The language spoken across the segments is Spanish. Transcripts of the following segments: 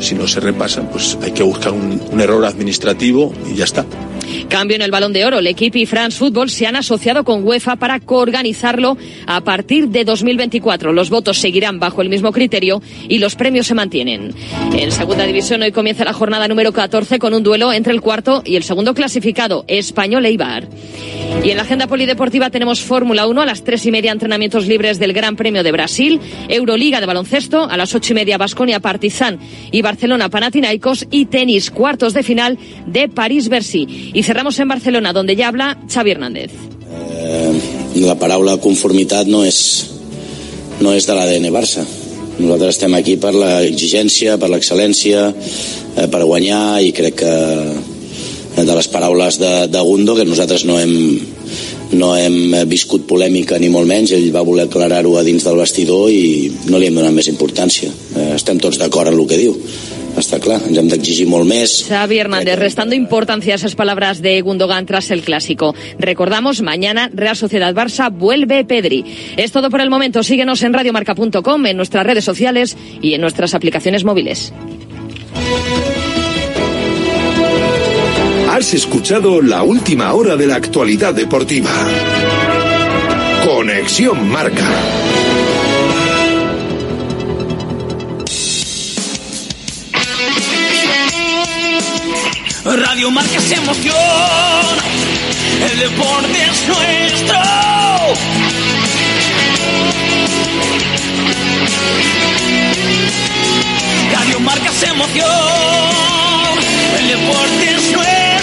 Si no se repasan, pues hay que buscar un, un error administrativo y ya está. Cambio en el balón de oro. El equipo y France Football se han asociado con UEFA para coorganizarlo a partir de 2024. Los votos seguirán bajo el mismo criterio y los premios se mantienen. En segunda división hoy comienza la jornada número 14 con un duelo entre el cuarto y el segundo clasificado, Español Eibar. Y en la agenda polideportiva tenemos Fórmula 1 a las tres y media entrenamientos libres del Gran Premio de Brasil, Euroliga de baloncesto a las ocho y media Basconia Partizan y Barcelona Panathinaikos y tenis cuartos de final de París-Bercy. Y cerramos en Barcelona, donde ya habla Xavi Hernández. Eh, la paraula conformitat no és, no és de l'ADN Barça. Nosaltres estem aquí per l'exigència, per l'excel·lència, eh, per guanyar i crec que eh, de les paraules de, de Gundo, que nosaltres no hem, no hem viscut polèmica ni molt menys, ell va voler aclarar-ho a dins del vestidor i no li hem donat més importància. Eh, estem tots d'acord en el que diu. Està clar, ens hem d'exigir molt més. Xavi Hernández, restando importancia a esas palabras de Gundogan tras el clásico. Recordamos, mañana Real Sociedad Barça vuelve Pedri. Es todo por el momento. Síguenos en radiomarca.com, en nuestras redes sociales y en nuestras aplicaciones móviles. Has escuchado la última hora de la actualidad deportiva. Conexión Marca. Radio Marca es emoción, el deporte es nuestro. Radio Marca es emoción, el deporte es nuestro.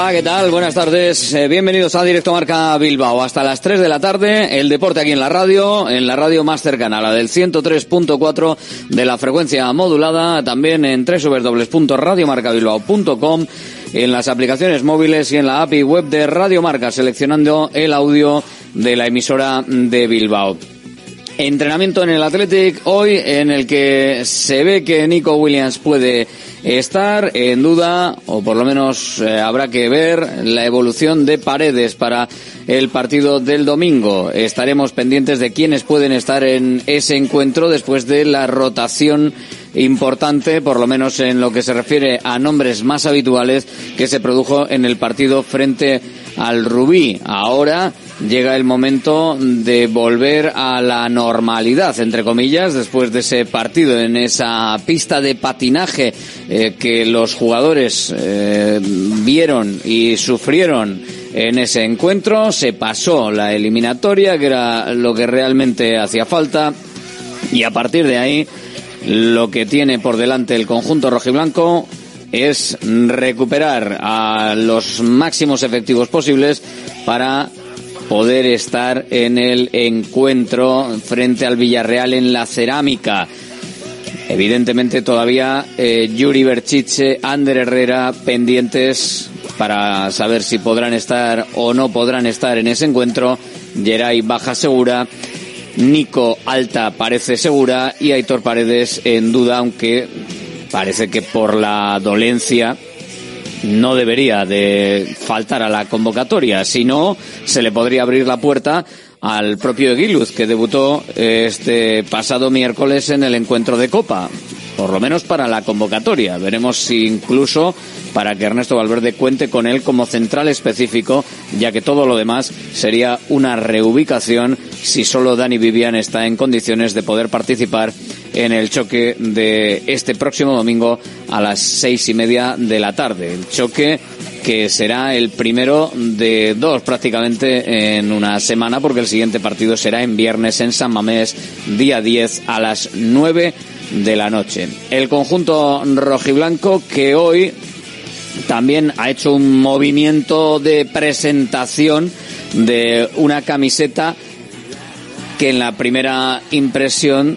Hola, ¿qué tal? Buenas tardes. Eh, bienvenidos a Directo Marca Bilbao. Hasta las 3 de la tarde, el deporte aquí en la radio, en la radio más cercana, la del 103.4 de la frecuencia modulada, también en www.radiomarcabilbao.com, en las aplicaciones móviles y en la API web de Radio Marca, seleccionando el audio de la emisora de Bilbao. Entrenamiento en el Athletic hoy en el que se ve que Nico Williams puede estar en duda o por lo menos eh, habrá que ver la evolución de paredes para el partido del domingo. Estaremos pendientes de quiénes pueden estar en ese encuentro después de la rotación importante, por lo menos en lo que se refiere a nombres más habituales que se produjo en el partido frente al Rubí. Ahora llega el momento de volver a la normalidad, entre comillas, después de ese partido en esa pista de patinaje eh, que los jugadores eh, vieron y sufrieron en ese encuentro. Se pasó la eliminatoria, que era lo que realmente hacía falta, y a partir de ahí lo que tiene por delante el conjunto rojiblanco es recuperar a los máximos efectivos posibles para poder estar en el encuentro frente al Villarreal en la cerámica. Evidentemente todavía eh, Yuri Berchiche, Ander Herrera pendientes para saber si podrán estar o no podrán estar en ese encuentro. Geray baja segura, Nico Alta parece segura y Aitor Paredes en duda, aunque parece que por la dolencia no debería de faltar a la convocatoria, si no se le podría abrir la puerta al propio Eguiluz, que debutó este pasado miércoles en el encuentro de Copa. Por lo menos para la convocatoria. Veremos si incluso para que Ernesto Valverde cuente con él como central específico, ya que todo lo demás sería una reubicación si solo Dani Vivian está en condiciones de poder participar en el choque de este próximo domingo a las seis y media de la tarde. El choque que será el primero de dos prácticamente en una semana, porque el siguiente partido será en viernes en San Mamés, día 10 a las 9 de la noche. El conjunto rojiblanco que hoy también ha hecho un movimiento de presentación de una camiseta que en la primera impresión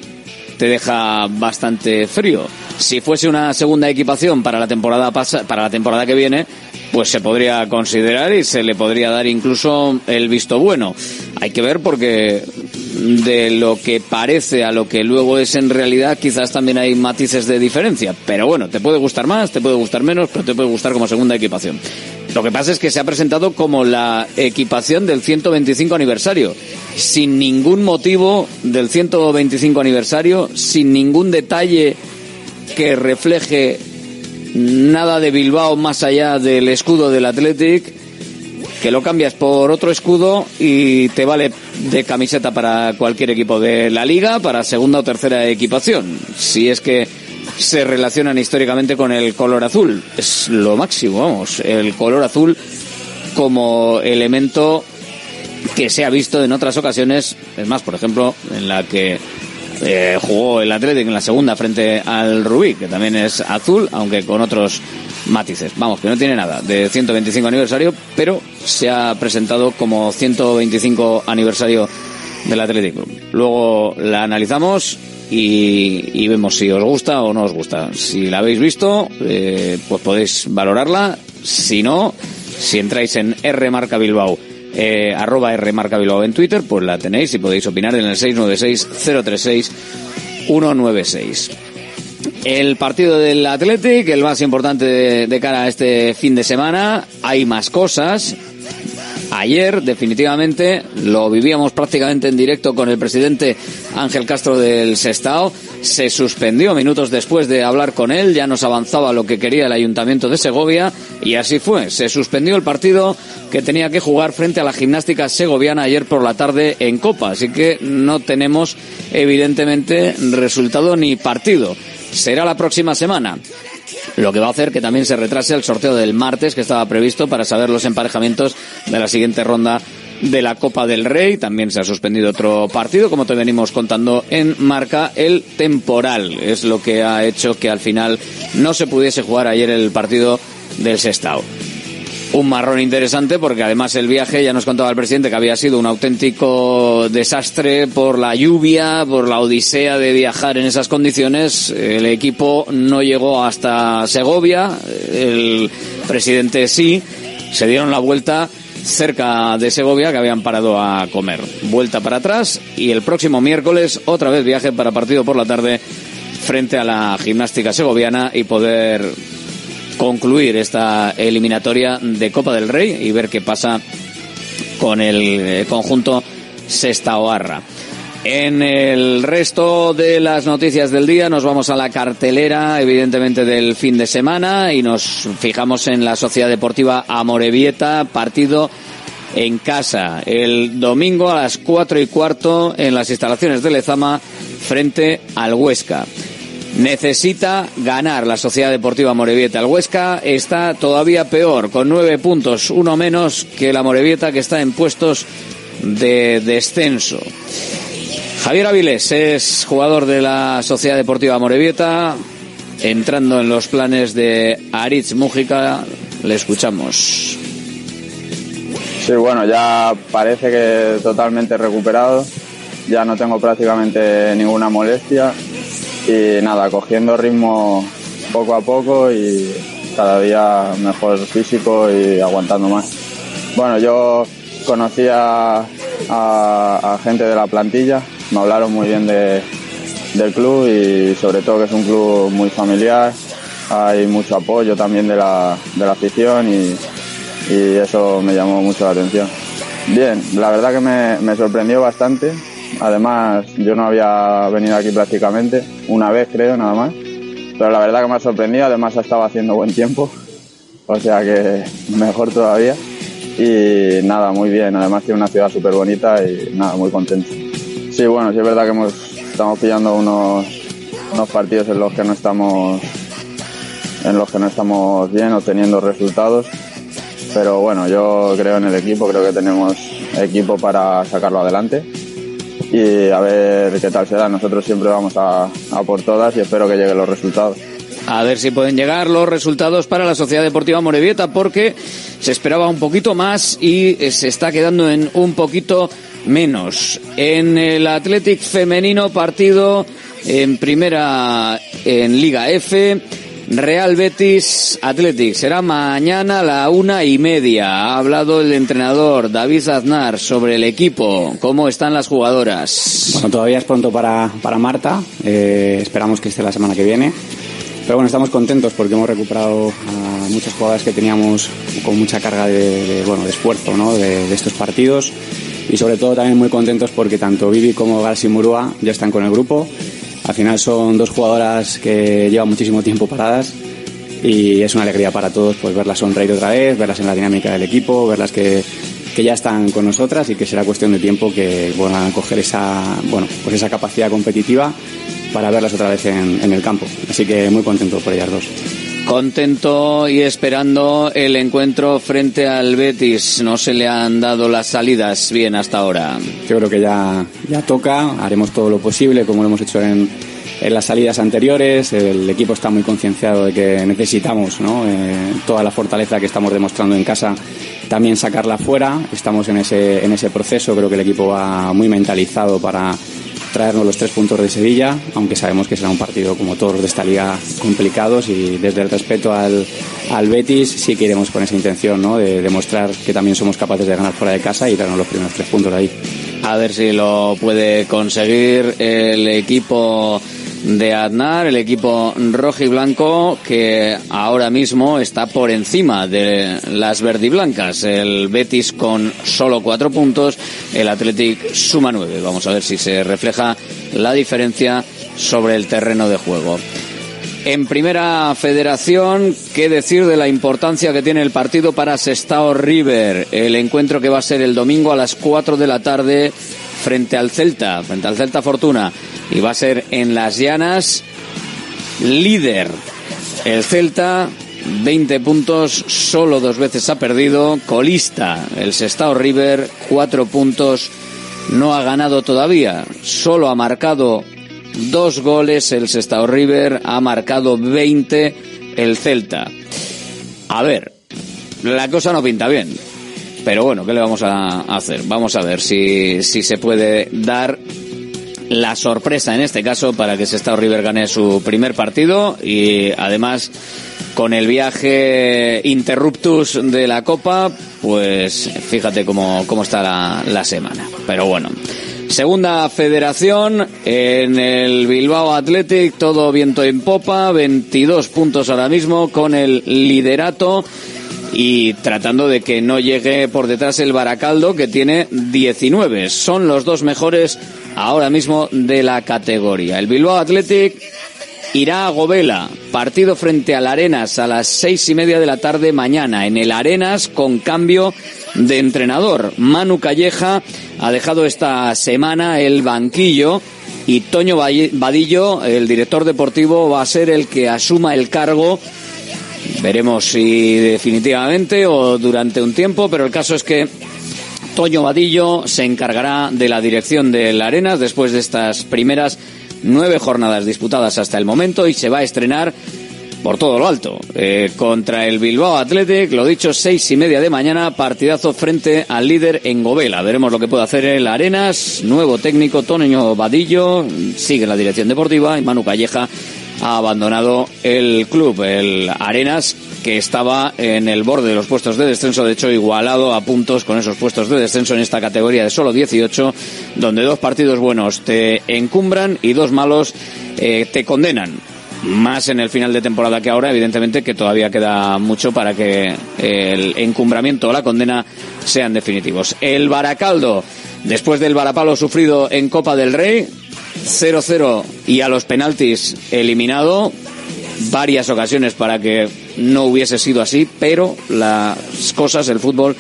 te deja bastante frío. Si fuese una segunda equipación para la temporada para la temporada que viene, pues se podría considerar y se le podría dar incluso el visto bueno. Hay que ver porque de lo que parece a lo que luego es en realidad, quizás también hay matices de diferencia. Pero bueno, te puede gustar más, te puede gustar menos, pero te puede gustar como segunda equipación. Lo que pasa es que se ha presentado como la equipación del 125 aniversario, sin ningún motivo del 125 aniversario, sin ningún detalle que refleje nada de Bilbao más allá del escudo del Athletic, que lo cambias por otro escudo y te vale de camiseta para cualquier equipo de la liga, para segunda o tercera equipación. Si es que se relacionan históricamente con el color azul. Es lo máximo, vamos, el color azul como elemento que se ha visto en otras ocasiones, es más, por ejemplo, en la que eh, jugó el Athletic en la segunda frente al Rubí, que también es azul, aunque con otros matices. Vamos, que no tiene nada de 125 aniversario, pero se ha presentado como 125 aniversario del Athletic Luego la analizamos y, vemos si os gusta o no os gusta. Si la habéis visto, eh, pues podéis valorarla. Si no, si entráis en R Marca Bilbao eh, arroba R Marca Bilbao en Twitter, pues la tenéis y podéis opinar en el 696-036-196. El partido del Athletic, el más importante de, cara a este fin de semana. Hay más cosas. Ayer, definitivamente, lo vivíamos prácticamente en directo con el presidente Ángel Castro del Sestao. Se suspendió minutos después de hablar con él, ya nos avanzaba lo que quería el ayuntamiento de Segovia y así fue. Se suspendió el partido que tenía que jugar frente a la gimnástica segoviana ayer por la tarde en Copa. Así que no tenemos, evidentemente, resultado ni partido. Será la próxima semana. Lo que va a hacer que también se retrase el sorteo del martes que estaba previsto para saber los emparejamientos de la siguiente ronda de la Copa del Rey. También se ha suspendido otro partido, como te venimos contando en marca, el temporal. Es lo que ha hecho que al final no se pudiese jugar ayer el partido del Sestao un marrón interesante porque además el viaje, ya nos contaba el presidente que había sido un auténtico desastre por la lluvia, por la odisea de viajar en esas condiciones. El equipo no llegó hasta Segovia, el presidente sí, se dieron la vuelta cerca de Segovia que habían parado a comer. Vuelta para atrás y el próximo miércoles otra vez viaje para partido por la tarde frente a la gimnástica segoviana y poder concluir esta eliminatoria de Copa del Rey y ver qué pasa con el eh, conjunto Sestaoarra. En el resto de las noticias del día nos vamos a la cartelera, evidentemente, del fin de semana y nos fijamos en la Sociedad Deportiva Amorebieta, partido en casa, el domingo a las cuatro y cuarto en las instalaciones de Lezama frente al Huesca necesita ganar la Sociedad Deportiva Morevieta. El Huesca está todavía peor, con nueve puntos, uno menos que la Morevieta que está en puestos de descenso. Javier Avilés es jugador de la Sociedad Deportiva Morevieta, entrando en los planes de Aritz Mújica. Le escuchamos. Sí, bueno, ya parece que totalmente recuperado. Ya no tengo prácticamente ninguna molestia y nada, cogiendo ritmo poco a poco y cada día mejor físico y aguantando más. Bueno, yo conocía a, gente de la plantilla, me hablaron muy bien del club y sobre todo que es un club muy familiar, hay mucho apoyo también de la, afición y, eso me llamó mucho la atención. Bien, la verdad que me sorprendió bastante Además, yo no había venido aquí prácticamente, una vez creo, nada más. pero la verdad que me ha sorprendido, además estaba haciendo buen tiempo, o sea que mejor todavía. Y nada, muy bien, además tiene una ciudad súper bonita y nada, muy contento. Sí, bueno, sí es verdad que hemos, estamos pillando unos, unos partidos en los que no estamos en los que no estamos bien obteniendo resultados. Pero bueno, yo creo en el equipo, creo que tenemos equipo para sacarlo adelante y a ver qué tal se da. Nosotros siempre vamos a, a por todas y espero que lleguen los resultados. A ver si pueden llegar los resultados para la Sociedad Deportiva Morevieta porque se esperaba un poquito más y se está quedando en un poquito menos. En el Athletic femenino partido en primera en Liga F Real Betis Athletic. Será mañana a la una y media. Ha hablado el entrenador David Aznar sobre el equipo. ¿Cómo están las jugadoras? Bueno, todavía es pronto para, para Marta. Eh, esperamos que esté la semana que viene. Pero bueno, estamos contentos porque hemos recuperado muchas jugadoras que teníamos con mucha carga de, de bueno, de esfuerzo ¿no? de, de, estos partidos. Y sobre todo también muy contentos porque tanto Vivi como Garci Murúa ya están con el grupo al final son dos jugadoras que llevan muchísimo tiempo paradas y es una alegría para todos pues verlas sonreír otra vez, verlas en la dinámica del equipo, verlas que, que ya están con nosotras y que será cuestión de tiempo que vuelvan a coger esa, bueno, pues esa capacidad competitiva para verlas otra vez en, en el campo. Así que muy contento por ellas dos contento y esperando el encuentro frente al Betis. No se le han dado las salidas bien hasta ahora. Yo creo que ya, ya toca, haremos todo lo posible como lo hemos hecho en, en las salidas anteriores. El equipo está muy concienciado de que necesitamos eh, toda la fortaleza que estamos demostrando en casa también sacarla fuera. Estamos en ese, en ese proceso, creo que el equipo va muy mentalizado para traernos los tres puntos de Sevilla, aunque sabemos que será un partido como todos de esta liga complicados y desde el respeto al, al Betis sí que iremos con esa intención ¿no? de demostrar que también somos capaces de ganar fuera de casa y traernos los primeros tres puntos de ahí. A ver si lo puede conseguir el equipo de Aznar, el equipo rojo y blanco que ahora mismo está por encima de las verdiblancas. El Betis con solo cuatro puntos, el Athletic suma nueve. Vamos a ver si se refleja la diferencia sobre el terreno de juego. En primera federación, ¿qué decir de la importancia que tiene el partido para Sestao River? El encuentro que va a ser el domingo a las 4 de la tarde frente al Celta, frente al Celta Fortuna. Y va a ser en las llanas líder. El Celta, 20 puntos, solo dos veces ha perdido. Colista, el Sestao River, 4 puntos, no ha ganado todavía. Solo ha marcado dos goles el Sestao River, ha marcado 20 el Celta. A ver, la cosa no pinta bien. Pero bueno, ¿qué le vamos a hacer? Vamos a ver si, si se puede dar la sorpresa en este caso para que Sestao River gane su primer partido y además con el viaje interruptus de la Copa, pues fíjate cómo, cómo está la, la semana. Pero bueno. Segunda federación en el Bilbao Athletic, todo viento en popa, 22 puntos ahora mismo con el liderato y tratando de que no llegue por detrás el Baracaldo que tiene 19. Son los dos mejores ahora mismo de la categoría. El Bilbao Athletic irá a Govela, partido frente al Arenas a las seis y media de la tarde mañana en el Arenas con cambio de entrenador. Manu Calleja ha dejado esta semana el banquillo y Toño Vadillo, el director deportivo, va a ser el que asuma el cargo Veremos si definitivamente o durante un tiempo, pero el caso es que Toño Vadillo se encargará de la dirección del Arenas después de estas primeras nueve jornadas disputadas hasta el momento y se va a estrenar por todo lo alto eh, contra el Bilbao Athletic, lo dicho, seis y media de mañana, partidazo frente al líder en Govela. Veremos lo que puede hacer el Arenas, nuevo técnico Toño Vadillo, sigue la dirección deportiva y Manu Calleja ha abandonado el club, el Arenas, que estaba en el borde de los puestos de descenso, de hecho igualado a puntos con esos puestos de descenso en esta categoría de solo 18, donde dos partidos buenos te encumbran y dos malos eh, te condenan. Más en el final de temporada que ahora, evidentemente que todavía queda mucho para que el encumbramiento o la condena sean definitivos. El Baracaldo, después del varapalo sufrido en Copa del Rey, 0-0 y a los penaltis eliminado. varias ocasiones para que no hubiese sido así, pero las cosas, el fútbol,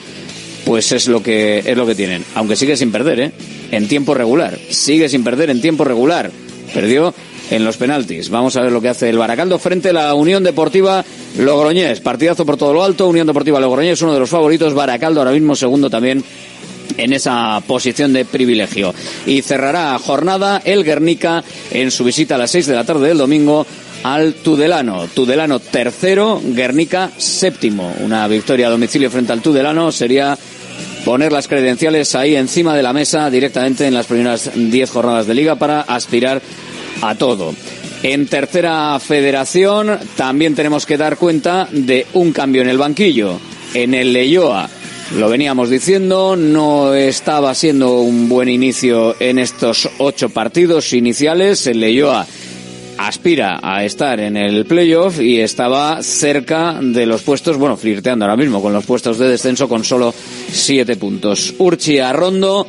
pues es lo que es lo que tienen. Aunque sigue sin perder, ¿eh? En tiempo regular. Sigue sin perder en tiempo regular. Perdió en los penaltis. Vamos a ver lo que hace el Baracaldo frente a la Unión Deportiva Logroñés. Partidazo por todo lo alto. Unión Deportiva Logroñés, uno de los favoritos. Baracaldo ahora mismo segundo también en esa posición de privilegio. Y cerrará jornada el Guernica en su visita a las 6 de la tarde del domingo al Tudelano. Tudelano tercero, Guernica séptimo. Una victoria a domicilio frente al Tudelano sería poner las credenciales ahí encima de la mesa directamente en las primeras 10 jornadas de liga para aspirar a todo. En tercera federación también tenemos que dar cuenta de un cambio en el banquillo. En el Leyoa, lo veníamos diciendo, no estaba siendo un buen inicio en estos ocho partidos iniciales. El Leyoa aspira a estar en el playoff y estaba cerca de los puestos, bueno, flirteando ahora mismo con los puestos de descenso con solo siete puntos. Urchi Arrondo,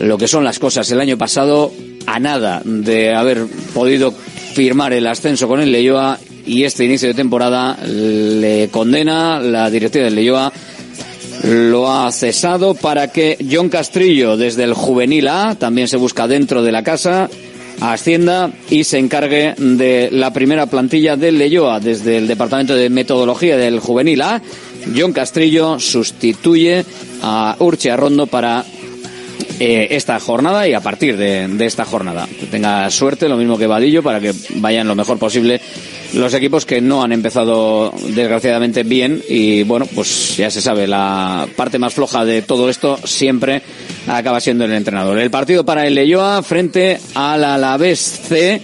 lo que son las cosas el año pasado, a nada de haber podido firmar el ascenso con el Leyoa y este inicio de temporada le condena la directiva del Leyoa lo ha cesado para que John Castrillo desde el juvenil A también se busca dentro de la casa ascienda y se encargue de la primera plantilla del Leyoa desde el Departamento de Metodología del Juvenil A. John Castrillo sustituye a Urche Arrondo para eh, esta jornada y a partir de, de, esta jornada. Que tenga suerte, lo mismo que Vadillo, para que vayan lo mejor posible los equipos que no han empezado desgraciadamente bien y bueno, pues ya se sabe, la parte más floja de todo esto siempre acaba siendo el entrenador. El partido para el Leyoa frente al Alavés C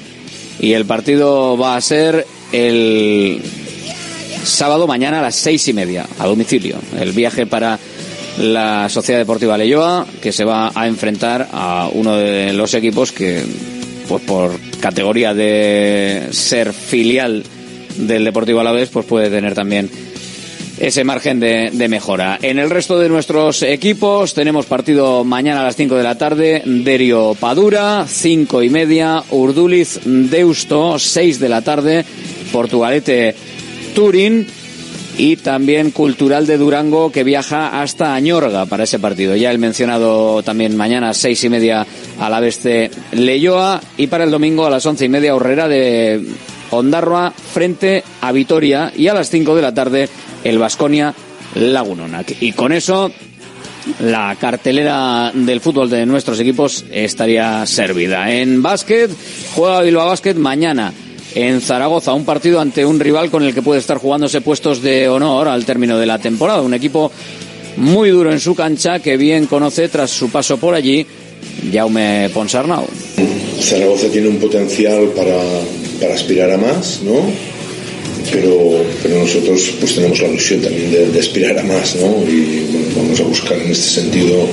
y el partido va a ser el sábado mañana a las seis y media a domicilio. El viaje para la Sociedad Deportiva Leyoa que se va a enfrentar a uno de los equipos que pues por categoría de ser filial del Deportivo Alavés pues puede tener también ese margen de, mejora. En el resto de nuestros equipos tenemos partido mañana a las 5 de la tarde, Derio Padura, 5 y media, Urduliz Deusto, 6 de la tarde, Portugalete Turín y también Cultural de Durango que viaja hasta Añorga para ese partido. Ya el mencionado también mañana seis y media a la vez de Leyoa y para el domingo a las once y media Horrera de Ondarroa frente a Vitoria y a las cinco de la tarde el Vasconia Lagunonac. Y con eso la cartelera del fútbol de nuestros equipos estaría servida. En básquet, juega Bilbao Básquet mañana en Zaragoza, un partido ante un rival con el que puede estar jugándose puestos de honor al término de la temporada. Un equipo muy duro en su cancha que bien conoce tras su paso por allí Jaume Ponsarnau. Zaragoza tiene un potencial para, aspirar a más, ¿no? Pero, nosotros pues tenemos la ilusión también de, aspirar a más, ¿no? Y vamos a buscar en este sentido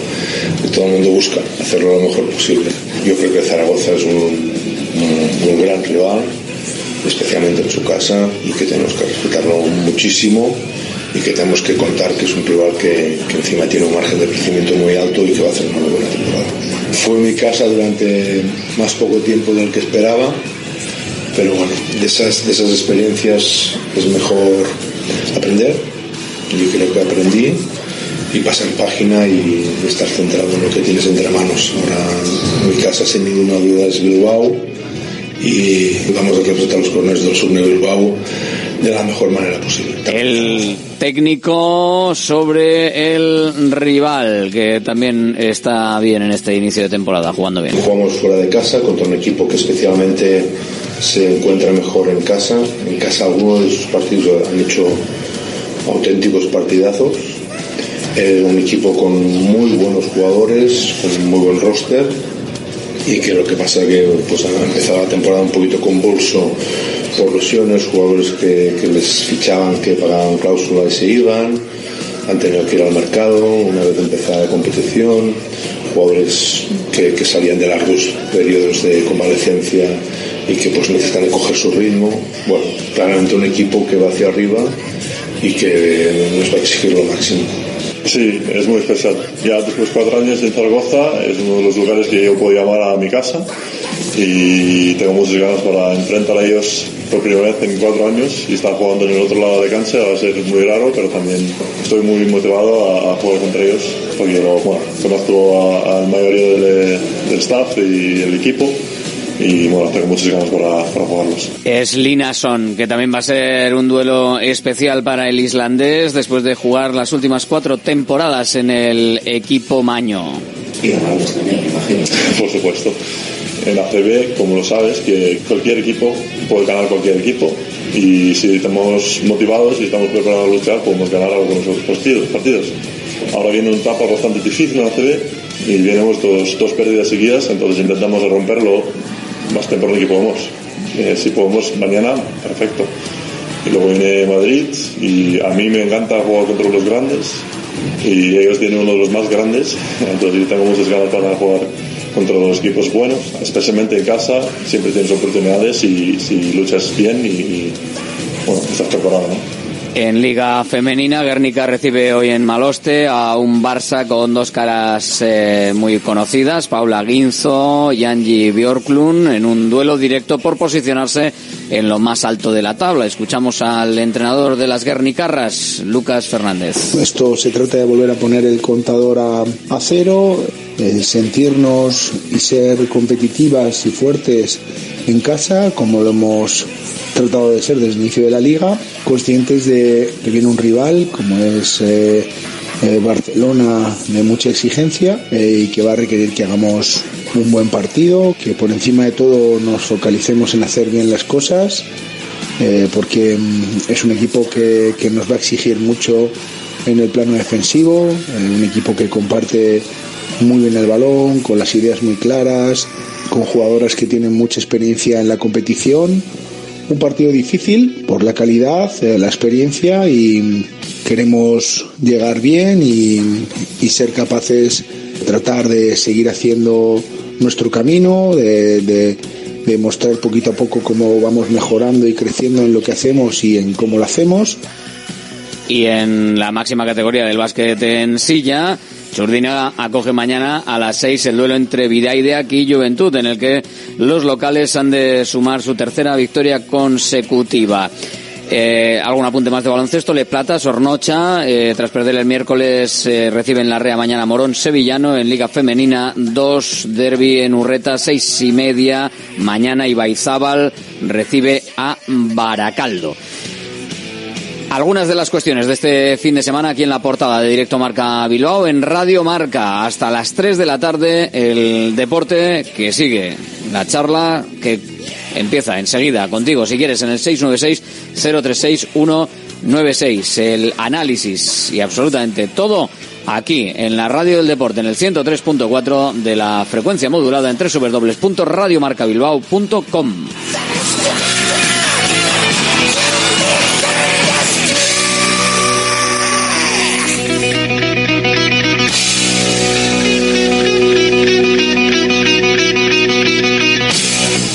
que todo el mundo busca, hacerlo lo mejor posible. Yo creo que Zaragoza es un gran rival, especialmente en su casa, y que tenemos que respetarlo muchísimo y que tenemos que contar que es un rival que, que, encima tiene un margen de crecimiento muy alto y que va a hacer una muy buena temporada. Fue mi casa durante más poco tiempo del que esperaba, pero bueno, de esas, de esas experiencias es mejor aprender. Yo creo que aprendí y pasar página y estar centrado en lo que tienes entre manos. Ahora mi casa sin ninguna duda es Bilbao y vamos a representar los colores del sur de Bilbao de la mejor manera posible. El técnico sobre el rival, que también está bien en este inicio de temporada, jugando bien. Jugamos fuera de casa contra un equipo que especialmente se encuentra mejor en casa. En casa algunos de sus partidos han hecho auténticos partidazos. Eh, un equipo con muy buenos jugadores, con muy buen roster y que lo que pasa que pues ha empezado la temporada un poquito convulso por lesiones, jugadores que, les fichaban, que pagaban cláusula y se iban, han tenido que ir al mercado una vez empezada la competición, jugadores que, que salían de largos periodos de convalecencia y que pues necesitan coger su ritmo. Bueno, claramente un equipo que va hacia arriba y que nos va a exigir lo máximo. Sí, es muy especial. Ya después de cuatro años en Zaragoza es uno de los lugares que yo puedo llamar a mi casa y tengo muchas ganas para enfrentar a ellos por primera vez en cuatro años y estar jugando en el otro lado de cancha va a ser muy raro, pero también estoy muy motivado a, jugar contra ellos porque conozco a, a la mayoría del staff y el equipo y bueno, tengo muchas ganas para, para jugarlos. Es Linason, que también va a ser un duelo especial para el islandés después de jugar las últimas cuatro temporadas en el equipo Maño. Y ganarlos también, me imagino. Por supuesto. En la CB, como lo sabes, que cualquier equipo puede ganar cualquier equipo y si estamos motivados y estamos preparados a luchar, podemos ganar algunos partidos. partidos. Ahora viene una etapa bastante difícil en la CB y vienen dos, dos pérdidas seguidas, entonces intentamos romperlo más temprano que podemos. Eh, si podemos mañana, perfecto. Y luego viene Madrid y a mí me encanta jugar contra los grandes y ellos tienen uno de los más grandes, entonces yo tengo muchas ganas para jugar contra los equipos buenos, especialmente en casa, siempre tienes oportunidades y si luchas bien y, y bueno, estás preparado, ¿no? En Liga Femenina, Guernica recibe hoy en Maloste a un Barça con dos caras eh, muy conocidas, Paula Guinzo y Angie Bjorklund, en un duelo directo por posicionarse en lo más alto de la tabla. Escuchamos al entrenador de las Guernicarras, Lucas Fernández. Esto se trata de volver a poner el contador a, a cero, eh, sentirnos y ser competitivas y fuertes en casa, como lo hemos tratado de ser desde el inicio de la liga, conscientes de que viene un rival como es eh, Barcelona de mucha exigencia eh, y que va a requerir que hagamos un buen partido, que por encima de todo nos focalicemos en hacer bien las cosas, eh, porque mm, es un equipo que, que nos va a exigir mucho en el plano defensivo, eh, un equipo que comparte muy bien el balón, con las ideas muy claras, con jugadoras que tienen mucha experiencia en la competición. Un partido difícil por la calidad, la experiencia y queremos llegar bien y, ser capaces de tratar de seguir haciendo nuestro camino, de, mostrar poquito a poco cómo vamos mejorando y creciendo en lo que hacemos y en cómo lo hacemos. Y en la máxima categoría del básquet en silla, Churdina acoge mañana a las seis el duelo entre Vidaideac y Juventud, en el que los locales han de sumar su tercera victoria consecutiva. Eh, algún apunte más de baloncesto. Le Plata, Sornocha, eh, tras perder el miércoles, eh, reciben la Rea mañana Morón Sevillano en Liga Femenina, dos derby en Urreta, seis y media. Mañana Ibaizábal recibe a Baracaldo. Algunas de las cuestiones de este fin de semana aquí en la portada de Directo Marca Bilbao en Radio Marca. Hasta las 3 de la tarde el deporte que sigue. La charla que empieza enseguida contigo si quieres en el 696 036 196 el análisis y absolutamente todo aquí en la radio del deporte en el 103.4 de la frecuencia modulada en www.radiomarcabilbao.com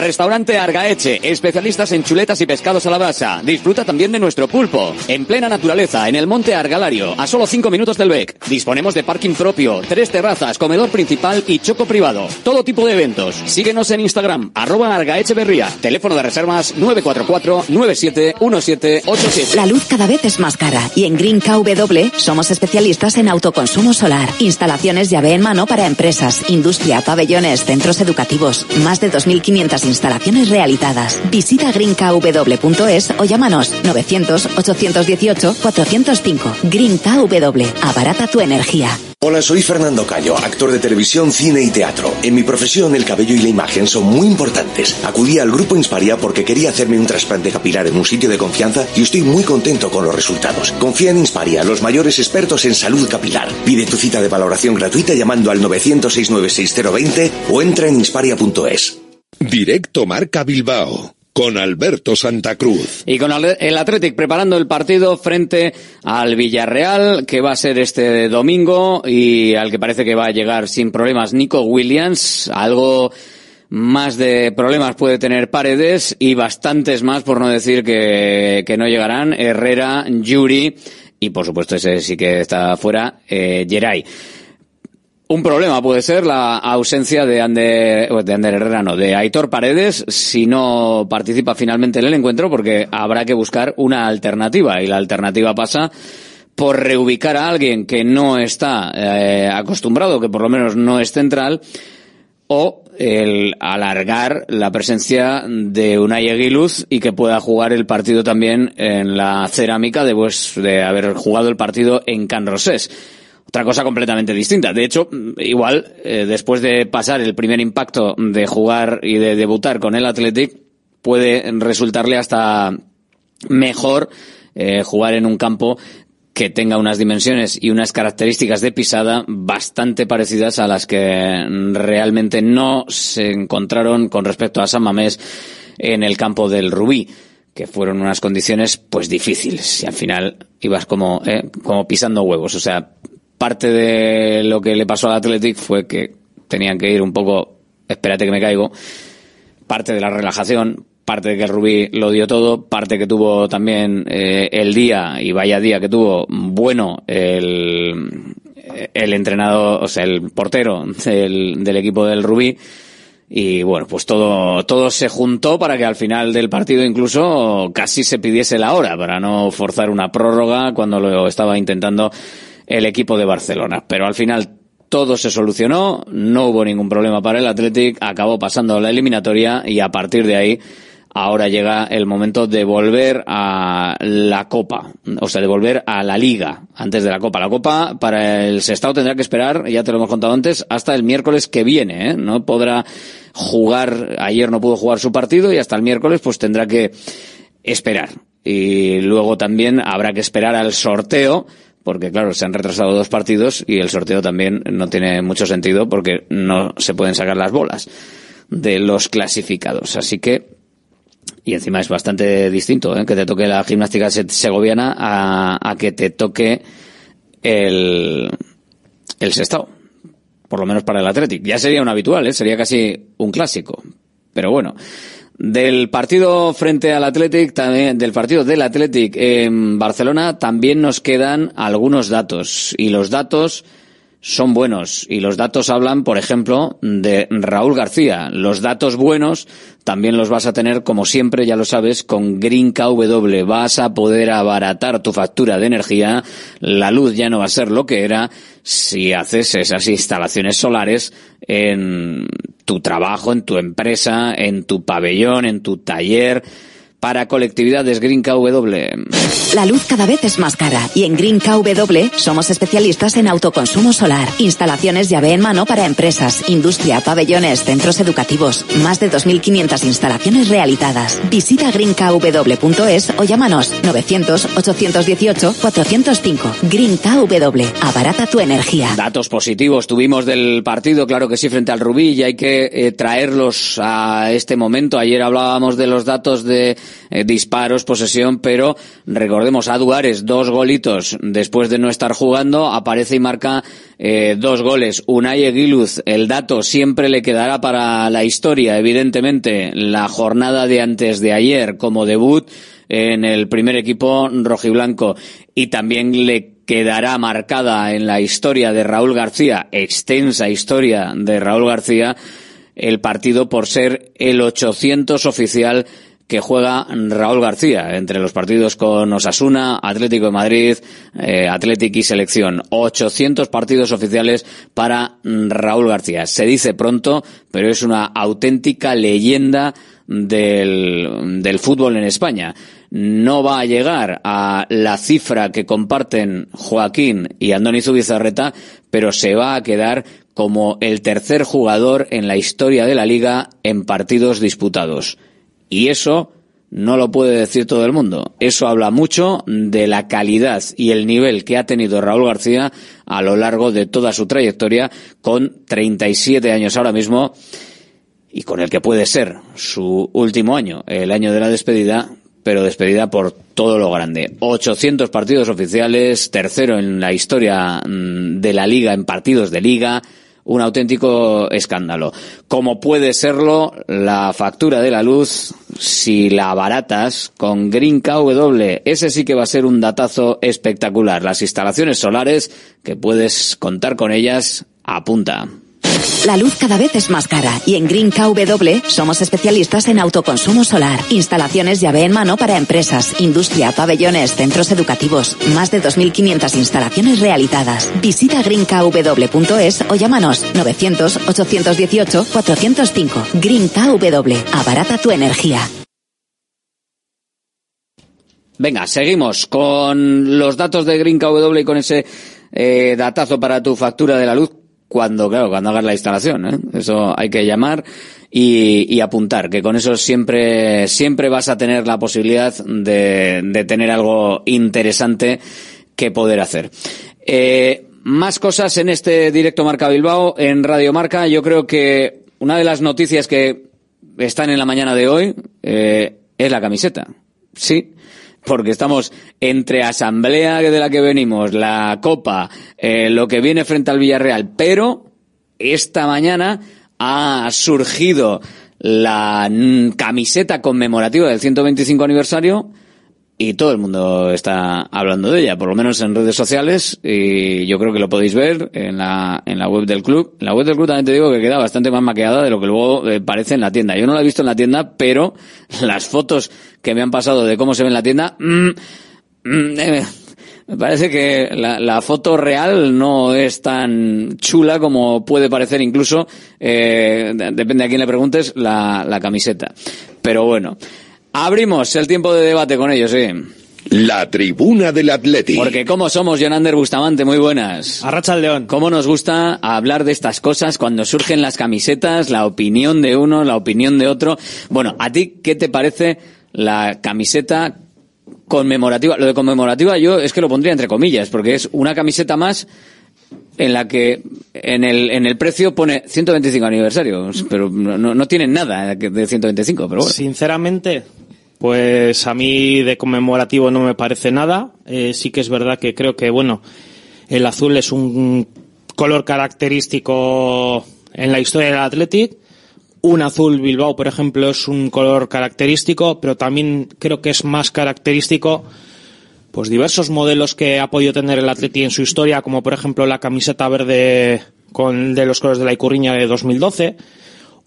Restaurante Argaeche, especialistas en chuletas y pescados a la brasa. Disfruta también de nuestro pulpo. En plena naturaleza, en el monte Argalario, a solo 5 minutos del BEC. Disponemos de parking propio, tres terrazas, comedor principal y choco privado. Todo tipo de eventos. Síguenos en Instagram, arroba Argaecheverría. Teléfono de reservas 944-971787. La luz cada vez es más cara y en Green KW somos especialistas en autoconsumo solar. Instalaciones llave en mano para empresas, industria, pabellones, centros educativos. Más de 2.500 instalaciones realizadas. Visita greenkw.es o llámanos 900-818-405. Green KW. Abarata tu energía. Hola, soy Fernando Cayo, actor de televisión, cine y teatro. En mi profesión, el cabello y la imagen son muy importantes. Acudí al grupo Insparia porque quería hacerme un trasplante capilar en un sitio de confianza y estoy muy contento con los resultados. Confía en Insparia, los mayores expertos en salud capilar. Pide tu cita de valoración gratuita llamando al 900-696-020 o entra en insparia.es. Directo Marca Bilbao con Alberto Santa Cruz. Y con el Athletic preparando el partido frente al Villarreal, que va a ser este domingo y al que parece que va a llegar sin problemas Nico Williams. Algo más de problemas puede tener Paredes y bastantes más, por no decir que, que no llegarán, Herrera, Yuri y por supuesto ese sí que está fuera, eh. Un problema puede ser la ausencia de Ander, de Ander Herrera, no, de Aitor Paredes si no participa finalmente en el encuentro porque habrá que buscar una alternativa. Y la alternativa pasa por reubicar a alguien que no está eh, acostumbrado, que por lo menos no es central, o el alargar la presencia de Unai Aguiluz y que pueda jugar el partido también en la cerámica después de haber jugado el partido en Can Rosés otra cosa completamente distinta. De hecho, igual, eh, después de pasar el primer impacto de jugar y de debutar con el Athletic, puede resultarle hasta mejor eh, jugar en un campo que tenga unas dimensiones y unas características de pisada bastante parecidas a las que realmente no se encontraron con respecto a San Mamés en el campo del Rubí que fueron unas condiciones pues difíciles y al final ibas como eh, como pisando huevos o sea parte de lo que le pasó al Athletic fue que tenían que ir un poco, espérate que me caigo, parte de la relajación, parte de que el Rubí lo dio todo, parte que tuvo también eh, el día, y vaya día que tuvo, bueno, el, entrenador, o sea, el portero del, del equipo del Rubí, y bueno, pues todo, todo se juntó para que al final del partido incluso casi se pidiese la hora, para no forzar una prórroga cuando lo estaba intentando el equipo de Barcelona. Pero al final todo se solucionó, no hubo ningún problema para el Athletic, acabó pasando la eliminatoria y a partir de ahí ahora llega el momento de volver a la Copa, o sea, de volver a la Liga antes de la Copa. La Copa para el Sestao tendrá que esperar, ya te lo hemos contado antes, hasta el miércoles que viene, ¿eh? No podrá jugar, ayer no pudo jugar su partido y hasta el miércoles pues tendrá que esperar. Y luego también habrá que esperar al sorteo porque claro, se han retrasado dos partidos y el sorteo también no tiene mucho sentido porque no se pueden sacar las bolas de los clasificados. Así que, y encima es bastante distinto, ¿eh? que te toque la gimnástica segoviana a, que te toque el, el sexto. Por lo menos para el Athletic. Ya sería un habitual, ¿eh? sería casi un clásico. Pero bueno, del partido frente al Athletic, también, del partido del Athletic en Barcelona, también nos quedan algunos datos. Y los datos son buenos. Y los datos hablan, por ejemplo, de Raúl García. Los datos buenos también los vas a tener, como siempre, ya lo sabes, con Green KW. Vas a poder abaratar tu factura de energía. La luz ya no va a ser lo que era si haces esas instalaciones solares en tu trabajo, en tu empresa, en tu pabellón, en tu taller para colectividades Green KW. La luz cada vez es más cara y en Green KW somos especialistas en autoconsumo solar, instalaciones llave en mano para empresas, industria, pabellones, centros educativos, más de 2.500 instalaciones realizadas. Visita greenkw.es o llámanos 900-818-405. Green KW, abarata tu energía. Datos positivos tuvimos del partido, claro que sí, frente al Rubí y hay que eh, traerlos a este momento. Ayer hablábamos de los datos de eh, disparos, posesión, pero recordemos a Duares, dos golitos. Después de no estar jugando, aparece y marca eh, dos goles. Unai Eguiluz, el dato siempre le quedará para la historia, evidentemente, la jornada de antes de ayer como debut en el primer equipo rojiblanco. Y también le quedará marcada en la historia de Raúl García, extensa historia de Raúl García, el partido por ser el 800 oficial que juega Raúl García entre los partidos con Osasuna, Atlético de Madrid, eh, Atlético y Selección. 800 partidos oficiales para Raúl García. Se dice pronto, pero es una auténtica leyenda del, del fútbol en España. No va a llegar a la cifra que comparten Joaquín y Andoni Zubizarreta, pero se va a quedar como el tercer jugador en la historia de la liga en partidos disputados. Y eso no lo puede decir todo el mundo. Eso habla mucho de la calidad y el nivel que ha tenido Raúl García a lo largo de toda su trayectoria, con 37 años ahora mismo, y con el que puede ser su último año, el año de la despedida, pero despedida por todo lo grande. 800 partidos oficiales, tercero en la historia mm, de la liga en partidos de liga, un auténtico escándalo. Como puede serlo la factura de la luz si la abaratas con Green KW. Ese sí que va a ser un datazo espectacular. Las instalaciones solares, que puedes contar con ellas, a punta. La luz cada vez es más cara y en Green KW somos especialistas en autoconsumo solar, instalaciones llave en mano para empresas, industria, pabellones, centros educativos, más de 2.500 instalaciones realizadas. Visita greenkw.es o llámanos 900-818-405. Green KW, abarata tu energía. Venga, seguimos con los datos de Green KW y con ese eh, datazo para tu factura de la luz cuando, claro, cuando hagas la instalación, ¿eh? Eso hay que llamar y, y, apuntar, que con eso siempre, siempre vas a tener la posibilidad de, de tener algo interesante que poder hacer. Eh, más cosas en este directo Marca Bilbao, en Radio Marca. Yo creo que una de las noticias que están en la mañana de hoy eh, es la camiseta. Sí, porque estamos entre asamblea de la que venimos, la Copa, eh, lo que viene frente al Villarreal, pero esta mañana ha surgido la camiseta conmemorativa del 125 aniversario y todo el mundo está hablando de ella, por lo menos en redes sociales, y yo creo que lo podéis ver en la, en la web del club. La web del club también te digo que queda bastante más maqueada de lo que luego eh, parece en la tienda. Yo no la he visto en la tienda, pero las fotos que me han pasado de cómo se ve en la tienda, mm, mm, eh, me parece que la, la, foto real no es tan chula como puede parecer incluso, eh, depende a quién le preguntes, la, la camiseta. Pero bueno. Abrimos el tiempo de debate con ellos, sí. La tribuna del Atlético. Porque como somos, Jonander Bustamante, muy buenas. Arracha el león. ¿Cómo nos gusta hablar de estas cosas cuando surgen las camisetas, la opinión de uno, la opinión de otro? Bueno, ¿a ti qué te parece la camiseta conmemorativa? Lo de conmemorativa yo es que lo pondría entre comillas, porque es una camiseta más en la que en el, en el precio pone 125 aniversario, pero no, no tienen nada de 125, pero. Sinceramente, pues a mí de conmemorativo no me parece nada. Eh, sí que es verdad que creo que, bueno, el azul es un color característico en la historia del Athletic. Un azul Bilbao, por ejemplo, es un color característico, pero también creo que es más característico pues diversos modelos que ha podido tener el Atleti en su historia, como por ejemplo la camiseta verde con de los colores de la Icurriña de 2012,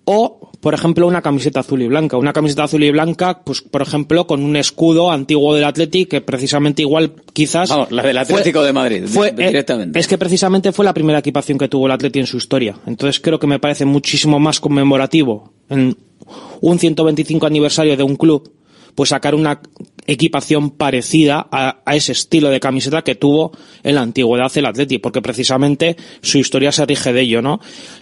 o por ejemplo una camiseta azul y blanca, una camiseta azul y blanca, pues por ejemplo con un escudo antiguo del Atleti que precisamente igual quizás Vamos, la del Atlético fue, de Madrid fue, directamente. Es que precisamente fue la primera equipación que tuvo el Atleti en su historia. Entonces creo que me parece muchísimo más conmemorativo en un 125 aniversario de un club pues sacar una equipación parecida a, ese estilo de camiseta que tuvo en la antigüedad el Atleti, porque precisamente su historia se rige de ello, ¿no?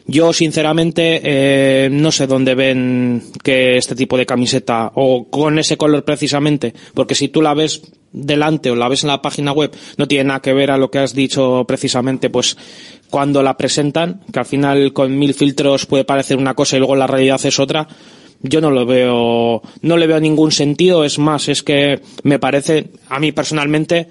Yo, sinceramente, eh, no sé dónde ven que este tipo de camiseta, o con ese color precisamente, porque si tú la ves delante o la ves en la página web, no tiene nada que ver a lo que has dicho precisamente, pues cuando la presentan, que al final con mil filtros puede parecer una cosa y luego la realidad es otra, yo no lo veo, no le veo ningún sentido, es más, es que me parece, a mí personalmente,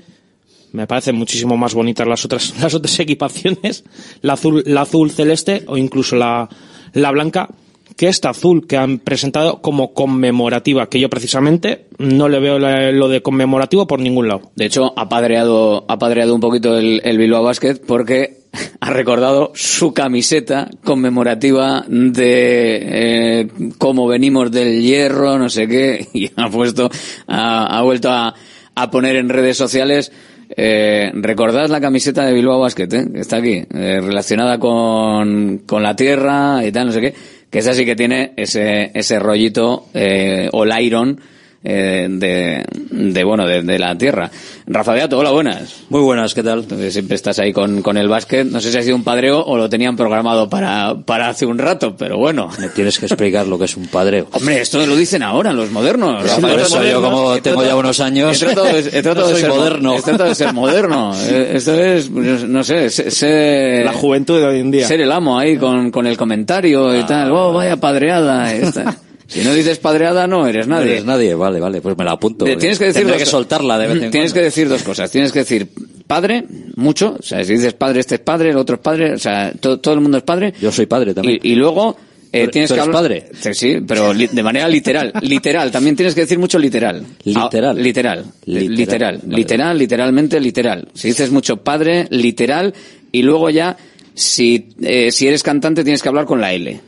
me parecen muchísimo más bonitas las otras, las otras equipaciones, la azul, la azul celeste o incluso la, la blanca, que esta azul que han presentado como conmemorativa, que yo precisamente no le veo lo de conmemorativo por ningún lado. De hecho, ha padreado, ha padreado un poquito el, el Bilbao Basket porque ha recordado su camiseta conmemorativa de eh, cómo venimos del hierro, no sé qué, y ha puesto, ha, vuelto a, a poner en redes sociales eh, recordad la camiseta de Bilbao Basket, ¿eh? está aquí, eh, relacionada con, con la tierra y tal, no sé qué, que esa sí que tiene ese, ese rollito, eh, o Iron, eh, de, de, bueno, de, de, la tierra. Rafa Beato, hola, buenas. Muy buenas, ¿qué tal? Entonces, siempre estás ahí con, con el básquet. No sé si ha sido un padreo o lo tenían programado para, para hace un rato, pero bueno. Me tienes que explicar lo que es un padreo. Hombre, esto lo dicen ahora los modernos. Rafa, por eso modernos, yo como tengo tratado, ya unos años. He tratado de, he tratado no de ser moderno. He tratado de ser moderno. Esto es, no sé, ser, La juventud de hoy en día. Ser el amo ahí con, con el comentario Ah, y tal. Oh, vaya padreada. Esta. Si no dices padreada, no eres nadie. No eres nadie, vale, vale, pues me la apunto. Tienes que decir dos, que soltarla de vez en Tienes cuando. que decir dos cosas. Tienes que decir padre, mucho. O sea, si dices padre, este es padre, el otro es padre. O sea, todo, todo el mundo es padre. Yo soy padre también. Y, y luego, eh, ¿Tú- tienes tú que hablar. padre? Sí, sí, pero li- de manera literal. literal. También tienes que decir mucho literal. Literal. Ah, literal. Literal. Literal. Vale, Literal, literalmente, literal. Si dices mucho padre, literal. Y luego ya, si, eh, si eres cantante, tienes que hablar con la L.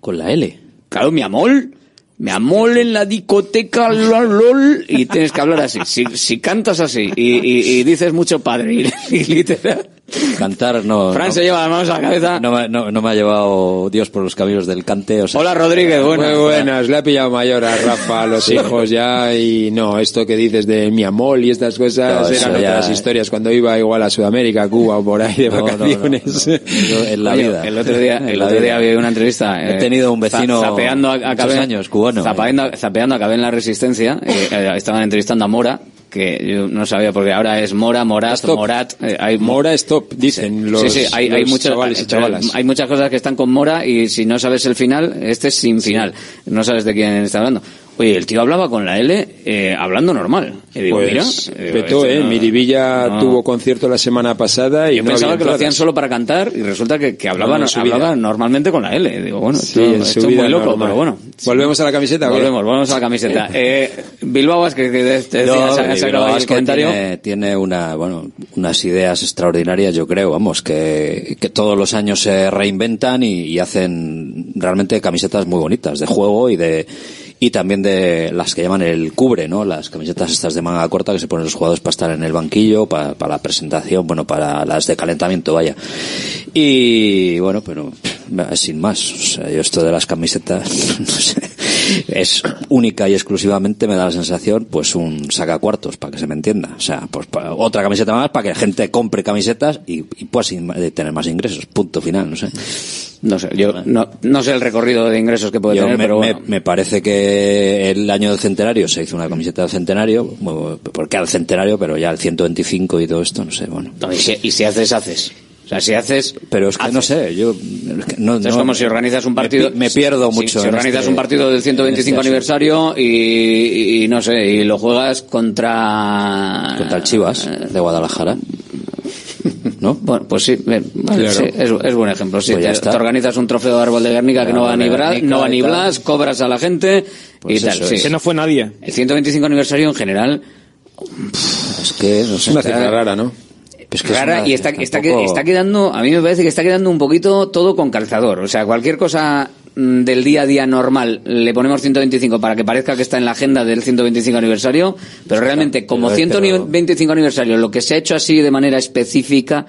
¿Con la L? Claro, mi amor. Me amor en la discoteca, lol, lol, y tienes que hablar así. Si, si cantas así y, y- y dices mucho padre y, y literal. Cantar no. Fran no, se lleva las manos a la cabeza. no, me- no- no me ha llevado Dios por los caminos del cante. O sea, Hola Rodríguez, buenas. Muy buenas, le ha pillado mayor a Rafa, a los Sí. hijos ya, y no, esto que dices de mi amor y estas cosas eran ya- otras historias cuando iba igual a Sudamérica, Cuba o por ahí de No, no, no, vacaciones. no. Yo en la Coño, vida. El otro día, el otro día vi una entrevista. He eh, tenido un vecino za- zapeando a, a años, cubano. Zapeando, zapeando a Cabe en la Resistencia. eh, eh, estaban entrevistando a Mora, que yo no sabía porque ahora es Mora, Morat, Stop. Morat. eh, hay Mora stop, dicen los, sí, sí, hay, muchas, chavales y chavalas. hay muchas cosas que están con Mora y si no sabes el final, este es sin final. No sabes de quién está hablando. Oye, el tío hablaba con la L eh, hablando normal. Y digo, Pues mira, eh, petó, eh. no- Miribilla no. tuvo concierto la semana pasada y Yo no pensaba había que lo hacían solo para cantar y resulta que, que hablaban normalmente con la L. Digo, bueno, Sí, esto, es muy loco, normal. pero bueno. ¿Volvemos a la camiseta? Volvemos, volvemos a la camiseta. Eh, Bilbao Basket, que te ahí el comentario. Tiene, tiene una, bueno, unas ideas extraordinarias, yo creo, vamos, que, que todos los años se reinventan y, y hacen realmente camisetas muy bonitas de juego y de y también de las que llaman el cubre, ¿no? Las camisetas estas de manga corta que se ponen los jugadores para estar en el banquillo, para, para la presentación, bueno, para las de calentamiento, vaya. Y bueno, pero sin más, o sea, yo esto de las camisetas, no sé, es única y exclusivamente me da la sensación, pues un sacacuartos, para que se me entienda. O sea, pues otra camiseta más para que la gente compre camisetas y, y pueda eh, tener más ingresos. Punto final, no sé. No sé, yo no, no sé el recorrido de ingresos que puede Yo tener, me, pero me- bueno. me parece que el año del centenario se hizo una camiseta del centenario, porque al centenario, pero ya el 125 y todo esto, no sé, bueno. No, y, si, y si haces, haces. O sea, si haces... Pero es que no sé, yo... no, Es no- como si organizas un partido. Me, me pierdo si- mucho. Si, en organizas este- un partido del 125 en este aniversario y, y- y no sé, y lo juegas contra. Contra el Chivas de Guadalajara. ¿No? Bueno, pues sí, bien, vale, Claro. sí, es, es buen ejemplo. Sí, Pues ya te, está. te organizas un trofeo de árbol de Guernica que no va, ni Bra- no va ni. Blas, cobras a la gente Pues y tal. sí. Que no fue nadie. El 125 aniversario en general Es que, no sé. Es una cifra rara, ¿no? Es que es rara una- y está, está, tampoco- está quedando, a mí me parece que está quedando un poquito todo con calzador. O sea, cualquier cosa del día a día normal le ponemos 125 para que parezca que está en la agenda del 125 aniversario, pero realmente como pero- 125 aniversario, lo que se ha hecho así de manera específica,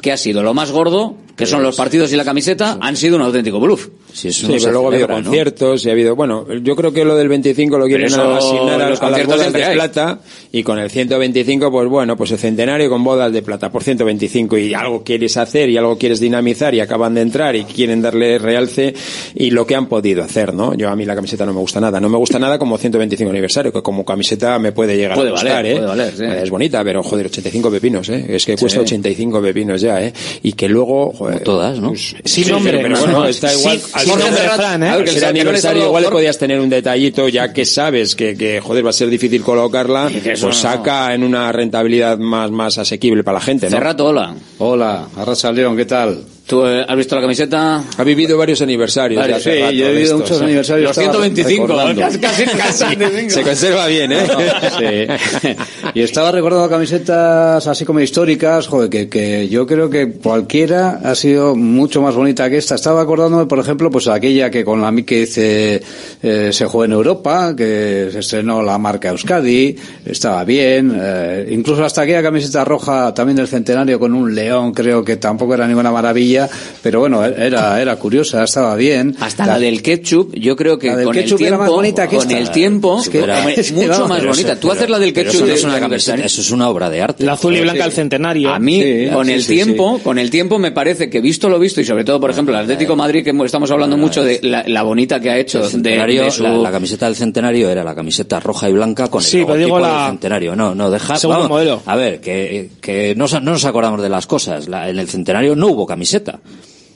¿qué ha sido? Lo más gordo, que son los partidos y la camiseta, han sido un auténtico bluff. Sí, Sí, pero luego ha habido conciertos y ha habido, bueno, yo creo que lo del 25 lo quieren eso, asignar a, los a las bodas de hay. plata y con el 125, pues bueno, pues el centenario con bodas de plata por 125 y algo quieres hacer y algo quieres dinamizar y acaban de entrar y quieren darle realce y lo que han podido hacer, ¿no? Yo a mí la camiseta no me gusta nada, no me gusta nada como 125 aniversario, que como camiseta me puede llegar Puede a gustar, valer, ¿eh? puede valer, sí. Es bonita, pero joder, 85 pepinos, ¿eh? Es que cuesta Sí. 85 pepinos ya, ¿eh? Y que luego, joder, todas, ¿no? pues, sí, nombre, pero no, bueno, no. está igual. sin al Fran, ¿eh? Que el aniversario igual le podías tener un detallito ya que sabes que, que joder va a ser difícil colocarla pues no. saca en una rentabilidad más más asequible para la gente ¿no? Cerrato, hola. Hola, Arracha León, ¿qué tal? ¿Tú eh, has visto la camiseta? ha vivido varios aniversarios hace Sí, rato yo he vivido muchos aniversarios. Los estaba 125, recordando. casi, casi, casi. se conserva bien ¿eh? Sí. Y estaba recordando camisetas así como históricas, joder, que, que yo creo que cualquiera ha sido mucho más bonita que esta. Estaba acordándome, por ejemplo, pues aquella que con la que dice eh, se jugó en Europa, que se estrenó la marca Euskadi, estaba bien. eh, incluso hasta aquella camiseta roja también del centenario con un león, creo que tampoco era ninguna maravilla, pero bueno, era, era curiosa, estaba bien. Hasta la del ketchup, yo creo que La del con el ketchup tiempo, era más bonita que con esta. el tiempo, Es que- hombre, es mucho vamos, más bonita. eso- Tú haces la del ketchup eso de es una camiseta, eso es una obra de arte. La azul y Sí. blanca del centenario. A mí, Sí, con sí, el sí, tiempo, con el tiempo me parece que visto lo visto y sobre todo, por ejemplo, el Atlético Madrid que estamos hablando mucho de la, la bonita que ha hecho El de, su- la, la camiseta del centenario era la camiseta roja y blanca con el Sí, logotipo digo la- del centenario. No, no, deja, Segundo vamos, modelo. A ver, que, que no, nos acordamos de las cosas. La- en el centenario no hubo camiseta.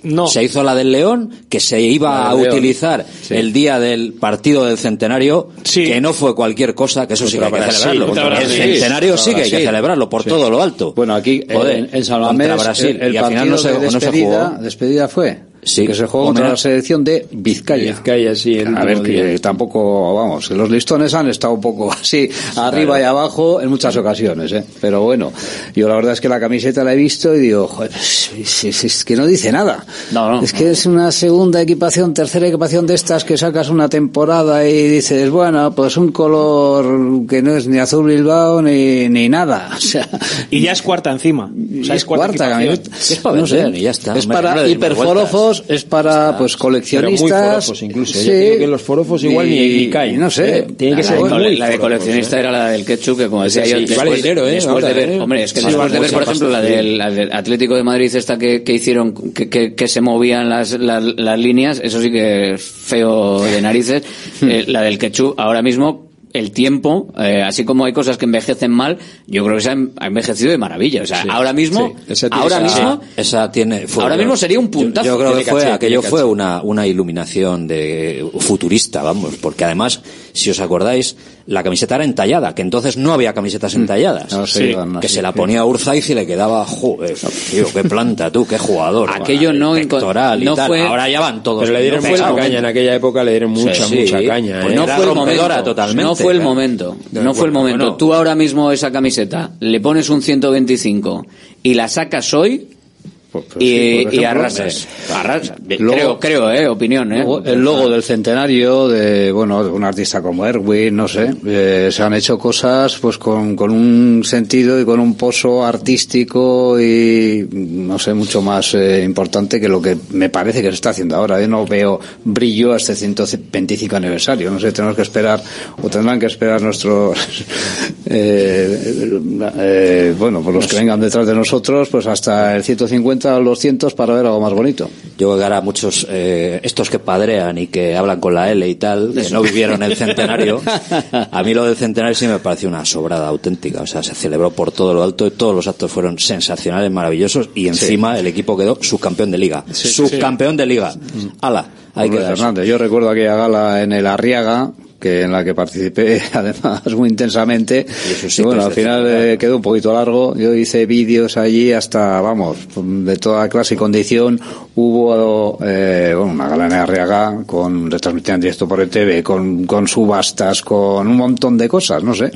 No. Se hizo la del León, que se iba a León. utilizar Sí. el día del partido del centenario, Sí. que no fue cualquier cosa, que eso sí que hay que Brasil, celebrarlo. el centenario sí que hay que celebrarlo por todo lo alto. Bueno, aquí Joder, en, en San Mamés, contra Brasil, el, el y al final no se, no despedida, jugó. despedida fue. Sí. Que se jugó contra la selección de Vizcaya. Vizcaya, sí, el A ver, que día. tampoco, vamos, que los listones han estado un poco así, arriba y abajo en muchas ocasiones, ¿eh? Pero bueno, yo la verdad es que la camiseta la he visto y digo, joder, es, es- es que no dice nada. No, no, es que es una segunda equipación, tercera equipación de estas que sacas una temporada y dices, bueno, pues un color que no es ni azul Bilbao ni, ni nada. O sea, Y ya es cuarta encima. O sea, es cuarta, camiseta. equipación. Es para No sé. y ya está. Es para le es para pues pero muy coleccionistas. forofos incluso yo creo que los forofos igual ni, Y- ni caen No sé. ¿eh? tiene que la, ser muy la de forofos, coleccionista ¿eh? era la del ketchup, que como decía Sí, yo, sí, después, vale dinero, ¿eh? después de ver, ¿eh? hombre, es que Sí, después de ver, por ejemplo, la del, la del Atlético de Madrid, esta que, que hicieron, que, que, que se movían las, las, las líneas, eso sí que es feo de narices. Hmm. Eh, la del ketchup, ahora mismo, el tiempo, eh, así como hay cosas que envejecen mal, yo creo que se ha ha envejecido de maravilla. O sea, ahora mismo, sí. Esa tiene- ahora esa- mismo, Esa tiene. fue- Ahora mismo sería un puntazo. Yo, yo creo que fue, caché, aquello fue una, una iluminación de futurista, vamos, porque además, si os acordáis, la camiseta era entallada, que entonces no había camisetas entalladas. No, sí, que así, se la sí. ponía Urzaiz y le quedaba, joder, tío, qué planta tú, qué jugador. Aquello no no tal. fue- Ahora ya van todos. pero le dieron no mucha fue el caña en aquella época le dieron mucha Sí, mucha sí. caña Pues ¿eh? no Era fue el rompedora momento. totalmente, no fue el ¿eh? momento. No fue el momento. Tú ahora mismo esa camiseta le pones un 125 y la sacas hoy Pues, pues y, sí, y arrasas. Arrasas. Luego- creo, creo, eh, opinión, eh. Luego, El logo del centenario de bueno de un artista como Erwin, no sé, eh, se han hecho cosas pues con, con un sentido y con un pozo artístico y no sé mucho más eh, importante que lo que me parece que se está haciendo ahora. Yo no veo brillo a este 125 aniversario. No sé, tenemos que esperar o tendrán que esperar nuestros eh, eh, bueno pues los que vengan detrás de nosotros pues hasta el 150 o los 200 para ver algo más bonito. Yo creo que ahora muchos, eh, estos que padrean y que hablan con la L y tal, que no vivieron el centenario, a mí lo del centenario sí me pareció una sobrada auténtica. O sea, se celebró por todo lo alto y todos los actos fueron sensacionales, maravillosos y encima el equipo quedó subcampeón de liga. subcampeón de liga. Ala, hay que. Fernández. Yo recuerdo aquella gala en el Arriaga, que en la que participé además muy intensamente. eso sí Y bueno, que al final eh, quedó un poquito largo. Yo hice vídeos allí hasta, vamos, de toda clase y condición, hubo eh, bueno, una gala en Arriaga con retransmitida en directo por ETV, con, con subastas, con un montón de cosas, no sé.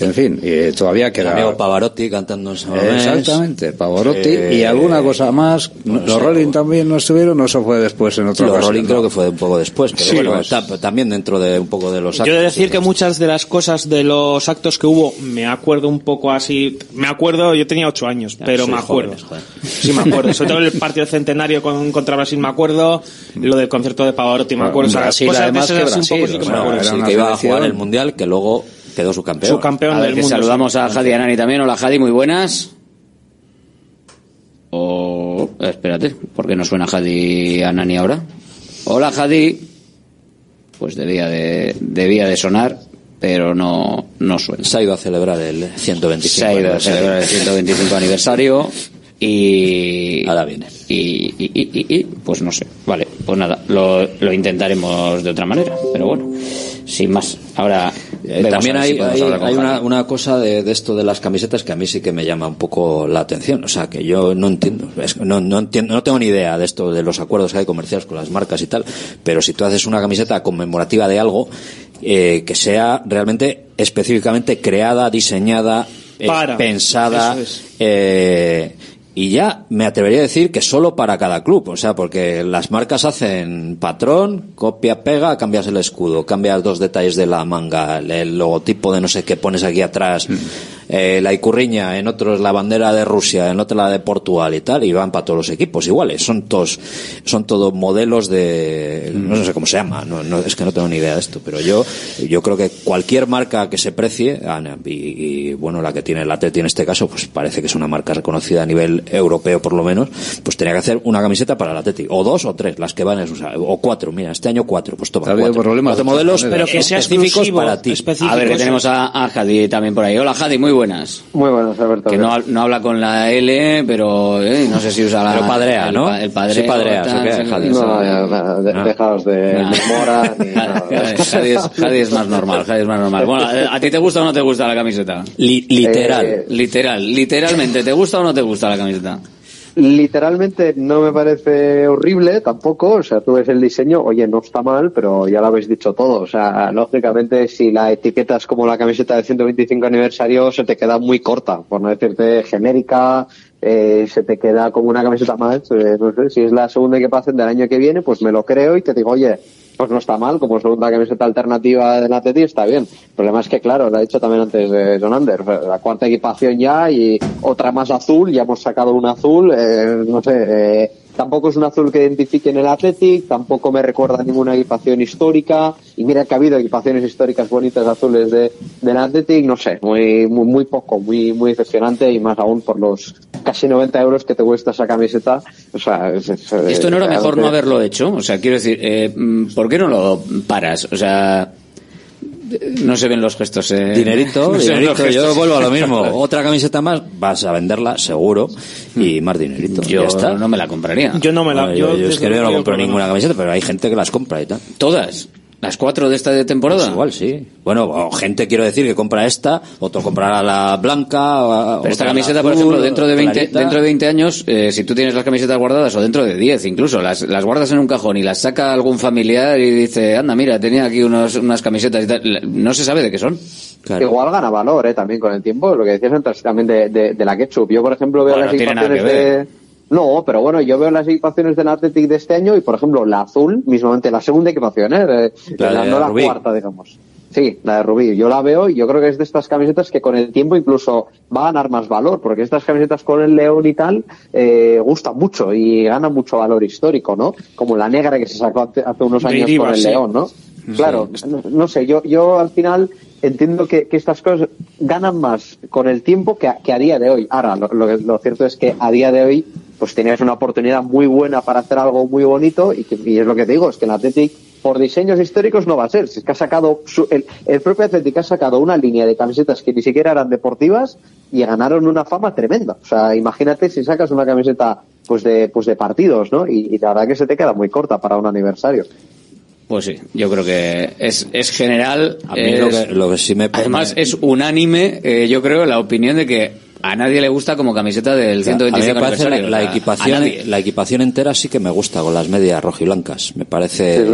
En fin, y todavía queda... El amigo Pavarotti cantando en San. Exactamente, Pavarotti Eh, y alguna cosa más. no los sé, Rolling también no estuvieron, o eso fue después en otra Los ocasión, Rolling ¿no? creo que fue un poco después, pero Sí, bueno, pues. ta- también dentro de un poco de los Yo he de actos. decir que muchas de las cosas de los actos que hubo, me acuerdo un poco así, me acuerdo, yo tenía ocho años, pero sois me acuerdo. jóvenes, joder. Sí, me acuerdo. Sobre todo el partido centenario con, contra Brasil me acuerdo, lo del concierto de Pavarotti me acuerdo. O sea, Brasil, cosas de además, esas que así un poco Brasil, sí que me Bueno, acuerdo. sí, una que iba a jugar el Mundial, que luego quedó su campeón. Subcampeón A ver, del que mundo. saludamos sí. a Jadi Anani también. Hola Jadi, muy buenas. O espérate, ¿por qué no suena Jadi Anani ahora? Hola Jadi. Pues debía de debía de sonar, pero no no suena. Se ha ido a celebrar el 125. Se ha ido a celebrar el 125 aniversario y Ahora viene. y, y, y- y- y, pues no sé. Vale, pues nada, lo, lo intentaremos de otra manera, pero bueno, sin más. Ahora Eh, también si hay, hay, una, una cosa de, de esto de las camisetas que a mí sí que me llama un poco la atención. O sea, que yo no entiendo. Es no, no entiendo, no tengo ni idea de esto de los acuerdos que hay comerciales con las marcas y tal. Pero si tú haces una camiseta conmemorativa de algo, eh, que sea realmente específicamente creada, diseñada, eh, Para. pensada, es. eh, y ya me atrevería a decir que solo para cada club, o sea, porque las marcas hacen patrón, copia, pega, cambias el escudo, cambias dos detalles de la manga, el, logotipo de no sé qué pones aquí atrás, eh, la icurriña, en otro es la bandera de Rusia, en otro la de Portugal y tal, y van para todos los equipos iguales, son todos, son todos modelos de, no sé cómo se llama, no, no, es que no tengo ni idea de esto, pero yo, yo creo que cualquier marca que se precie, y, y, bueno, la que tiene el Atleti en este caso, pues parece que es una marca reconocida a nivel europeo por lo menos, pues tenía que hacer una camiseta para el Atleti, o dos o tres, las que van en usar, o cuatro, mira, este año cuatro, pues toma, cuatro, problemas Cuatro modelos. Pero que sea específicos para ti. específico, A ver, que tenemos a, a Jadi también por ahí. Hola Jadi, muy buenas. Muy buenas, Alberto. Que no, no habla con la L, pero eh, no sé si usa la... Pero padrea, el ¿no? El padre. Sí padrea, No, dejaos de nada. Jadi es, más normal, Jadi es más normal. Bueno, ¿a a ti te gusta o no te gusta la camiseta? Li- literal. Eh, Literal, literalmente, ¿te gusta o no te gusta la camiseta? Literalmente no me parece horrible tampoco, o sea, tú ves el diseño, oye, no está mal, pero ya lo habéis dicho todo, o sea, lógicamente si la etiqueta es como la camiseta del 125 aniversario, se te queda muy corta, por no decirte genérica, eh, se te queda como una camiseta más, eh, no sé, si es la segunda que pasen del año que viene, pues me lo creo y te digo, oye, pues no está mal, como segunda camiseta alternativa del Atleti está bien. El problema es que, claro, lo ha dicho también antes de John Ander, la cuarta equipación ya y otra más azul, ya hemos sacado un azul, eh, no sé, eh, tampoco es un azul que identifique en el Athletic, tampoco me recuerda ninguna equipación histórica, y mira que ha habido equipaciones históricas bonitas azules de, del Athletic, no sé, muy, muy, muy poco, muy, muy decepcionante y más aún por los casi 90 euros que te cuesta esa camiseta, o sea, es- es- ¿Esto no era mejor no haberlo hecho? O sea, quiero decir, eh, mm, ¿por qué no lo paras? O sea, no se ven los gestos. Eh. Dinerito, No se ven los dinerito, yo gestos. vuelvo a lo mismo. Otra camiseta más, vas a venderla seguro y más dinerito. Yo ya está. no me la compraría. Yo no me la... No, yo, yo, yo es que no digo compro no. ninguna camiseta, pero hay gente que las compra y tal. Todas. Las cuatro de esta de temporada. Pues igual, sí. Bueno, o gente quiero decir que compra esta, otro comprará la blanca. o- Pero esta camiseta, por ejemplo, dentro de 20, clarita. dentro de 20 años, eh, si tú tienes las camisetas guardadas, o dentro de 10 incluso, las, las guardas en un cajón y las saca algún familiar y dice, anda, mira, tenía aquí unos, unas camisetas y tal, no se sabe de qué son. Igual gana valor, eh, también con el tiempo. Lo que decías antes también de, de, de la ketchup. Yo, por ejemplo, veo Bueno, las no tiene nada de... No, pero bueno, yo veo las equipaciones del Athletic de este año y, por ejemplo, la azul, mismamente la segunda equipación, ¿eh? De- La la- de no la Rubí. cuarta, digamos. Sí, la de Rubí. Yo la veo y yo creo que es de estas camisetas que con el tiempo incluso va a ganar más valor, porque estas camisetas con el león y tal eh, gustan mucho y ganan mucho valor histórico, ¿no? Como la negra que se sacó hace, hace unos años con el sí. león, ¿no? Claro, no, no sé, yo, yo al final entiendo que, que estas cosas ganan más con el tiempo que a, que a día de hoy. Ahora, lo, lo, lo cierto es que a día de hoy pues tenías una oportunidad muy buena para hacer algo muy bonito y, que, y es lo que te digo, es que el Athletic por diseños históricos no va a ser. Si es que ha sacado, su- el, el propio Athletic ha sacado una línea de camisetas que ni siquiera eran deportivas y ganaron una fama tremenda. O sea, imagínate si sacas una camiseta pues de, pues de partidos, ¿no? Y, y la verdad que se te queda muy corta para un aniversario. Pues sí, yo creo que es, es general. A mí lo es- que, lo que sí me pone- Además, es unánime, eh, yo creo, la opinión de que a nadie le gusta como camiseta del O sea, a mí 125 me parece la, aniversario. la o sea, a equipación, la equipación entera sí que me gusta con las medias rojiblancas. Me parece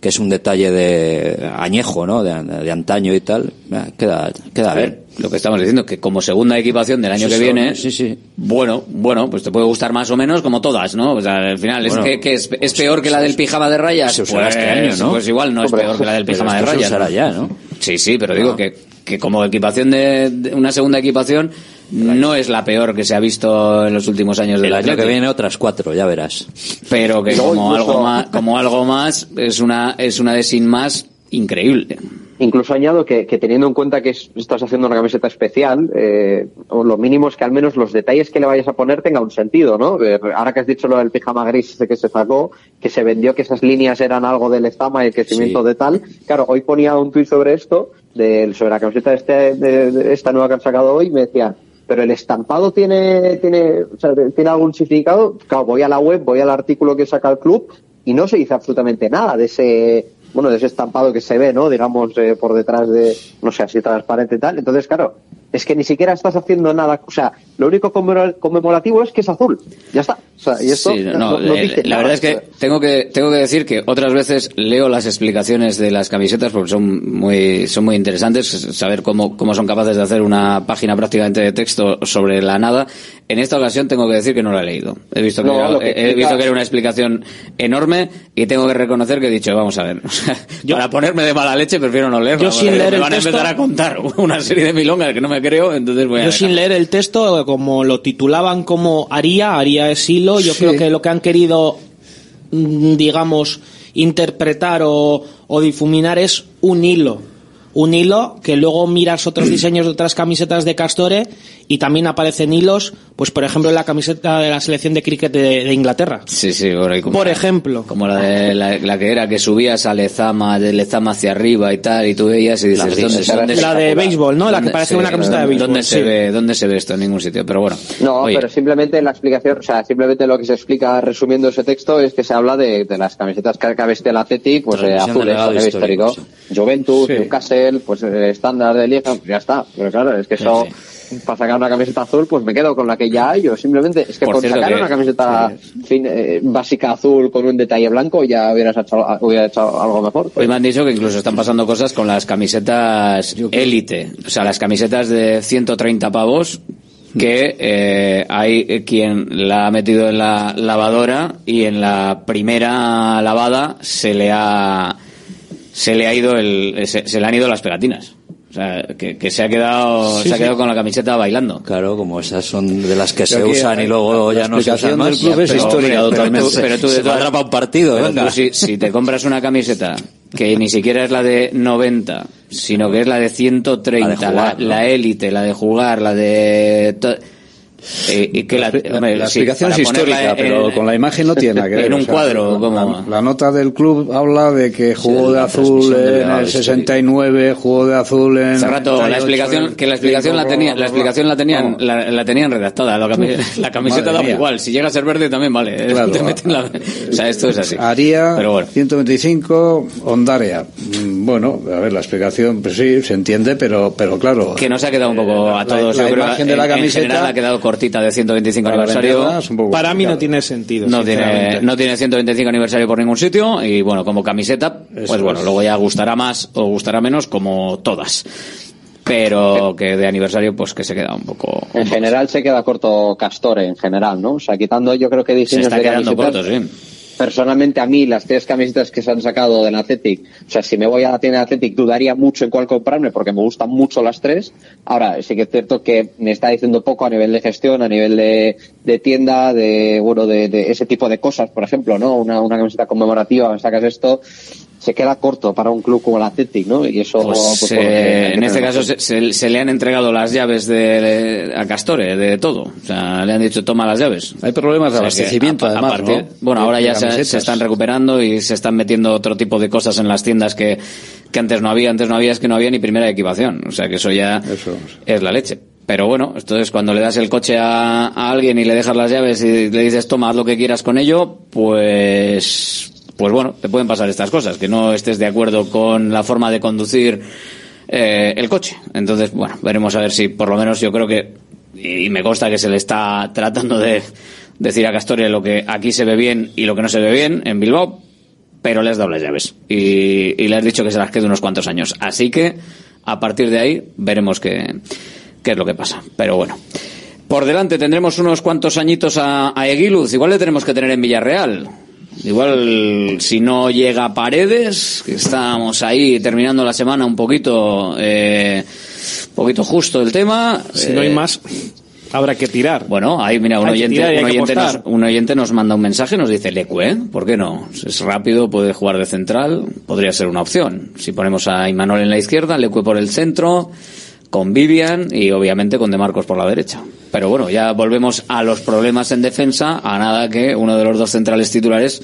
que es un detalle de añejo, ¿no? De, de antaño y tal. Queda, queda A bien. ver, lo que estamos diciendo, que como segunda equipación del año Sí, que viene, sí, sí. bueno, bueno, pues te puede gustar más o menos como todas, ¿no? O sea, al final, Bueno, ¿es, que, que es, es peor que la del pijama de rayas? se usará pues, este año, ¿no? Pues igual no es peor que la del pero pijama de esto se rayas. usará ya, ¿no? Sí, sí, pero digo que, que como equipación de, de una segunda equipación no es la peor que se ha visto en los últimos años del El año que viene otras cuatro, ya verás. pero que como incluso- algo más, como algo más es una es una de sin más increíble. Incluso añado que, que teniendo en cuenta que es- estás haciendo una camiseta especial, eh, o lo mínimo es que al menos los detalles que le vayas a poner tenga un sentido, ¿no? Eh, Ahora que has dicho lo del pijama gris ese que se sacó, que se vendió que esas líneas eran algo del estama y el crecimiento Sí. de tal. Claro, hoy ponía un tuit sobre esto, de, sobre la camiseta de, este, de, de esta nueva que han sacado hoy, y me decía, pero el estampado tiene, tiene, o sea, tiene algún significado. Claro, voy a la web, voy al artículo que saca el club y no se dice absolutamente nada de ese, bueno, de ese estampado que se ve, ¿no? Digamos, eh, por detrás de, no sé, así transparente y tal. Entonces, claro, es que ni siquiera estás haciendo nada, o sea, lo único conmemora- conmemorativo es que es azul. Ya está. O sea, y esto Sí, no, no, no eh, dice la nada. verdad es que tengo que tengo que decir que otras veces leo las explicaciones de las camisetas porque son muy son muy interesantes saber cómo cómo son capaces de hacer una página prácticamente de texto sobre la nada. En esta ocasión tengo que decir que no la he leído. He visto que, No, que he- he explica- visto que era una explicación enorme y tengo que reconocer que he dicho, vamos a ver, o sea, para ponerme de mala leche prefiero no leerlo. Yo sin porque leer me el van a texto- empezar a contar una serie de milongas que no me creo, entonces voy a Yo sin leer el texto, como lo titulaban como Aria, Aria es hilo, yo Sí. creo que lo que han querido, mm, digamos, interpretar o, o difuminar es un hilo. Un hilo que luego miras otros diseños de otras camisetas de Castore y también aparecen hilos, pues por ejemplo la camiseta de la selección de cricket de, de Inglaterra. Sí, sí, por, ahí como, Por ejemplo. como la, de, la, la que era que subías a Lezama, de Lezama hacia arriba y tal, y tú veías y dices, La ¿dónde, gris, dónde la de béisbol, ¿no? La que dónde- parece una camiseta de béisbol, ¿Dónde se sí. ve, dónde se ve esto? En ningún sitio, pero bueno. No, Oye, pero simplemente la explicación, o sea, simplemente lo que se explica resumiendo ese texto es que se habla de, de las camisetas que veste el Athletic, pues eh, azules, legado a nivel histórico, histórico. Juventus, Newcastle, pues el estándar de Lieja, pues ya está. Pero claro, es que eso, para sacar una camiseta azul, pues me quedo con la que ya hay, o simplemente, es que Por sacar que- una camiseta fin- eh, básica azul con un detalle blanco ya hubieras hecho, algo mejor. Hoy me han dicho que incluso están pasando cosas con las camisetas élite, o sea, las camisetas de 130 pavos que eh, hay quien la ha metido en la lavadora y en la primera lavada se le ha se le ha ido el se, se le han ido las pegatinas. O sea, que, que se ha quedado Sí, se ha sí. quedado con la camiseta bailando. Claro, como esas son de las que se Creo que usan y luego la ya no se usan más. del club es Pero, histórica pero totalmente. tú- Pero tú de se todas- atrapa un partido, Pero venga. tú si, si te compras una camiseta que ni siquiera es la de 90, sino que es la de 130, La de jugar, la, ¿no? la élite, la de jugar, la de... eh, y que la, hombre, La sí, explicación es histórica, en- pero con la imagen no tiene nada que ver. En un o sea, cuadro, como... La, la nota del club habla de que jugó de la azul en el histórico. 69, jugó de azul en. Hace rato la 98, explicación que la explicación la tenía la explicación la tenían la, la tenían redactada la, cami- la camiseta mía. igual si llega a ser verde también vale Claro. Te meten la- o sea esto es así Pero bueno. 125, Ondarea. Mm, Bueno, a ver, la explicación, pues sí, se entiende, pero, pero claro. que nos ha quedado un poco a todos la imagen en, de la camiseta- ha quedado cortita de 125 Para aniversario venderla Para mí no tiene sentido. no tiene no tiene 125 aniversario por ningún sitio y bueno como camiseta pues bueno es. luego ya gustará más o gustará menos como todas pero que de aniversario pues que se queda un poco En general se queda corto Castore, en general, ¿no? O sea, quitando yo creo que se diseños está de quedando corto sí Personalmente a mí las tres camisetas que se han sacado del Athletic, o sea, si me voy a la tienda de Athletic dudaría mucho en cuál comprarme porque me gustan mucho las tres. Ahora, sí que es cierto que me está diciendo poco a nivel de gestión, a nivel de, de tienda, de, bueno, de, de ese tipo de cosas, por ejemplo, ¿no? Una, una camiseta conmemorativa, sacas esto, se queda corto para un club como el Athletic, ¿no? Y eso, Pues, pues, eh, que en este caso se, se- se le han entregado las llaves de, a Castore, de todo. O sea, le han dicho toma las llaves. Hay problemas de O sea que abastecimiento, a- además, partir- ¿no? Bueno, ahora ya se, camisetas. se están recuperando y se están metiendo otro tipo de cosas en las tiendas que, que antes no había. Antes no había es que no había ni primera equipación. O sea, que eso ya es la leche. Pero bueno, entonces cuando le das el coche a, a alguien y le dejas las llaves y le dices toma, haz lo que quieras con ello, pues, pues bueno, te pueden pasar estas cosas, que no estés de acuerdo con la forma de conducir eh, el coche. Entonces, bueno, veremos a ver si por lo menos yo creo que y me consta que se le está tratando de decir a Castore lo que aquí se ve bien y lo que no se ve bien en Bilbao, pero le has dado las llaves y, y le has dicho que se las quede unos cuantos años. Así que a partir de ahí veremos qué, qué es lo que pasa. Pero bueno. Por delante tendremos unos cuantos añitos a, a Eguiluz. Igual le tenemos que tener en Villarreal. Igual si no llega Paredes, que estamos ahí terminando la semana un poquito, eh, un poquito justo el tema. Si no hay eh, más, habrá que tirar. Bueno, ahí mira, un Hay oyente, un, oyente nos, un oyente nos manda un mensaje, nos dice Lecue, ¿por qué no? Es rápido, puede jugar de central, podría ser una opción. Si ponemos a Imanol en la izquierda, Lecue por el centro, con Vivian y obviamente con De Marcos por la derecha. Pero bueno, ya volvemos a los problemas en defensa, a nada que uno de los dos centrales titulares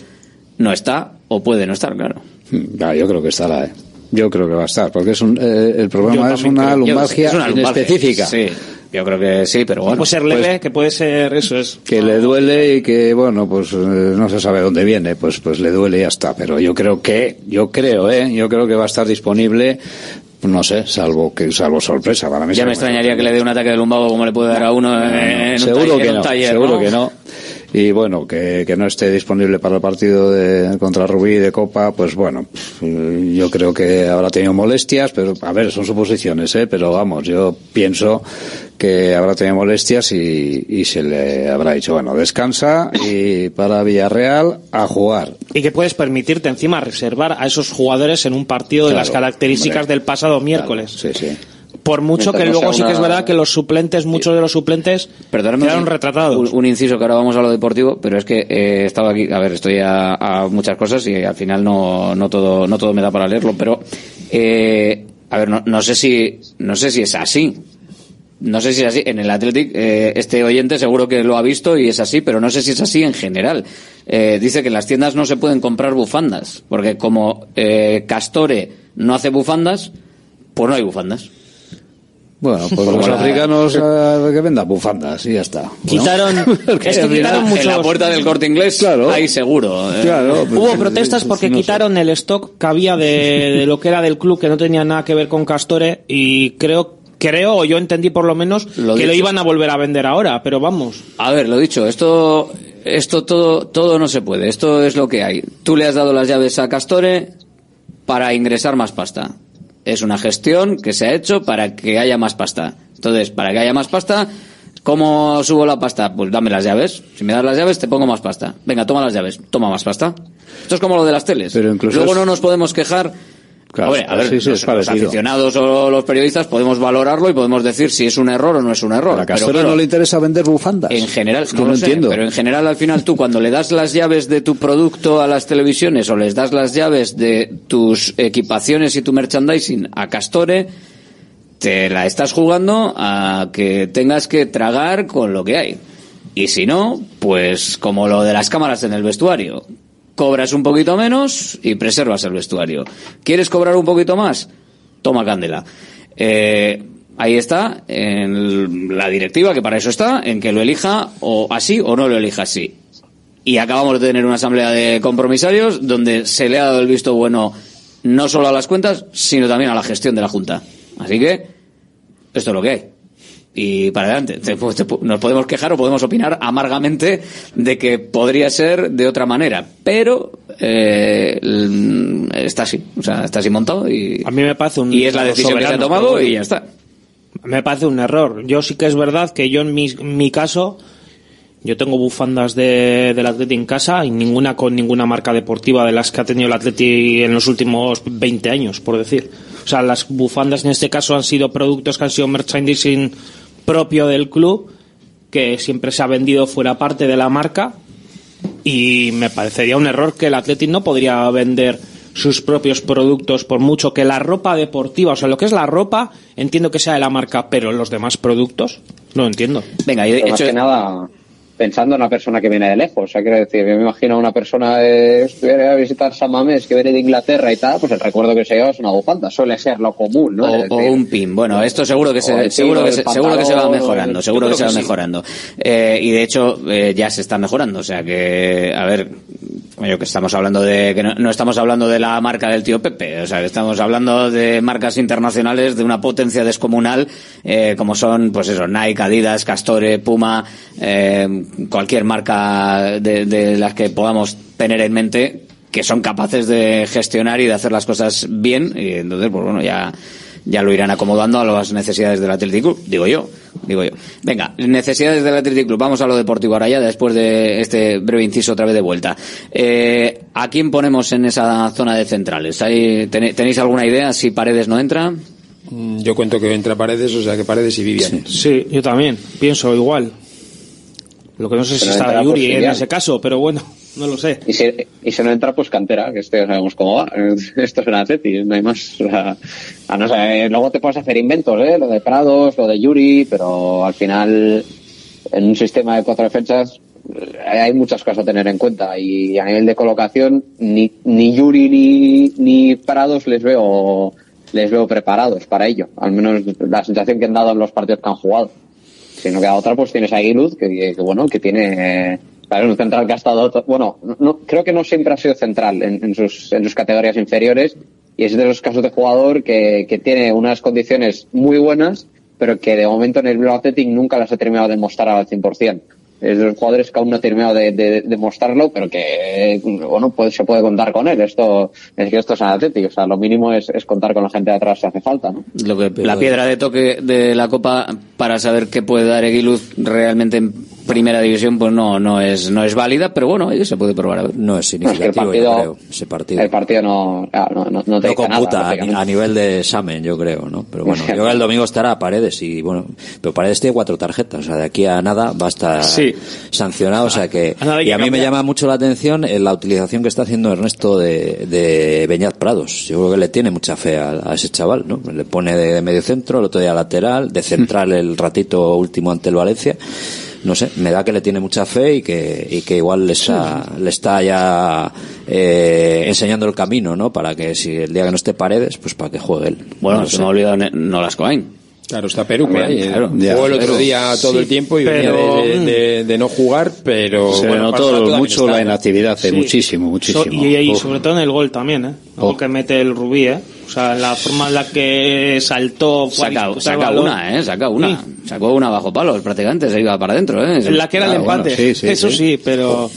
no está o puede no estar, claro. Yo creo que estará, ¿eh? Yo creo que va a estar, porque es un, eh, el problema es una creo. Yo- lumbalgia es una lumbalgia, inespecífica. Sí, yo creo que sí, pero bueno. puede ser pues- leve, que puede ser eso es. que le duele y que bueno pues eh, no se sabe dónde viene pues pues le duele y ya está pero yo creo que yo creo eh yo creo que va a estar disponible no sé salvo que salvo sorpresa para mí Ya me extrañaría que le dé un ataque de lumbago como le puede dar a uno en, un seguro taller- que en un no taller, seguro ¿no? que no y bueno que, que no esté disponible para el partido de, contra Rubí de Copa pues bueno yo creo que habrá tenido molestias pero a ver son suposiciones eh pero vamos yo pienso que habrá tenido molestias y, y se le habrá dicho bueno descansa y para Villarreal a jugar Y que puedes permitirte encima reservar a esos jugadores en un partido de las características hombre. del pasado miércoles. sí sí Por mucho que Mientras luego sí que es verdad que los suplentes, muchos de los suplentes, Perdóname quedaron un- retratados. Un, un inciso que ahora vamos a lo deportivo, pero es que eh, estaba aquí, a ver, estoy a, a muchas cosas y al final no, no todo, no todo me da para leerlo, pero eh, a ver, no, no sé si, no sé si es así. No sé si es así. En el Athletic, eh, este oyente seguro que lo ha visto y es así, pero no sé si es así en general. Eh, dice que en las tiendas no se pueden comprar bufandas, porque como eh, Castore no hace bufandas, pues no hay bufandas. Bueno, pues los la- africanos eh, que vendan bufandas y ya está. ¿no? Quitaron, es que quitaron muchos. En la puerta del corte inglés, Claro. ahí seguro. eh. Claro, pues, Hubo protestas porque no sé. quitaron el stock que había de, de lo que era del club que no tenía nada que ver con Castore y creo creo o yo entendí por lo menos Lo que lo iban a volver a vender ahora, pero vamos. A ver, lo dicho, esto, esto todo, todo no se puede. Esto es lo que hay. Tú le has dado las llaves a Castore para ingresar más pasta. Es una gestión que se ha hecho para que haya más pasta. Entonces, para que haya más pasta, ¿cómo subo la pasta? Pues dame las llaves. Si me das las llaves, te pongo más pasta. Venga, toma las llaves, toma más pasta. Esto es como lo de las teles. Pero incluso Luego es- no nos podemos quejar. Claro, a ver, sí, sí, los, aficionados o los periodistas podemos valorarlo y podemos decir si es un error o no es un error. A claro, no le interesa vender bufandas. en general, Es que no, no lo sé, entiendo. pero en general al final tú cuando le das las llaves de tu producto a las televisiones o les das las llaves de tus equipaciones y tu merchandising a Castore, te la estás jugando a que tengas que tragar con lo que hay. Y si no, pues como lo de las cámaras en el vestuario. Cobras un poquito menos y preservas el vestuario. ¿Quieres cobrar un poquito más? Toma candela. Eh, ahí está, en la directiva, que para eso está, en que lo elija o así o no lo elija así. Y acabamos de tener una asamblea de compromisarios donde se le ha dado el visto bueno no solo a las cuentas, sino también a la gestión de la Junta. Así que, esto es lo que hay. Y para adelante. Te- te- nos podemos quejar o podemos opinar amargamente de que podría ser de otra manera. Pero eh, está así. O sea, está así montado y, A mí me parece un y es la decisión que se ha tomado y ya está. Me parece un error. Yo sí que es verdad que yo en mi, mi caso, yo tengo bufandas de, del Atleti en casa y ninguna con ninguna marca deportiva de las que ha tenido el Atleti en los últimos 20 años, por decir. O sea, las bufandas en este caso han sido productos que han sido merchandising propio del club, que siempre se ha vendido fuera parte de la marca y me parecería un error que el Athletic no podría vender sus propios productos por mucho que la ropa deportiva, o sea, lo que es la ropa, entiendo que sea de la marca, pero los demás productos no entiendo. Venga, Pero más que nada, pensando en una persona que viene de lejos. O sea, quiero decir, yo me imagino a una persona que estuviera a visitar San Mamés, que viene de Inglaterra y tal, pues el recuerdo que se lleva es una bufanda. Suele ser lo común, ¿no? O, un pin. Bueno, esto seguro que se, seguro que se, seguro que se va mejorando, seguro que se va sí. mejorando. Eh, y de hecho, eh, ya se está mejorando. O sea que, a ver, Que estamos hablando de que no, estamos hablando de la marca del tío Pepe, o sea, estamos hablando de marcas internacionales de una potencia descomunal, eh, como son, pues eso, Nike, Adidas, Castore, Puma, eh, cualquier marca de, de las que podamos tener en mente que son capaces de gestionar y de hacer las cosas bien y entonces pues bueno ya ya lo irán acomodando a las necesidades del Athletic Club, digo yo, digo yo. Venga, necesidades del Athletic Club, vamos a lo deportivo ahora ya, después de este breve inciso otra vez de vuelta. Eh, ¿A quién ponemos en esa zona de centrales? ¿Hay, ten- ¿Tenéis alguna idea si Paredes no entra? Mm, Yo cuento que entra Paredes, o sea que Paredes y Vivian. Sí, yo también, pienso igual. Lo que no sé si Pero está entra, Yuri en ese caso, pero bueno, no lo sé. Y si, y si no entra, pues cantera, que este ya sabemos cómo va. Esto es un Atleti, no hay más. A no ser, luego te puedes hacer inventos, ¿eh? Lo de Prados, lo de Yuri, pero al final, en un sistema de cuatro defensas, eh, hay muchas cosas a tener en cuenta. Y a nivel de colocación, ni, ni Yuri ni, ni Prados les veo, les veo preparados para ello. Al menos la sensación que han dado en los partidos que han jugado. Si no queda otra, pues tienes a Aguiluz, que, bueno, que tiene, eh, claro, un central que ha estado, bueno, no, creo que no siempre ha sido central en, en sus, en sus categorías inferiores, y es de los casos de jugador que, que tiene unas condiciones muy buenas, pero que de momento en el Bilbao Athletic nunca las ha terminado de mostrar al 100%. Es de los jugadores que aún no ha terminado de, de, de mostrarlo, pero que, bueno, pues se puede contar con él. Esto, es que esto es Athletic, o sea, lo mínimo es, es contar con la gente de atrás si hace falta, ¿no? Lo que, la piedra de toque de la Copa para saber qué puede dar Eguiluz realmente en primera división pues no no es no es válida, pero bueno, se puede probar a ver. No es No, es que el partido, creo, ese partido. El partido no, no, no, no te no dice nada, computa a, a nivel de examen, yo creo, ¿no? Pero bueno, yo creo que el domingo estará Paredes y bueno, pero Paredes tiene cuatro tarjetas, o sea, de aquí a nada va a estar Sí. sancionado, o sea que A y que a mí me llama mucho la atención eh, la utilización que está haciendo Ernesto de, de Beñat Prados. Yo creo que le tiene mucha fe a, a ese chaval, ¿no? Le pone de, de medio centro, el otro día lateral, de central el ratito último ante el Valencia. No sé, me da que le tiene mucha fe y que, y que igual le está, le está ya eh, enseñando el camino, ¿no? Para que si el día que no esté Paredes, pues para que juegue él. Bueno, No se me ha olvidado Nolas Coain. Claro, está Perú ahí. ¿eh? claro. Jugó el otro día todo Sí, el tiempo y venía pero- de, de- de no jugar, pero Se bueno, notó mucho está, la inactividad, eh, Sí. muchísimo, muchísimo. So- y, sobre todo en el gol también, ¿eh? El gol que mete el Rubí, ¿eh? O sea, la forma en la que saltó, Saca, el saca una, ¿eh? Saca una. Sacó una bajo palos prácticamente, se iba para adentro, ¿eh? En la que era el Claro, bueno, empate. sí, sí, Eso sí. sí, pero...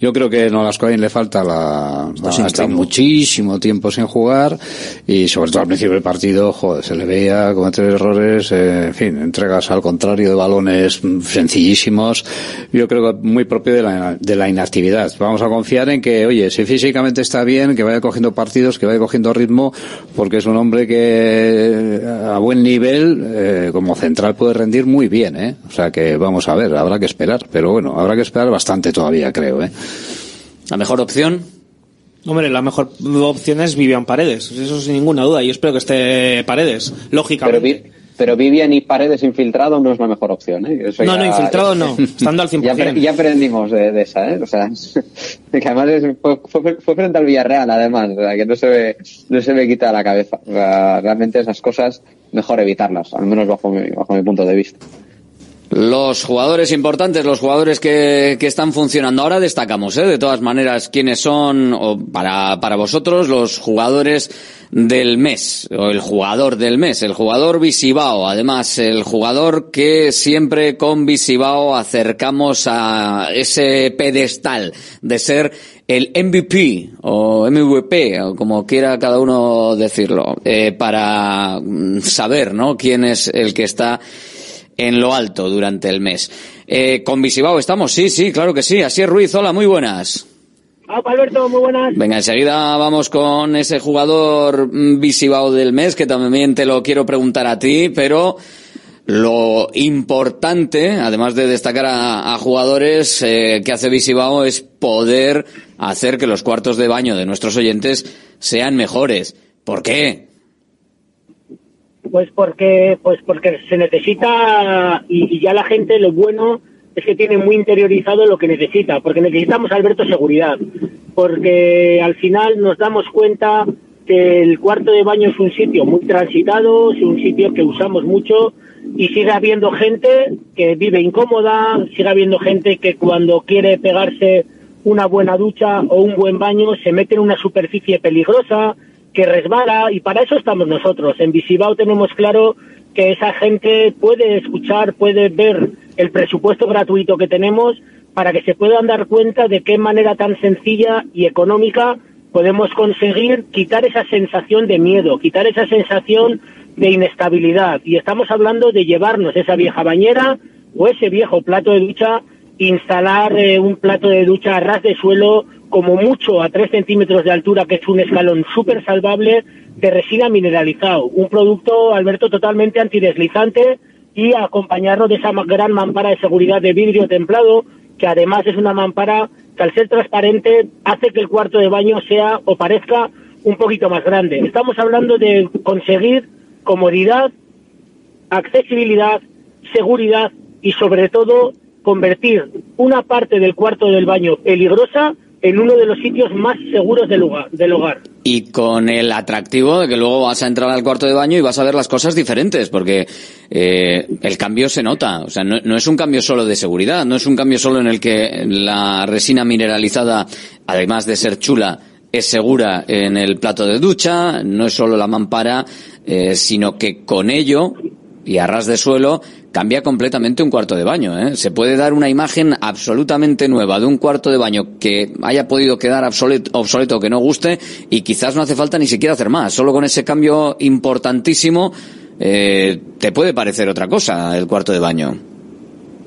Yo creo que no las le falta la, estado ritmo. muchísimo tiempo sin jugar y sobre todo al principio del partido, joder, se le veía cometer errores, eh, en fin, entregas al contrario de balones sencillísimos. Yo creo que muy propio de la, de la inactividad. Vamos a confiar en que, oye, si físicamente está bien, que vaya cogiendo partidos, que vaya cogiendo ritmo, porque es un hombre que eh, a buen nivel, eh, como central puede rendir muy bien, eh. O sea que vamos a ver, habrá que esperar, pero bueno, habrá que esperar bastante todavía, creo, eh. La mejor opción, Hombre, la mejor opción es Vivian Paredes, eso sin ninguna duda. Y espero que esté Paredes, Pero, lógicamente. Vi- pero Vivian y Paredes infiltrado no es la mejor opción, ¿eh? Eso no, ya- no, infiltrado no, estando al 100%. Ya, apre- ya aprendimos de, de esa, ¿eh? O sea, que además es- fue, fue- fue frente al Villarreal, además, o sea, que no se ve, no se me quita la cabeza. O sea, realmente esas cosas mejor evitarlas, al menos bajo mi, bajo mi punto de vista. Los jugadores importantes, los jugadores que, que están funcionando. Ahora destacamos, ¿eh? de todas maneras, quiénes son, o para, para vosotros, los jugadores del mes, o el jugador del mes, el jugador Visibao. Además, el jugador que siempre con Visibao acercamos a ese pedestal de ser el MVP o MVP, o como quiera cada uno decirlo, eh, para mm, saber, ¿no? Quién es el que está en lo alto durante el mes. Eh, ¿Con Visibao estamos? Sí, sí, claro que sí. Así es, Ruiz. Hola, muy buenas. Hola, Alberto, muy buenas. Venga, enseguida vamos con ese jugador mm, Visibao del mes, que también te lo quiero preguntar a ti, pero lo importante, además de destacar a, a jugadores eh, que hace Visibao, es poder hacer que los cuartos de baño de nuestros oyentes sean mejores. ¿Por qué? Pues porque, pues porque se necesita y, y ya la gente lo bueno es que tiene muy interiorizado lo que necesita, porque necesitamos Alberto seguridad, porque al final nos damos cuenta que el cuarto de baño es un sitio muy transitado, es un sitio que usamos mucho y sigue habiendo gente que vive incómoda, sigue habiendo gente que cuando quiere pegarse una buena ducha o un buen baño se mete en una superficie peligrosa, que resbala, y para eso estamos nosotros. En Visibao tenemos claro que esa gente puede escuchar, puede ver el presupuesto gratuito que tenemos para que se puedan dar cuenta de qué manera tan sencilla y económica podemos conseguir quitar esa sensación de miedo, quitar esa sensación de inestabilidad. Y estamos hablando de llevarnos esa vieja bañera o ese viejo plato de ducha, instalar eh, un plato de ducha a ras de suelo, como mucho a 3 centímetros de altura, que es un escalón súper salvable, de resina mineralizado. Un producto, Alberto, totalmente antideslizante y acompañarlo de esa gran mampara de seguridad de vidrio templado que además es una mampara que al ser transparente hace que el cuarto de baño sea o parezca un poquito más grande. Estamos hablando de conseguir comodidad, accesibilidad, seguridad y sobre todo convertir una parte del cuarto del baño peligrosa en uno de los sitios más seguros del hogar. Del hogar. Y con el atractivo de que luego vas a entrar al cuarto de baño y vas a ver las cosas diferentes, porque eh, el cambio se nota. O sea, no, no, es un cambio solo de seguridad, no es un cambio solo en el que la resina mineralizada, además de ser chula, es segura en el plato de ducha, no es solo la mampara, eh, sino que con ello y a ras de suelo cambia completamente un cuarto de baño. ¿eh? Se puede dar una imagen absolutamente nueva de un cuarto de baño que haya podido quedar obsoleto, obsoleto que no guste y quizás no hace falta ni siquiera hacer más. Solo con ese cambio importantísimo eh, te puede parecer otra cosa el cuarto de baño.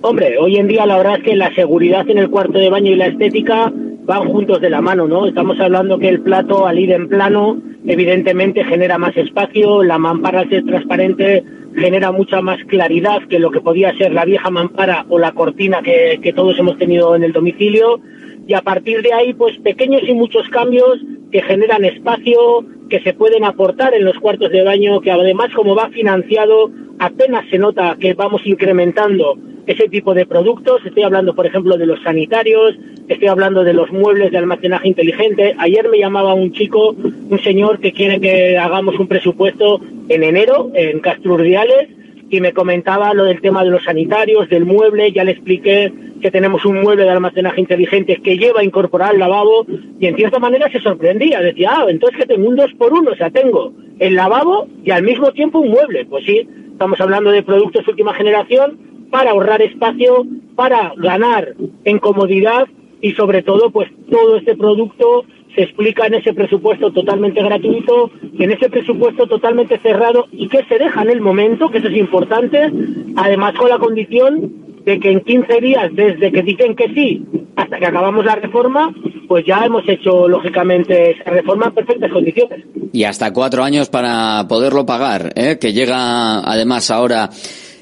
Hombre, hoy en día la verdad es que la seguridad en el cuarto de baño y la estética van juntos de la mano, ¿no? Estamos hablando que el plato al ir en plano evidentemente genera más espacio, la mampara al ser transparente genera mucha más claridad que lo que podía ser la vieja mampara o la cortina que, que todos hemos tenido en el domicilio. Y a partir de ahí pues pequeños y muchos cambios que generan espacio, que se pueden aportar en los cuartos de baño, que además como va financiado apenas se nota que vamos incrementando ese tipo de productos. Estoy hablando, por ejemplo, de los sanitarios, estoy hablando de los muebles de almacenaje inteligente. Ayer me llamaba un chico, un señor que quiere que hagamos un presupuesto en enero en Castrurdiales y me comentaba lo del tema de los sanitarios, del mueble, ya le expliqué que tenemos un mueble de almacenaje inteligente que lleva a incorporar el lavabo y en cierta manera se sorprendía, decía, ah, entonces que tengo un dos por uno, o sea, tengo el lavabo y al mismo tiempo un mueble. Pues sí, estamos hablando de productos última generación para ahorrar espacio, para ganar en comodidad y sobre todo pues todo este producto explica en ese presupuesto totalmente gratuito, en ese presupuesto totalmente cerrado y que se deja en el momento, que eso es importante, además con la condición de que en 15 días desde que dicen que sí hasta que acabamos la reforma, pues ya hemos hecho lógicamente esa reforma en perfectas condiciones. Y hasta cuatro años para poderlo pagar, ¿eh? que llega además ahora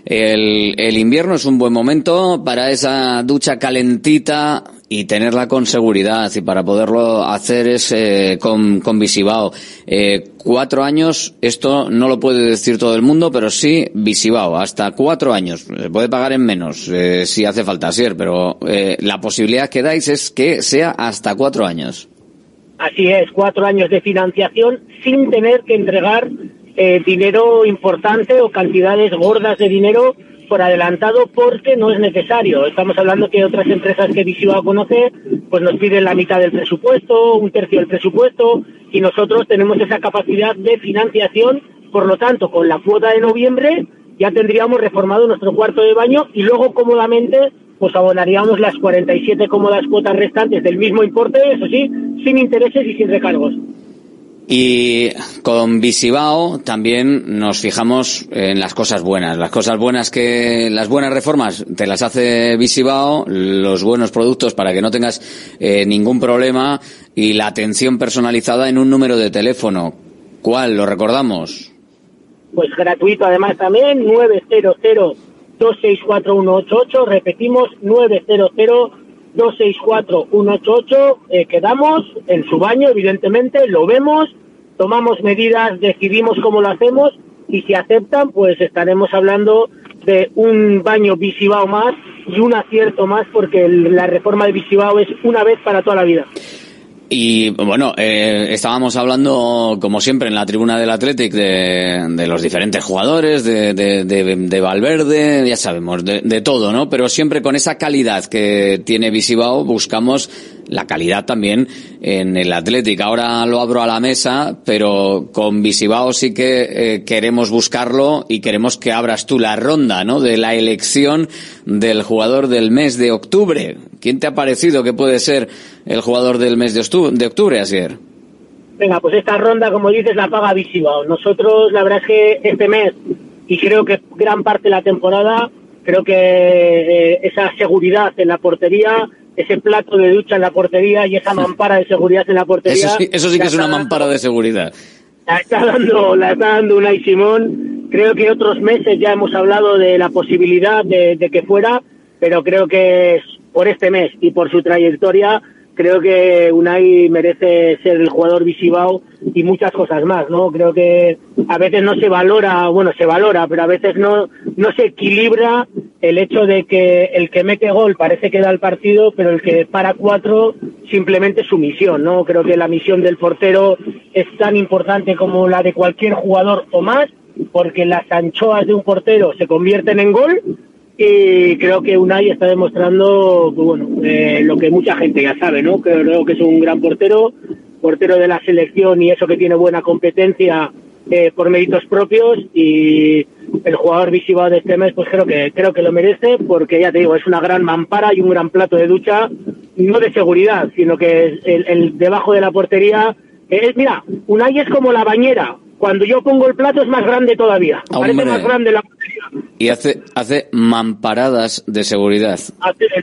el invierno es un buen momento para esa ducha calentita y tenerla con seguridad y para poderlo hacer es eh, con, con Visibao. Eh, cuatro años, esto no lo puede decir todo el mundo, pero sí Visibao, hasta cuatro años. Se puede pagar en menos eh, si hace falta ser, pero eh, la posibilidad que dais es que sea hasta cuatro años. Así es, cuatro años de financiación sin tener que entregar eh, dinero importante o cantidades gordas de dinero por adelantado porque no es necesario. Estamos hablando que otras empresas que Visiva conoce pues nos piden la mitad del presupuesto, un tercio del presupuesto y nosotros tenemos esa capacidad de financiación, por lo tanto, con la cuota de noviembre ya tendríamos reformado nuestro cuarto de baño y luego cómodamente pues abonaríamos las 47 cómodas cuotas restantes del mismo importe, eso sí, sin intereses y sin recargos. Y con Visibao también nos fijamos en las cosas buenas. Las cosas buenas que, las buenas reformas te las hace Visibao, los buenos productos para que no tengas eh, ningún problema y la atención personalizada en un número de teléfono. ¿Cuál? ¿Lo recordamos? Pues gratuito además también, 900 264 repetimos 900 264 188 eh, quedamos en su baño, evidentemente, lo vemos, tomamos medidas, decidimos cómo lo hacemos y si aceptan, pues estaremos hablando de un baño Visibao más y un acierto más porque la reforma de Visibao es una vez para toda la vida. Y bueno, eh, estábamos hablando, como siempre, en la tribuna del Athletic de, de los diferentes jugadores, de, de, de, de Valverde, ya sabemos, de, de todo, ¿no? Pero siempre con esa calidad que tiene Visibao buscamos la calidad también en el Athletic. Ahora lo abro a la mesa, pero con Visibao sí que eh, queremos buscarlo y queremos que abras tú la ronda, ¿no? De la elección del jugador del mes de octubre. ¿Quién te ha parecido que puede ser el jugador del mes de octubre, de octubre Asier? Venga, pues esta ronda, como dices, la paga Visibao. Nosotros, la verdad es que este mes, y creo que gran parte de la temporada, creo que eh, esa seguridad en la portería ese plato de ducha en la portería y esa mampara de seguridad en la portería. Eso sí, eso sí que es una mampara de seguridad. La está dando, la está dando Unai Simón. Creo que otros meses ya hemos hablado de la posibilidad de, de que fuera, pero creo que es por este mes y por su trayectoria creo que Unai merece ser el jugador visibao y muchas cosas más, ¿no? Creo que a veces no se valora, bueno, se valora, pero a veces no, no se equilibra el hecho de que el que mete gol parece que da el partido, pero el que para cuatro simplemente su misión, ¿no? Creo que la misión del portero es tan importante como la de cualquier jugador o más, porque las anchoas de un portero se convierten en gol y creo que Unai está demostrando pues bueno eh, lo que mucha gente ya sabe no creo que es un gran portero portero de la selección y eso que tiene buena competencia eh, por méritos propios y el jugador visivo de este mes pues creo que creo que lo merece porque ya te digo es una gran mampara y un gran plato de ducha no de seguridad sino que el, el debajo de la portería es mira Unai es como la bañera cuando yo pongo el plato es más grande todavía parece más grande la y hace hace mamparadas de seguridad.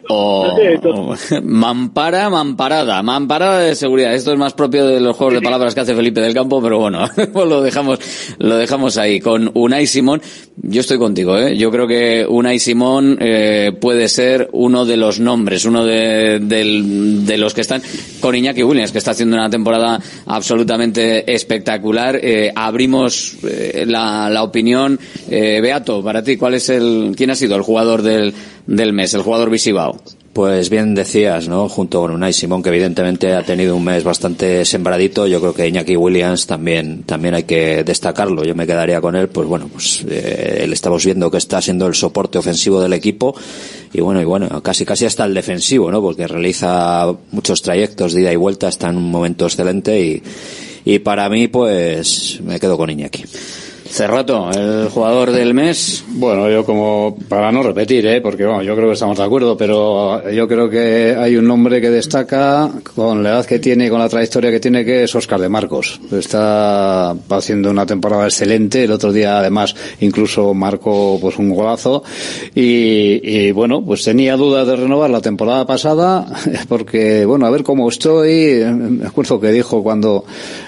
O, o- mampara, mamparada, mamparada de seguridad. Esto es más propio de los juegos de palabras que hace Felipe del Campo, pero bueno, pues lo dejamos, lo dejamos ahí. Con Unai Simón, yo estoy contigo, ¿eh? Yo creo que Unai Simón eh, puede ser uno de los nombres, uno de, de los que están con Iñaki Williams, que está haciendo una temporada absolutamente espectacular. Eh, abrimos eh, la, la opinión. Eh, Beato, para ti, ¿cuál es el, quién ha sido el jugador del, del mes, el jugador visibao? Pues bien decías, ¿no? Junto con Unai Simón, que evidentemente ha tenido un mes bastante sembradito, yo creo que Iñaki Williams también, también hay que destacarlo. Yo me quedaría con él, pues bueno, pues eh, estamos viendo que está siendo el soporte ofensivo del equipo y bueno, y bueno, casi casi hasta el defensivo, ¿no? Porque realiza muchos trayectos de ida y vuelta, está en un momento excelente y, y para mí, pues me quedo con Iñaki. Cerrato, el jugador del mes. Bueno, yo como, para no repetir, ¿eh? porque bueno, yo creo que estamos de acuerdo, pero yo creo que hay un nombre que destaca con la edad que tiene y con la trayectoria que tiene, que es Oscar de Marcos. Está haciendo una temporada excelente, el otro día además incluso marcó pues un golazo y, y, bueno, pues tenía dudas de renovar la temporada pasada porque, bueno, a ver cómo estoy, me acuerdo que dijo cuando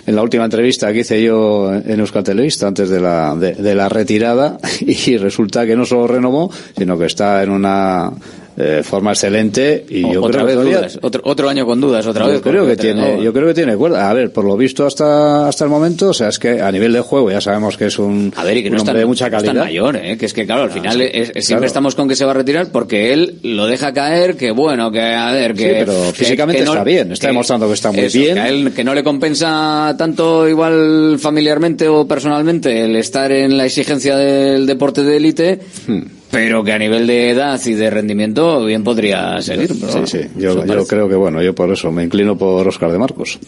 en la última entrevista que hice yo en Euskal Televista antes de la, de la retirada y resulta que no solo renovó, sino que está en una eh, forma excelente y yo otra creo vez que dudas, otro, otro año con dudas, otra yo vez. creo que tiene, yo creo que tiene cuerda. A ver, por lo visto hasta hasta el momento, o sea, es que a nivel de juego ya sabemos que es un, A ver, y que no hombre de mucha no es calidad. tan mayor, ¿eh? que es que claro, al final sí, es- es- siempre estamos con que se va a retirar porque él lo deja caer, que bueno, que a ver, que... Sí, pero que- físicamente que no- está bien, está demostrando que está muy eso, bien. Que a él que no le compensa tanto igual familiarmente o personalmente el estar en la exigencia del deporte de élite, Hmm. Pero que a nivel de edad y de rendimiento bien podría seguir. pero Sí, bueno, sí. Yo, yo creo que bueno, yo por eso me inclino por Oscar de Marcos.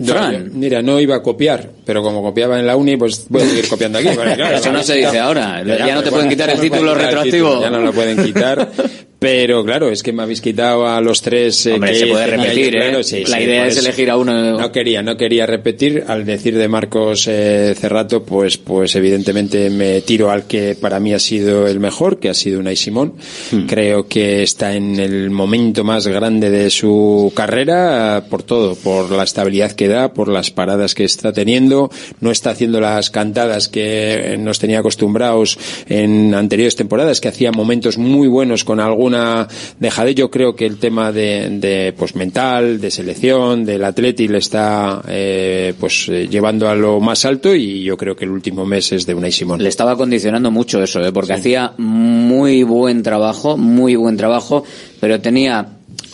Yo- Fran. yo- mira, no iba a copiar, pero como copiaba en la uni, pues voy a seguir copiando aquí. Claro, Eso no se dice ahora. Ya no te pueden quitar el título el retroactivo. título, Ya no lo pueden quitar. Pero claro, es que me habéis quitado a los tres. eh, Hombre, que se puede repetir, ¿eh? claro, sí, La sí, idea es eso. elegir a uno. No quería, no quería repetir. Al decir de Marcos eh, Cerrato, pues, pues evidentemente me tiro al que para mí ha sido el mejor, que ha sido Unai Simón. Hmm. Creo que está en el momento más grande de su carrera, por todo, por la estabilidad que da, por las paradas que está teniendo. No está haciendo las cantadas que nos tenía acostumbrados en anteriores temporadas, que hacía momentos muy buenos con alguna dejadez. Yo creo que el tema de, de, pues mental, de selección, del atleti le está eh, pues eh, llevando a lo más alto y yo creo que el último mes es de Unai Simón. Le estaba condicionando mucho eso, ¿eh? porque hacía muy buen trabajo, muy buen trabajo, pero tenía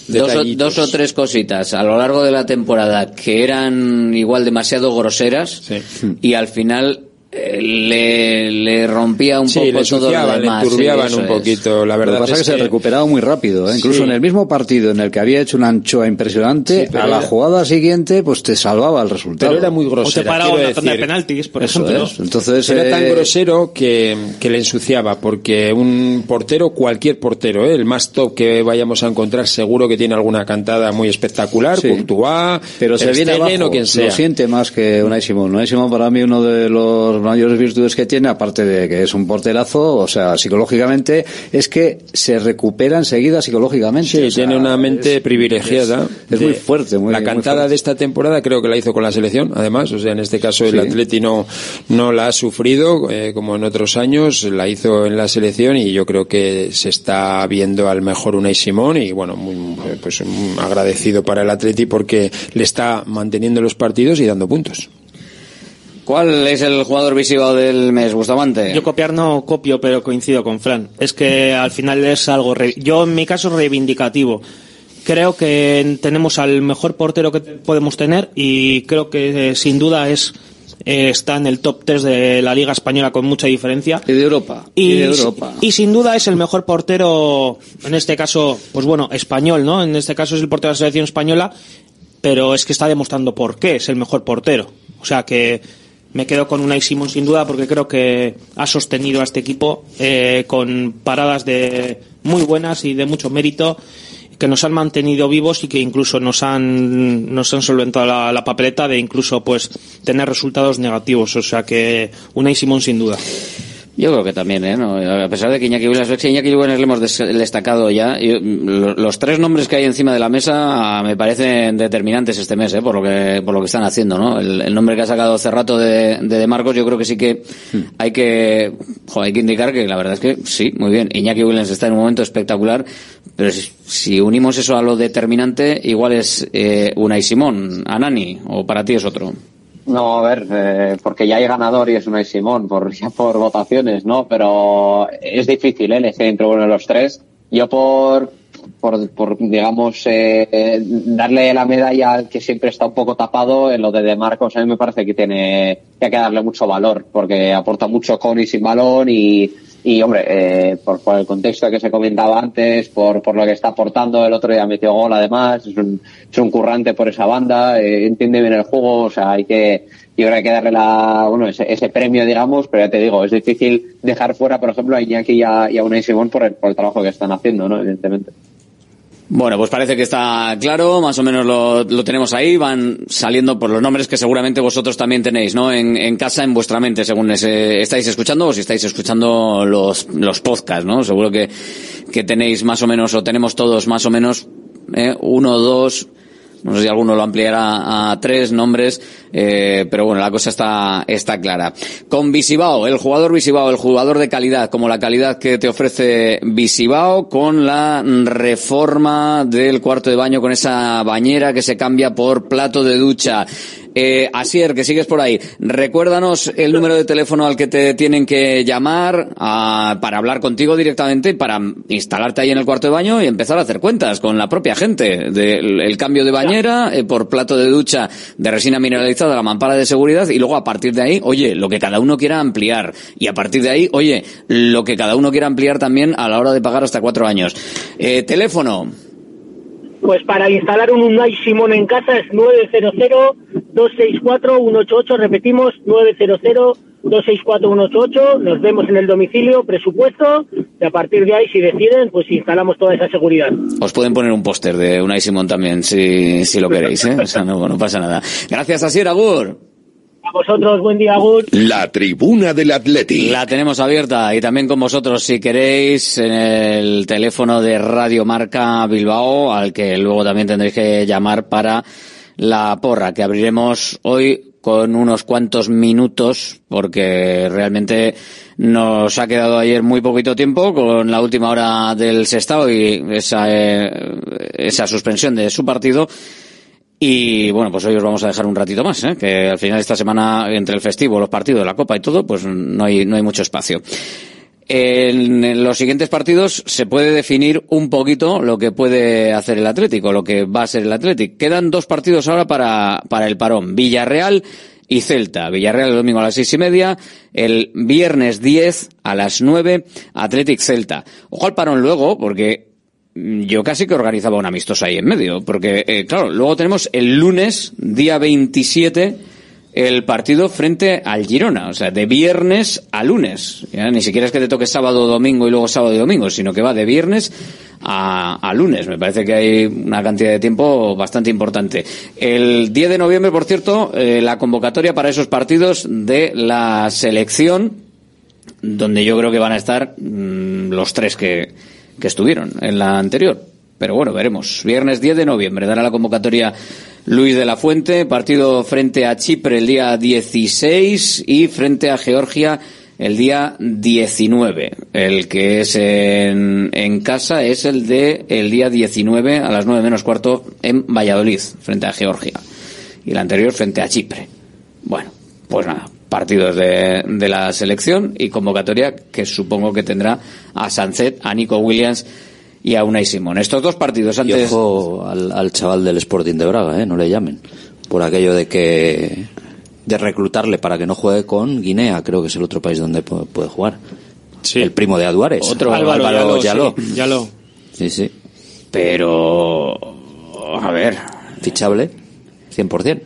dos o, dos o tres cositas a lo largo de la temporada que eran igual demasiado groseras y al final le, le rompía un Sí, poco le todo lo le demás. sí, eso un es. poquito, la Lo verdad que pasa es que se recuperaba muy rápido, ¿eh? incluso Sí. en el mismo partido en el que había hecho una anchoa impresionante, a la era- jugada siguiente pues te salvaba el resultado. Pero era muy grosera. paraba quiero una tanda de penaltis, por Eso ejemplo. es. Entonces, Era tan eh, grosero que, que le ensuciaba, porque un portero, cualquier portero, ¿eh? el más top que vayamos a encontrar, seguro que tiene alguna cantada muy espectacular, Sí. Courtois, pero se viene abajo, o quien sea. lo siente más que Unai Simón. Unai Simón para mí uno de los mayores virtudes que tiene, aparte de que es un porterazo, o sea, psicológicamente, es que se recupera enseguida psicológicamente. Sí, O sea, tiene una mente es- privilegiada. Es, es de- muy fuerte, muy La muy cantada fuerte. de esta temporada creo que la hizo con la selección, además, o sea, en este caso el Sí. Atleti no, no la ha sufrido, eh, como en otros años, la hizo en la selección y yo creo que se está viendo al mejor Unai Simón y bueno, muy, eh, pues mm, agradecido para el Atleti porque le está manteniendo los partidos y dando puntos. ¿Cuál es el jugador visivo del mes, Bustamante? Yo copiar no copio, pero coincido con Fran. Es que al final es algo, re- yo en mi caso reivindicativo. Creo que tenemos al mejor portero que podemos tener y creo que eh, sin duda es eh, está en el top 3 de la Liga Española con mucha diferencia. Y de Europa. Y, Y de Europa. y sin duda es el mejor portero, en este caso, pues bueno, español, ¿no? En este caso es el portero de la selección española, pero es que está demostrando por qué es el mejor portero. O sea que me quedo con Unai Simón sin duda porque creo que ha sostenido a este equipo eh, con paradas de muy buenas y de mucho mérito que nos han mantenido vivos y que incluso nos han nos han solventado la, papeleta de incluso pues tener resultados negativos. O sea que Unai Simón sin duda Yo creo que también, ¿eh? No, a pesar de que Iñaki Williams, que Iñaki Williams le hemos des- destacado ya, yo- lo- los tres nombres que hay encima de la mesa ah, me parecen determinantes este mes, ¿eh? Por lo que, por lo que están haciendo, ¿no? El, el nombre que ha sacado hace rato de, de, De Marcos, yo creo que sí que hay que, hay que indicar que la verdad es que sí, muy bien. Iñaki Williams está en un momento espectacular, pero si, si unimos eso a lo determinante, igual es, eh, Unai Simón, Anani, o para ti es otro. No, a ver, eh, porque ya hay ganador y es Unai Simón por, ya por votaciones, ¿no? Pero es difícil ¿eh? elegir entre uno de los tres. Yo por, por, por digamos, eh, darle la medalla al que siempre está un poco tapado, en lo de De Marcos a mí me parece que tiene que que darle mucho valor, porque aporta mucho con y sin balón y, y hombre, eh, por, por el contexto que se comentaba antes, por, por lo que está aportando, el otro día metió gol además, es un, es un currante por esa banda, eh, entiende bien el juego, o sea, hay que, yo creo que hay que darle la, bueno, ese, ese premio, digamos, pero ya te digo, es difícil dejar fuera, por ejemplo, a Iñaki y a, y a Simón por el, por el trabajo que están haciendo, ¿no? Evidentemente. Bueno, pues parece que está claro, más o menos lo, lo tenemos ahí, van saliendo por los nombres que seguramente vosotros también tenéis, ¿no? En, en casa, en vuestra mente, según estáis escuchando o si estáis escuchando los, los podcasts, ¿no? Seguro que, que tenéis más o menos, o tenemos todos más o menos, eh, uno, dos, no sé si alguno lo ampliará a tres nombres, eh, pero bueno, la cosa está, está clara. Con Visibao, el jugador Visibao, el jugador de calidad, como la calidad que te ofrece Visibao, con la reforma del cuarto de baño, con esa bañera que se cambia por plato de ducha. Eh, Asier, que sigues por ahí, recuérdanos el número de teléfono al que te tienen que llamar a- para hablar contigo directamente, para instalarte ahí en el cuarto de baño y empezar a hacer cuentas con la propia gente del el cambio de bañera eh, por plato de ducha de resina mineralizada, la mampara de seguridad y luego a partir de ahí, oye, lo que cada uno quiera ampliar y a partir de ahí, oye, lo que cada uno quiera ampliar también a la hora de pagar hasta cuatro años. Eh, teléfono. Pues para instalar un Unai Simón en casa es 900-264-188, repetimos, 900-264-188, nos vemos en el domicilio, presupuesto, y a partir de ahí, si deciden, pues instalamos toda esa seguridad. Os pueden poner un póster de Unai Simón también, si, si lo queréis, ¿eh? O sea, no, no pasa nada. Gracias, Asier Agur. A vosotros, buen día, Agur. La tribuna del Atleti. La tenemos abierta y también con vosotros, si queréis, en el teléfono de Radio Marca Bilbao, al que luego también tendréis que llamar para la porra, que abriremos hoy con unos cuantos minutos, porque realmente nos ha quedado ayer muy poquito tiempo con la última hora del Sestao y esa, eh, esa suspensión de su partido. Y bueno, pues hoy os vamos a dejar un ratito más, ¿eh? que al final esta semana, entre el festivo, los partidos, la copa y todo, pues no hay, no hay mucho espacio. En, los siguientes partidos se puede definir un poquito lo que puede hacer el Atlético, lo que va a ser el Atlético. Quedan dos partidos ahora para, para el parón. Villarreal y Celta. Villarreal el domingo a las seis y media, el viernes 10 a las nueve, Athletic Celta. Ojo al parón luego, porque yo casi que organizaba un amistoso ahí en medio, porque, eh, claro, luego tenemos el lunes, día 27, el partido frente al Girona, o sea, de viernes a lunes. Ya, ni siquiera es que te toque sábado, domingo y luego sábado y domingo, sino que va de viernes a, lunes. Me parece que hay una cantidad de tiempo bastante importante. El 10 de noviembre, por cierto, eh, la convocatoria para esos partidos de la selección, donde yo creo que van a estar mm, los tres que estuvieron en la anterior. Pero bueno, veremos. Viernes 10 de noviembre dará la convocatoria Luis de la Fuente, partido frente a Chipre el día 16 y frente a Georgia el día 19. El que es en, casa es el de el día 19 a las 9 menos cuarto en Valladolid, frente a Georgia. Y el anterior frente a Chipre. Bueno, pues nada, partidos de, de la selección y convocatoria que supongo que tendrá a Sancet, a Nico Williams y a Unai Simón. Estos dos partidos Y antes... ojo al, al chaval del Sporting de Braga, ¿eh? no le llamen. Por aquello de que de reclutarle para que no juegue con Guinea, creo que es el otro país donde pu- puede jugar. El primo de Aduares. Otro Álvaro Álvaro Yaló, Yaló. sí, Yaló. Sí, sí. Pero... A ver... Fichable, 100%.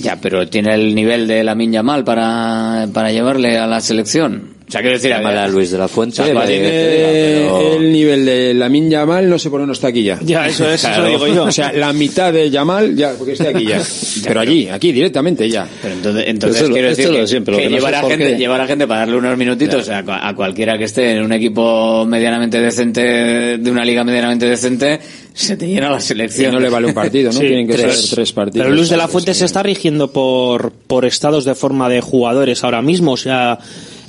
Ya, pero tiene el nivel de la Yamal para, para llevarle a la selección. O sea, quiero decir, a ver, a Luis de la Fuente. O sea, tiene- El nivel de Lamin Yamal no sé por qué no está aquí ya. Ya, eso es, eso digo yo. O sea, la mitad de Yamal ya, porque está aquí ya. Pero allí, aquí directamente ya. Pero entonces, entonces lo- quiero decir lo que, siempre, lo que que no llevar, a gente, qué. llevar a gente para darle unos minutitos a, cua- a cualquiera que esté en un equipo medianamente decente, de una liga medianamente decente, se te llena la Y selección. no le vale un partido, ¿no? Sí, Tienen que tres. ser tres partidos. Pero Luis de la Fuente se está rigiendo por, por estados de forma de jugadores ahora mismo. O sea,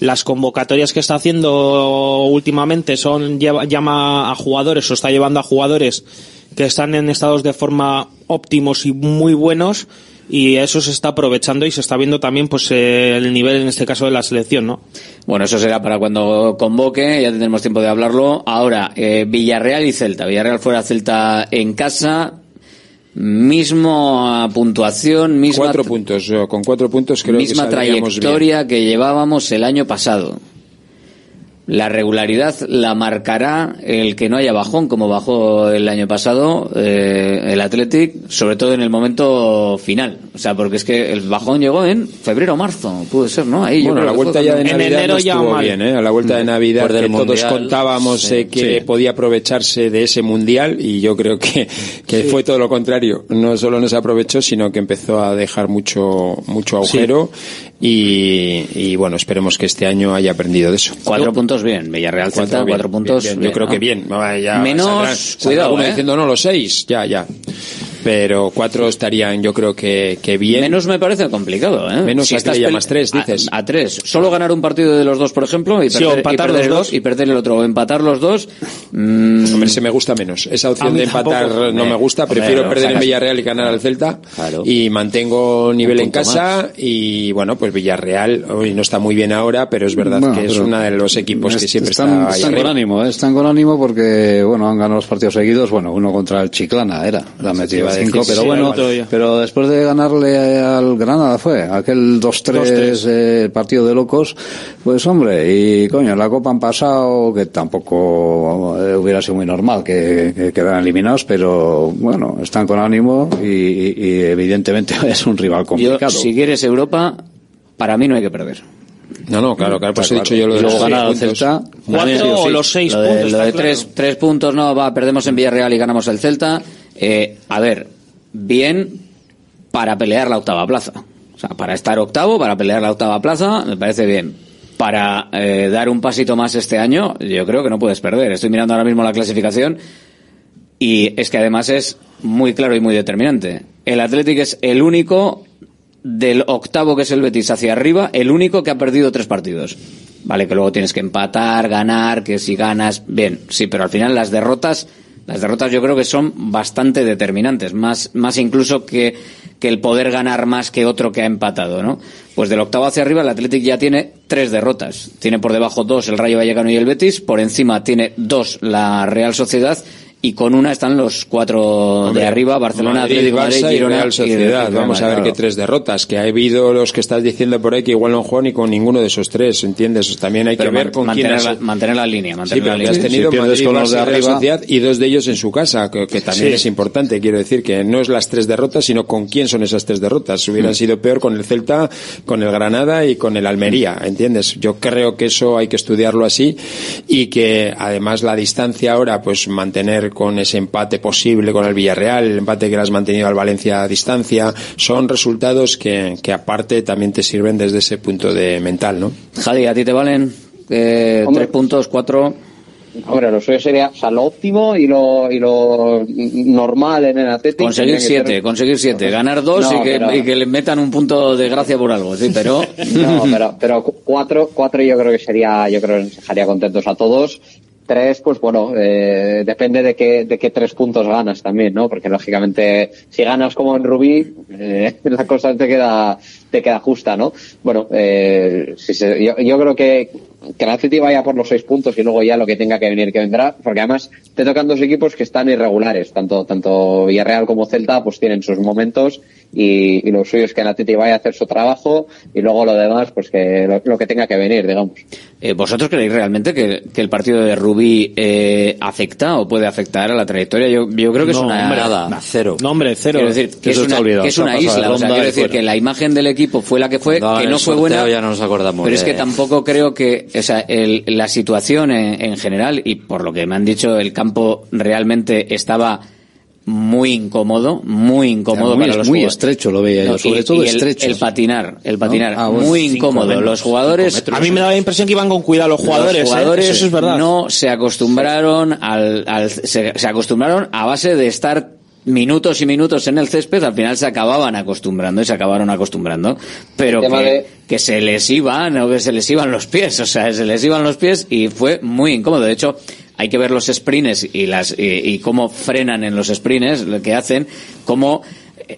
las convocatorias que está haciendo últimamente son lleva- llama a jugadores o está llevando a jugadores que están en estados de forma óptimos y muy buenos y eso se está aprovechando y se está viendo también pues el nivel en este caso de la selección, ¿no? Bueno, eso será para cuando convoque, ya tendremos tiempo de hablarlo. Ahora, eh, Villarreal y Celta. Villarreal fuera Celta en casa, mismo puntuación, misma, Cuatro puntos. yo con cuatro puntos creo misma que trayectoria que llevábamos el año pasado. La regularidad la marcará el que no haya bajón, como bajó el año pasado eh, el Athletic, sobre todo en el momento final. O sea, porque es que el bajón llegó en febrero o marzo, puede ser, ¿no? Ahí Bueno, la fue vuelta ya de Navidad no estuvo mal. bien, ¿eh? A la vuelta de Navidad Después que del todos Mundial, contábamos sí, eh, que sí. podía aprovecharse de ese Mundial y yo creo que, que fue todo lo contrario. No solo no se aprovechó, sino que empezó a dejar mucho, mucho agujero y, y bueno, esperemos que este año haya aprendido de eso. Cuatro puntos bien, Villarreal Celta, bien, cuatro puntos bien, bien. bien, Yo creo ¿no? que bien. Ya Menos, saldrán- cuidado, ¿eh? diciendo no, los seis, ya, ya. Pero cuatro estarían, yo creo que, que bien. Menos me parece complicado, ¿eh? Menos a le pele- llamas tres, dices. A, a tres. Solo ganar un partido de los dos, por ejemplo, y Sí, perder, o empatar y perder los el dos. y perder el otro. O empatar los dos. mm, Hombre, se me gusta menos. Esa opción de empatar tampoco. no me gusta. Hombre, Prefiero lo perder en. Villarreal y ganar al Celta. Claro. Y mantengo nivel en casa. Y bueno, pues Villarreal hoy no está muy bien ahora, pero es verdad Bueno, que es uno de los equipos que siempre están, está ahí están con ánimo, ¿eh? están con ánimo porque bueno han ganado los partidos seguidos, bueno uno contra el Chiclana era, la metió iba a decir, cinco, sí, pero sí, bueno, pero después de ganarle al Granada fue aquel 2-3 eh, partido de locos, pues hombre y coño en la Copa han pasado que tampoco eh, hubiera sido muy normal que, que quedaran eliminados, pero bueno están con ánimo y, y- y evidentemente es un rival yo, complicado. si quieres Europa, para mí no hay que perder. No, no, claro, claro, por eso he dicho yo lo de los ganar. Celta. Cuatro o los seis lo de, puntos. Lo de claro. tres, tres puntos no, va, perdemos en Villarreal y ganamos el Celta. Eh, a ver, bien para pelear la octava plaza. O sea, para estar octavo, para pelear la octava plaza, me parece bien. Para eh, dar un pasito más este año, yo creo que no puedes perder. Estoy mirando ahora mismo la clasificación y es que además es muy claro y muy determinante. El Athletic es el único del octavo que es el Betis hacia arriba, el único que ha perdido tres partidos. Vale, que luego tienes que empatar, ganar, que si ganas, bien, sí, pero al final las derrotas Las derrotas yo creo que son bastante determinantes, más, más incluso que, que el poder ganar más que otro que ha empatado, ¿no? Pues del octavo hacia arriba el Athletic ya tiene tres derrotas. Tiene por debajo dos el Rayo Vallecano y el Betis, por encima tiene dos la Real Sociedad y con una están los cuatro Hombre, de arriba, Barcelona, Madrid, Atlético de Madrid, Barça y Girona Real Sociedad. y- Vamos a ver claro. qué tres derrotas, que ha habido los que estás diciendo por ahí que igual no juegan ni con ninguno de esos tres, ¿entiendes? También hay Pero que ver con quién mantener, has... la, mantener la línea, Sí, mantener pero la has línea. tenido Madrid, con los de y Real arriba- Sociedad y dos de ellos en su casa, que, que también Sí. es importante. Quiero decir que no es las tres derrotas, sino con quién son esas tres derrotas. Hubieran Mm. sido peor con el Celta, con el Granada y con el Almería, ¿entiendes? Yo creo que eso hay que estudiarlo así y que además la distancia ahora, pues mantener con ese empate posible con el Villarreal, el empate que le has mantenido al Valencia a distancia, son resultados que, que aparte también te sirven desde ese punto de mental, ¿no? Jadi, ¿a ti te valen eh, tres puntos, cuatro? Hombre, lo suyo sería, o sea, lo óptimo y lo, y lo normal en el Atlético. Conseguir ser- siete, conseguir siete, ganar dos No, y, que, pero- y que le metan un punto de gracia por algo, sí, pero... No, pero, pero cu- cuatro, cuatro yo creo que sería, yo creo que dejaría contentos a todos. Tres, pues bueno, eh, depende de qué, de qué tres puntos ganas también, ¿no? Porque lógicamente, si ganas como en Rubí, eh, la cosa te queda, te queda justa, ¿no? Bueno, eh, si se- yo, yo creo que, que el Atleti vaya por los seis puntos y luego ya lo que tenga que venir que vendrá, porque además te tocan dos equipos que están irregulares, tanto, tanto Villarreal como Celta, pues tienen sus momentos y, y lo suyo es que el Atleti vaya a hacer su trabajo y luego lo demás, pues que lo, lo que tenga que venir, digamos. Eh, ¿Vosotros creéis realmente que, que el partido de Rubí eh, afecta o puede afectar a la trayectoria? Yo, yo creo que es No, una... hombre, nada. cero. No, hombre, cero. Quiero decir, que es una, olvidado, que es una isla. O sea, quiero decir que la imagen del equipo fue la que fue, Cuando que no fue buena. ya no nos acordamos Pero es que tampoco creo que, o sea, el- la situación en, en general, y por lo que me han dicho, el campo realmente estaba muy incómodo, muy incómodo Muy- para los muy jugadores. estrecho lo veía yo, sobre y- todo y el- estrecho. El, patinar, el patinar, Ah, bueno. muy incómodo. los jugadores, A mí me daba la impresión que iban con cuidado los jugadores, los ¿eh? jugadores Eso es verdad. no se acostumbraron al, al- se, se acostumbraron a base de estar minutos y minutos en el césped, al final se acababan acostumbrando y se acabaron acostumbrando, pero que, de- que se les iban o que se les iban los pies, o sea, se les iban los pies y fue muy incómodo. De hecho, hay que ver los sprints y las y, y cómo frenan en los sprints, lo que hacen, cómo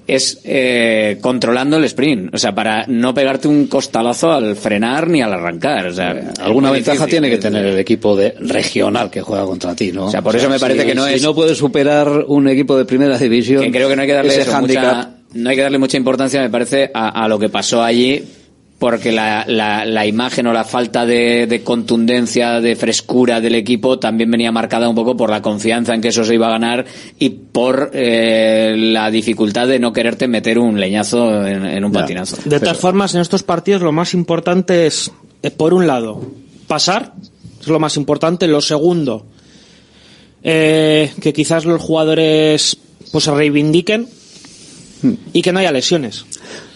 es eh, controlando el sprint, o sea, para no pegarte un costalazo al frenar ni al arrancar, o sea, Alguna muy ventaja difícil. tiene que tener el equipo de regional que juega contra ti, ¿no? O sea, por eso me parece si- que no si es- no puedes superar un equipo de primera división. que creo que no hay que darle ese eso, mucha, no hay que darle mucha importancia me parece a, a lo que pasó allí porque la, la, la imagen o la falta de, de contundencia, de frescura del equipo también venía marcada un poco por la confianza en que eso se iba a ganar y por eh, la dificultad de no quererte meter un leñazo en, en un patinazo. De todas formas, en estos partidos lo más importante es, eh, por un lado, pasar, es lo más importante. Lo segundo, eh, que quizás los jugadores pues se reivindiquen y que no haya lesiones.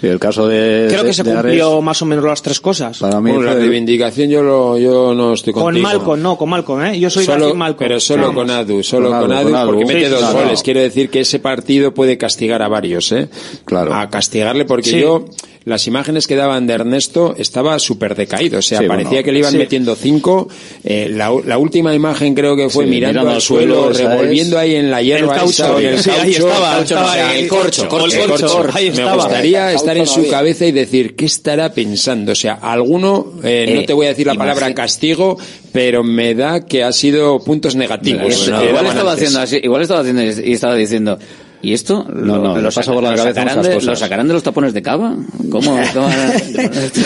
Y el caso de. Creo de- que se de cumplió Ares, más o menos las tres cosas. para mí Bueno, la reivindicación yo, lo, yo no estoy Con contigo. Malcolm, no, con Malcolm, ¿eh? Yo soy Solo- Malcolm. pero solo Vamos. con Adu, solo Con con Adu, con porque mete Sí, dos claro. goles. Quiero decir que ese partido puede castigar a varios, ¿eh? Claro. A castigarle porque Sí. yo, las imágenes que daban de Ernesto estaba súper decaído. O sea, Sí, parecía bueno, que le iban sí. metiendo cinco. Eh, la, la última imagen creo que fue Sí, mirando, mirando al suelo, revolviendo ahí en la hierba. El caucho, esa, en el sí, ahí estaba, El estaba el corcho, corcho, El corcho, corcho. ahí Me estaba. gustaría El estar en su cabeza y decir, ¿qué estará pensando? O sea, alguno, eh, no Eh, te voy a decir la palabra imagi- castigo, pero me da que ha sido puntos negativos. Igual estaba haciendo así, igual estaba haciendo y estaba diciendo ¿Y esto? No, no, le pasa por la lo cabeza sacarán de. ¿Lo sacarán de los tapones de cava? ¿Cómo? cómo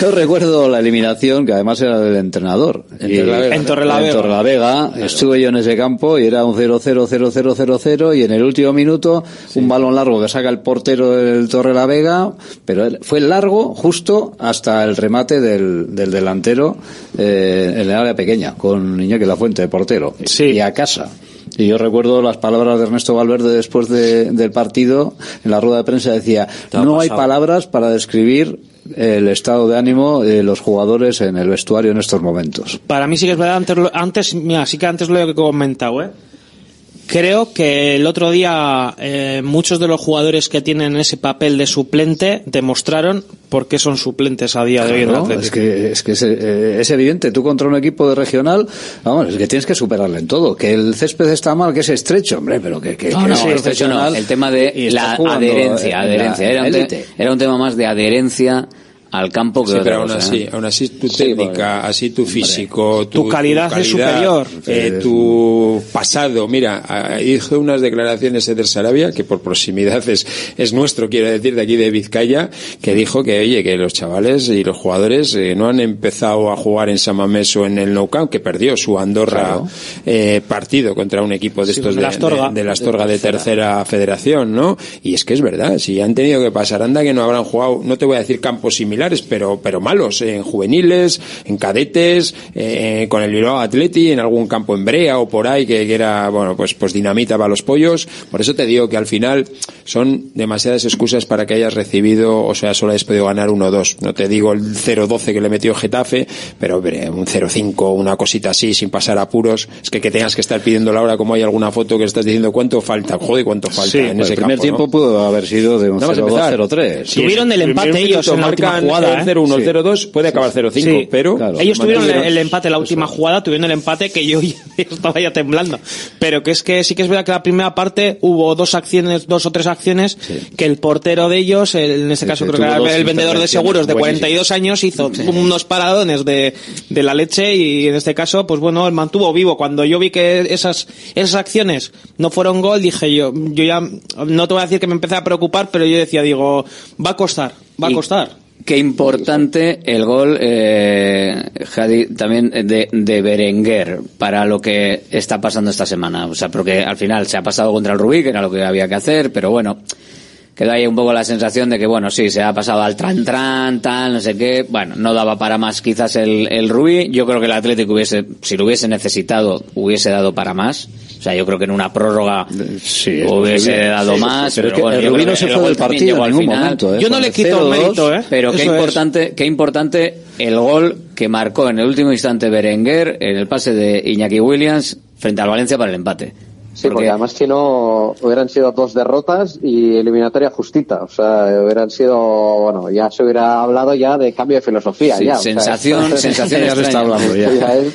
Yo recuerdo la eliminación, que además era del entrenador. En Y- Torrelavega. En Torrelavega. En Torrelavega. Estuve yo en ese campo y era un 0-0-0-0-0-0 y en el último minuto un balón largo que saca el portero del Torrelavega, pero él- fue largo justo hasta el remate del, del delantero eh, en el área pequeña, con Iñaki La Fuente de portero. Sí. Y a casa. Y yo recuerdo las palabras de Ernesto Valverde después de- del partido, en la rueda de prensa decía, no hay pasado". palabras para describir el estado de ánimo de los jugadores en el vestuario en estos momentos. Para mí sí que es verdad, antes, lo- antes mira, sí que antes lo he comentado, ¿eh? Creo que el otro día eh, muchos de los jugadores que tienen ese papel de suplente demostraron por qué son suplentes a día de hoy en el es que, es, que es, eh, es evidente, tú contra un equipo de regional, vamos, es que tienes que superarle en todo. Que el césped está mal, que es estrecho, hombre, pero que, que, No, que no, es estrecho no. El tema de la jugando adherencia, la adherencia. Era un, te- élite. era un tema más de adherencia al campo que Sí, pero aún así, ¿eh? aún así tu técnica, así tu físico, tu, Tu calidad es superior. eh, tu pasado. Mira, hizo unas declaraciones Eder Sarabia, que por proximidad es, es nuestro, quiero decir, de aquí de Vizcaya, que dijo que, oye, que los chavales y los jugadores eh, no han empezado a jugar en Samamés o en el Nou Camp, que perdió su Andorra Claro. eh, partido contra un equipo de estos de de, la Astorga. de- de la Astorga de tercera federación, ¿no? Y es que es verdad, si han tenido que pasar, anda que no habrán jugado, no te voy a decir campos similares, pero, pero malos, eh, en juveniles, en cadetes, eh, con el Bilbao Atleti, en algún campo en Brea o por ahí, que, que era, bueno, pues, pues dinamita para los pollos. Por eso te digo que al final son demasiadas excusas para que hayas recibido, o sea, solo hayas podido ganar 1-2. No te digo el 0-12 que le metió Getafe, pero hombre, un 0-5, una cosita así, sin pasar apuros. Es que que tengas que estar pidiendo la hora como hay alguna foto que estás diciendo cuánto falta, joder, cuánto falta Sí, en el ese primer campo, tiempo ¿no? pudo haber sido de un Nada más 0-2, empezar. 0-3. Sí, Tuvieron el empate ellos en la última marcan jugada, el ¿eh? 0-1, el Sí. 0-2, puede acabar 0-5, Sí. pero... Ellos tuvieron el, el empate la última jugada, tuvieron el empate que yo estaba ya temblando. Pero que es que sí que es verdad que la primera parte hubo dos acciones, dos o tres acciones que el portero de ellos, el- en este caso sí, creo que era el vendedor de seguros de intervenciones 42 años hizo unos paradones de, de la leche y en este caso, pues bueno, él mantuvo vivo. Cuando yo vi que esas, esas acciones no fueron gol, dije yo, yo ya, no te voy a decir que me empecé a preocupar, pero yo decía, digo, va a costar, va a costar. Qué importante el gol, eh, Jadi, también de, de Berenguer para lo que está pasando esta semana. O sea, porque al final se ha pasado contra el Rubí, que era lo que había que hacer, pero bueno, quedó ahí un poco la sensación de que, bueno, sí, se ha pasado al tran tran, tal, no sé qué. Bueno, no daba para más quizás el, el Rubí. Yo creo que el Atlético hubiese, si lo hubiese necesitado, hubiese dado para más. O sea, yo creo que en una prórroga Sí, es hubiese dado Sí, más. pero es pero que bueno, el no se fue el del partido en al ningún final. momento, ¿eh? Yo no le quito 0-2, mérito, ¿eh? Pero qué es. importante, qué importante el gol que marcó en el último instante Berenguer en el pase de Iñaki Williams frente al Valencia para el empate. Sí, porque además si no hubieran sido dos derrotas y eliminatoria justita, o sea, hubieran sido, bueno, ya se hubiera hablado ya de cambio de filosofía. Sí, ya, o sea, sensación- sensación Ya se está hablando ya. es-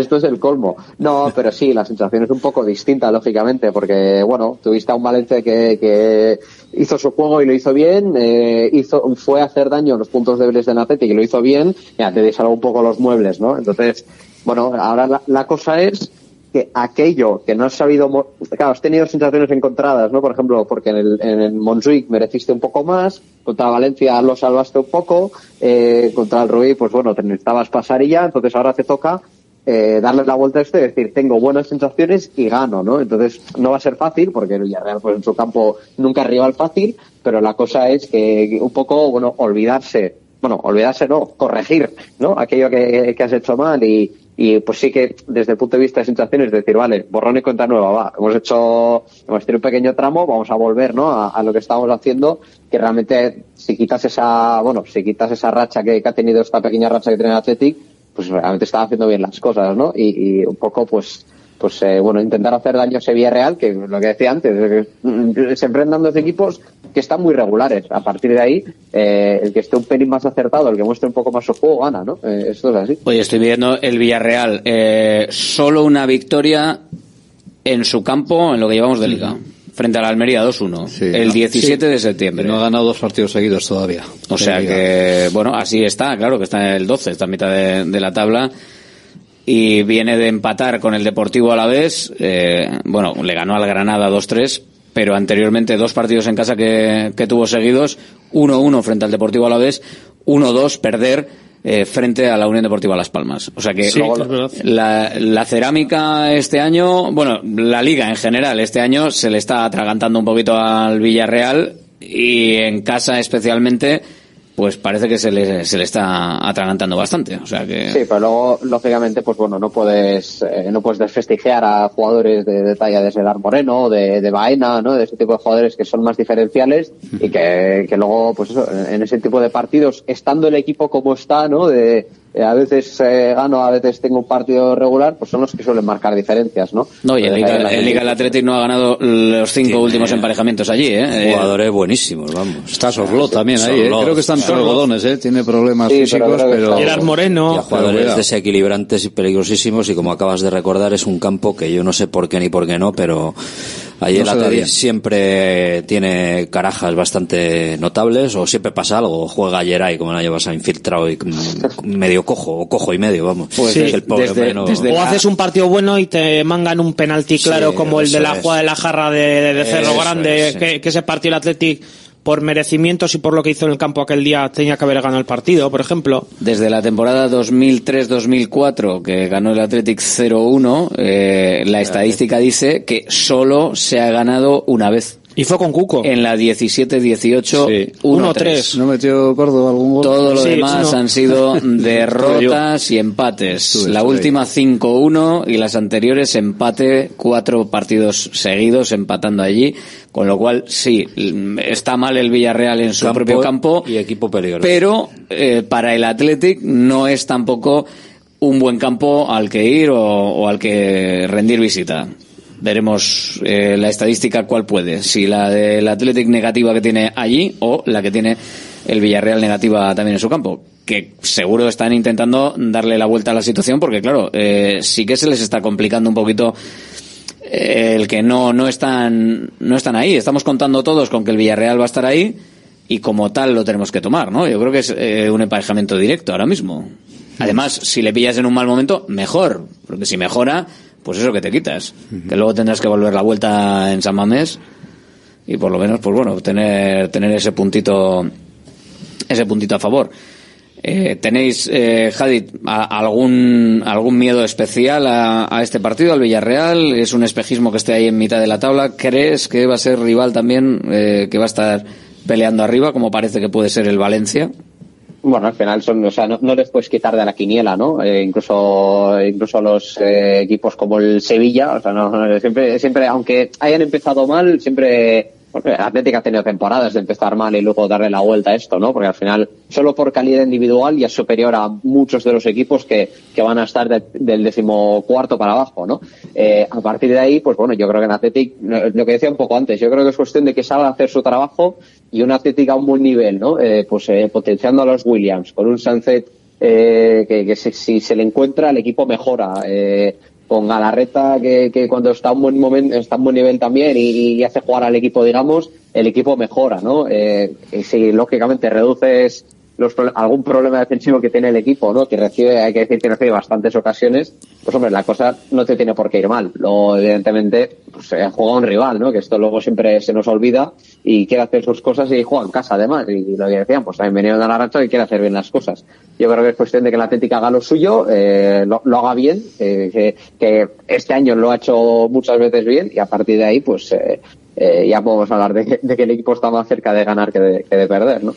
esto es el colmo. No, pero sí, la sensación es un poco distinta, lógicamente, porque, bueno, tuviste a un Valencia que, hizo su juego y lo hizo bien, eh, hizo, fue a hacer daño a los puntos débiles del Atlético y lo hizo bien, ya te desalgo un poco los muebles, ¿no? Entonces, bueno, ahora la, cosa es que aquello que no has sabido, claro, has tenido sensaciones encontradas, ¿no? Por ejemplo, porque en el, en mereciste un poco más, contra Valencia lo salvaste un poco, eh, contra el Rubí, pues bueno, te necesitabas pasar y ya, entonces ahora te toca eh, darle la vuelta a esto y decir, tengo buenas sensaciones y gano, ¿no? Entonces no va a ser fácil, porque el pues en su campo nunca es rival fácil, pero la cosa es que un poco, bueno, olvidarse, bueno, olvidarse no, corregir, ¿no? Aquello que, has hecho mal y, y pues sí que desde el punto de vista de sensaciones decir, vale, borrón y cuenta nueva, va, hemos hecho, hemos tenido un pequeño tramo, vamos a volver, ¿no? A, a lo que estábamos haciendo, que realmente si quitas esa, bueno, si quitas esa racha que, que ha tenido esta pequeña racha que tiene el Athletic, pues realmente estaba haciendo bien las cosas, ¿no? Y, un poco, pues, pues eh, bueno, intentar hacer daño a ese Villarreal, que lo que decía antes, es que, mm, se enfrentan dos equipos que están muy regulares. A partir de ahí, eh, el que esté un pelín más acertado, el que muestre un poco más su juego, gana, ¿no? Eh, esto es así. Oye, estoy viendo el Villarreal. Eh, solo una victoria en su campo en lo que llevamos de liga. Frente a la Almería 2-1. el 17 Sí. de septiembre. No ha ganado dos partidos seguidos todavía. O sea que, bueno, así está, claro que está en el 12, está a mitad de, de la tabla. Y viene de empatar con el Deportivo Alavés. Eh, bueno, le ganó al Granada 2-3, pero anteriormente dos partidos en casa que, que tuvo seguidos. 1-1 frente al Deportivo Alavés, 1-2 perder eh, frente a la Unión Deportiva Las Palmas. O sea que Sí, verdad. la, la cerámica este año, bueno, la liga en general este año se le está atragantando un poquito al Villarreal y en casa especialmente, pues parece que se le, se le está atragantando bastante. O sea que Sí, pero luego, lógicamente, pues bueno, no puedes, eh, no puedes desprestigiar a jugadores de, de talla de Sedar Moreno, de, de Baena, ¿no? De ese tipo de jugadores que son más diferenciales y que, que luego, pues eso, en, ese tipo de partidos, estando el equipo como está, ¿no? De, a veces eh, gano, a veces tengo un partido regular, pues son los que suelen marcar diferencias, ¿no? No, y en Eh, Liga, la- en Liga el Athletic no ha ganado los cinco últimos emparejamientos allí, ¿eh? Jugadores buenísimos, vamos. Está Soslot también ahí, ¿eh? Creo que están Soslot. algodones, ¿eh? Tiene problemas Sí, físicos, pero... Gerard Moreno. Y a jugadores desequilibrantes y peligrosísimos y como acabas de recordar es un campo que yo no sé por qué ni por qué no, pero ahí No el Athletic siempre tiene carajas bastante notables o siempre pasa algo, juega Geray como la llevas a infiltrado y mm, medio cojo o cojo y medio, vamos. Pues Que sí, el pobre desde- hombre no- o haces un partido bueno y te mangan un penalti claro Sí, como el de la es. jugada de la jarra de, de- de Cerro Eso Grande, es, sí. que, que ese partido el Athletic por merecimientos y por lo que hizo en el campo aquel día tenía que haber ganado el partido, por ejemplo. Desde la temporada 2003-2004, que ganó el Athletic 0-1, eh, la estadística dice que solo se ha ganado una vez. Y fue con Cuco. En la 17-18, 1-3. ¿No metió Córdoba algún gol? Todo lo Sí, demás uno. han sido derrotas y empates. La última 5-1 y las anteriores empate, cuatro partidos seguidos empatando allí. Con lo cual, sí, está mal el Villarreal en su Campo propio campo. y equipo peligroso. Pero eh, para el Athletic no es tampoco un buen campo al que ir o, o al que rendir visita. Veremos eh, la estadística cuál puede, si la del Athletic negativa que tiene allí o la que tiene el Villarreal negativa también en su campo. Que seguro están intentando darle la vuelta a la situación porque, claro, eh, sí que se les está complicando un poquito eh, el que no, no están, no están ahí. Estamos contando todos con que el Villarreal va a estar ahí y como tal lo tenemos que tomar, ¿no? Yo creo que es eh, un emparejamiento directo ahora mismo. Además, si le pillas en un mal momento, mejor, porque si mejora, pues eso que te quitas. Que luego tendrás que volver la vuelta en San Mamés y por lo menos, pues bueno, tener, tener ese puntito, ese puntito a favor. Eh, ¿Tenéis, eh, Hadid, a- algún, algún miedo especial a, a este partido, al Villarreal? ¿Es un espejismo que esté ahí en mitad de la tabla? ¿Crees que va a ser rival también, eh, que va a estar peleando arriba, como parece que puede ser el Valencia? Bueno, al final son, o sea, no, no les puedes quitar de la quiniela, ¿no? Eh, incluso, incluso los eh, equipos como el Sevilla, o sea, no, no, siempre, siempre, aunque hayan empezado mal, siempre, porque el Atlético ha tenido temporadas de empezar mal y luego darle la vuelta a esto, ¿no? Porque al final, solo por calidad individual ya es superior a muchos de los equipos que, que van a estar de- del decimocuarto para abajo, ¿no? Eh, a partir de ahí, pues bueno, yo creo que en Atlético, lo que decía un poco antes, yo creo que es cuestión de que salga a hacer su trabajo y un Atlético a un buen nivel, ¿no? Eh, pues eh, potenciando a los Williams, con un Sunset eh, que, que si se le encuentra el equipo mejora, eh, con Galarreta que, que cuando está un buen momento, está un buen nivel también y, y hace jugar al equipo, digamos, el equipo mejora, ¿no? Eh, y si lógicamente reduces los, algún problema defensivo que tiene el equipo, ¿no? Que recibe, hay que decir que recibe bastantes ocasiones, pues hombre, la cosa no te tiene por qué ir mal. Luego, evidentemente, pues eh, juega un rival, ¿no? Que esto luego siempre se nos olvida y quiere hacer sus cosas y juega en casa además. Y lo que decían, pues también venido de la racha y quiere hacer bien las cosas. Yo creo que es cuestión de que el Atlético haga lo suyo, eh, lo, lo haga bien, eh, que, que este año lo ha hecho muchas veces bien y a partir de ahí, pues eh, eh, ya podemos hablar de que, de que el equipo está más cerca de ganar que de, que de perder, ¿no?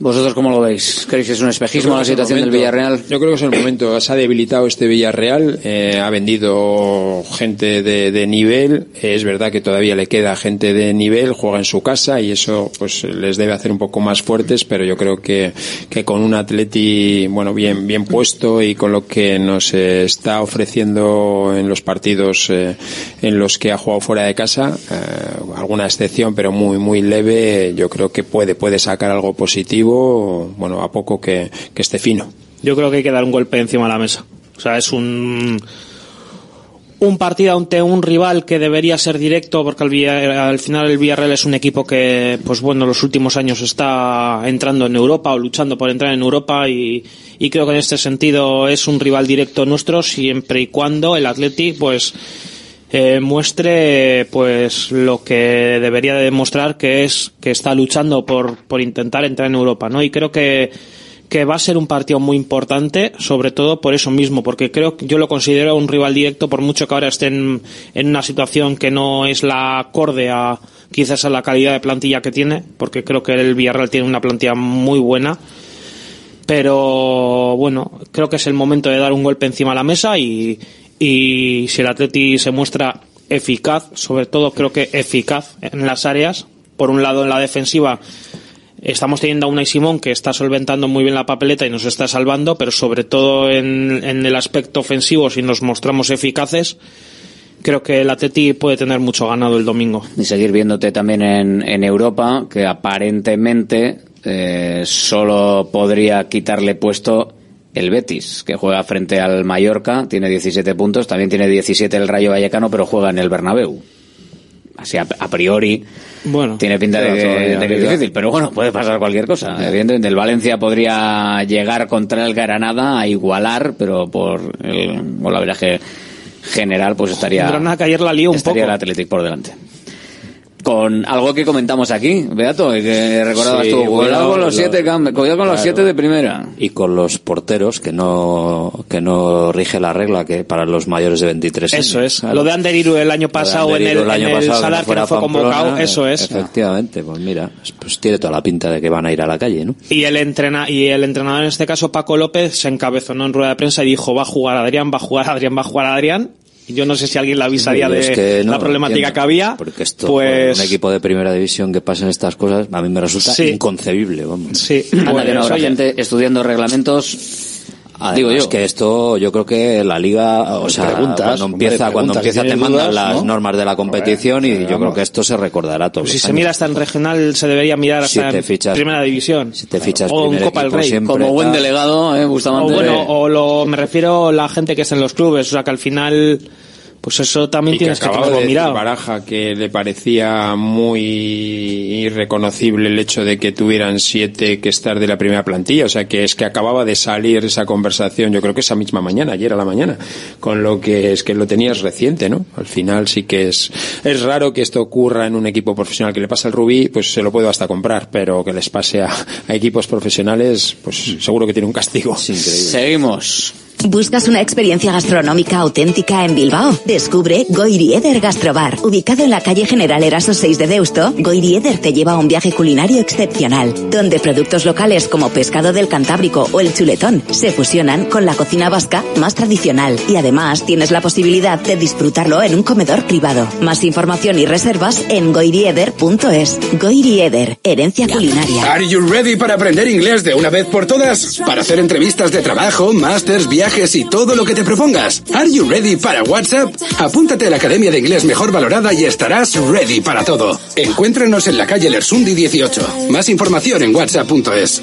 ¿Vosotros cómo lo veis? ¿Creéis que es un espejismo la situación del Villarreal? Yo creo que es el momento. Se ha debilitado este Villarreal, eh, ha vendido gente de, de nivel. Es verdad que todavía le queda gente de nivel, juega en su casa y eso pues les debe hacer un poco más fuertes, pero yo creo que, que con un Atleti bueno bien bien puesto y con lo que nos eh, está ofreciendo en los partidos eh, en los que ha jugado fuera de casa, eh, alguna excepción pero muy muy leve, yo creo que puede puede sacar algo positivo, bueno a poco que, esté fino. Yo creo que hay que dar un golpe encima de la mesa. O sea, es un un partido ante un rival que debería ser directo porque al, al final el Villarreal es un equipo que pues bueno los últimos años está entrando en Europa o luchando por entrar en Europa y, y creo que en este sentido es un rival directo nuestro siempre y cuando el Athletic pues eh, muestre pues lo que debería de demostrar que es que está luchando por, por intentar entrar en Europa no y creo que que va a ser un partido muy importante, sobre todo por eso mismo, porque creo que yo lo considero un rival directo, por mucho que ahora estén en una situación que no es la acorde a quizás a la calidad de plantilla que tiene, porque creo que el Villarreal tiene una plantilla muy buena, pero bueno, creo que es el momento de dar un golpe encima de la mesa y, y si el Atleti se muestra eficaz, sobre todo creo que eficaz en las áreas, por un lado en la defensiva Estamos teniendo a Unai Simón que está solventando muy bien la papeleta y nos está salvando, pero sobre todo en, el aspecto ofensivo, si nos mostramos eficaces, creo que el Atleti puede tener mucho ganado el domingo. Y seguir viéndote también en, en Europa, que aparentemente eh, solo podría quitarle puesto el Betis, que juega frente al Mallorca, tiene 17 puntos, también tiene 17 el Rayo Vallecano, pero juega en el Bernabéu. Así a, a priori Bueno, tiene pinta de que, todavía de que es difícil, pero bueno, puede pasar cualquier cosa. Evidentemente el Valencia podría llegar contra el Granada a igualar, pero por el golaveraje general pues estaría Granada que ayer la lió un estaría poco. el Athletic por delante. Con algo que comentamos aquí, Beato, y que recordabas Sí, tú, bueno, cuidado con los lo- siete, cuidado con los siete de primera. Y con los porteros, que no, que no rige la regla que para los mayores de 23 años. Eso es. Claro. Lo de Anderiru el año pasado en el, en año el pasado, Sadar, que no fue Pamplona, convocado, eso es. Efectivamente, pues mira, pues tiene toda la pinta de que van a ir a la calle, ¿no? Y el, entrena y el entrenador, en este caso Paco López, se encabezonó en rueda de prensa y dijo, va a jugar Adrián, va a jugar Adrián, va a jugar Adrián. Yo no sé si alguien le avisaría Yo de que no la problemática entiendo, que había. Porque esto, pues un equipo de primera división que pasen estas cosas, a mí me resulta Sí. inconcebible, vamos. Sí, Anda que no pues, habrá oye, gente estudiando reglamentos. Además, digo yo. que esto, yo creo que la liga, o sea, preguntas, cuando empieza, cuando empieza si te mandan dudas, las ¿no? normas de la competición y yo creo que esto se recordará todos si los se mira hasta en regional, se debería mirar Si hasta en primera división. Si te fichas o en primer Copa del equipo Rey. siempre, Como buen delegado, eh, O Bustamante. bueno, o lo, me refiero a la gente que está en los clubes, o sea que al final, pues eso también Y que tienes que acababa tenerlo de mirado. Baraja que le parecía muy irreconocible el hecho de que tuvieran siete que estar de la primera plantilla. O sea, que es que acababa de salir esa conversación, yo creo que esa misma mañana, ayer a la mañana. Con lo que es que lo tenías reciente, ¿no? Al final sí que es, es raro que esto ocurra en un equipo profesional. Que le pasa al Rubí, pues se lo puedo hasta comprar, pero que les pase a, a equipos profesionales, pues seguro que tiene un castigo. Seguimos. ¿Buscas una experiencia gastronómica auténtica en Bilbao? Descubre Goirieder Gastrobar. Ubicado en la calle General Eraso 6 de Deusto, Goirieder te lleva a un viaje culinario excepcional, donde productos locales como pescado del Cantábrico o el chuletón se fusionan con la cocina vasca más tradicional y además tienes la posibilidad de disfrutarlo en un comedor privado. Más información y reservas en goirieder.es. Goirieder, herencia culinaria. Are you ready para aprender inglés de una vez por todas? Para hacer entrevistas de trabajo, másters, viajes y todo lo que te propongas. Are you ready para WhatsApp? Apúntate a la Academia de Inglés Mejor Valorada y estarás ready para todo. Encuéntranos en la calle Lersundi 18. Más información en whatsapp.es.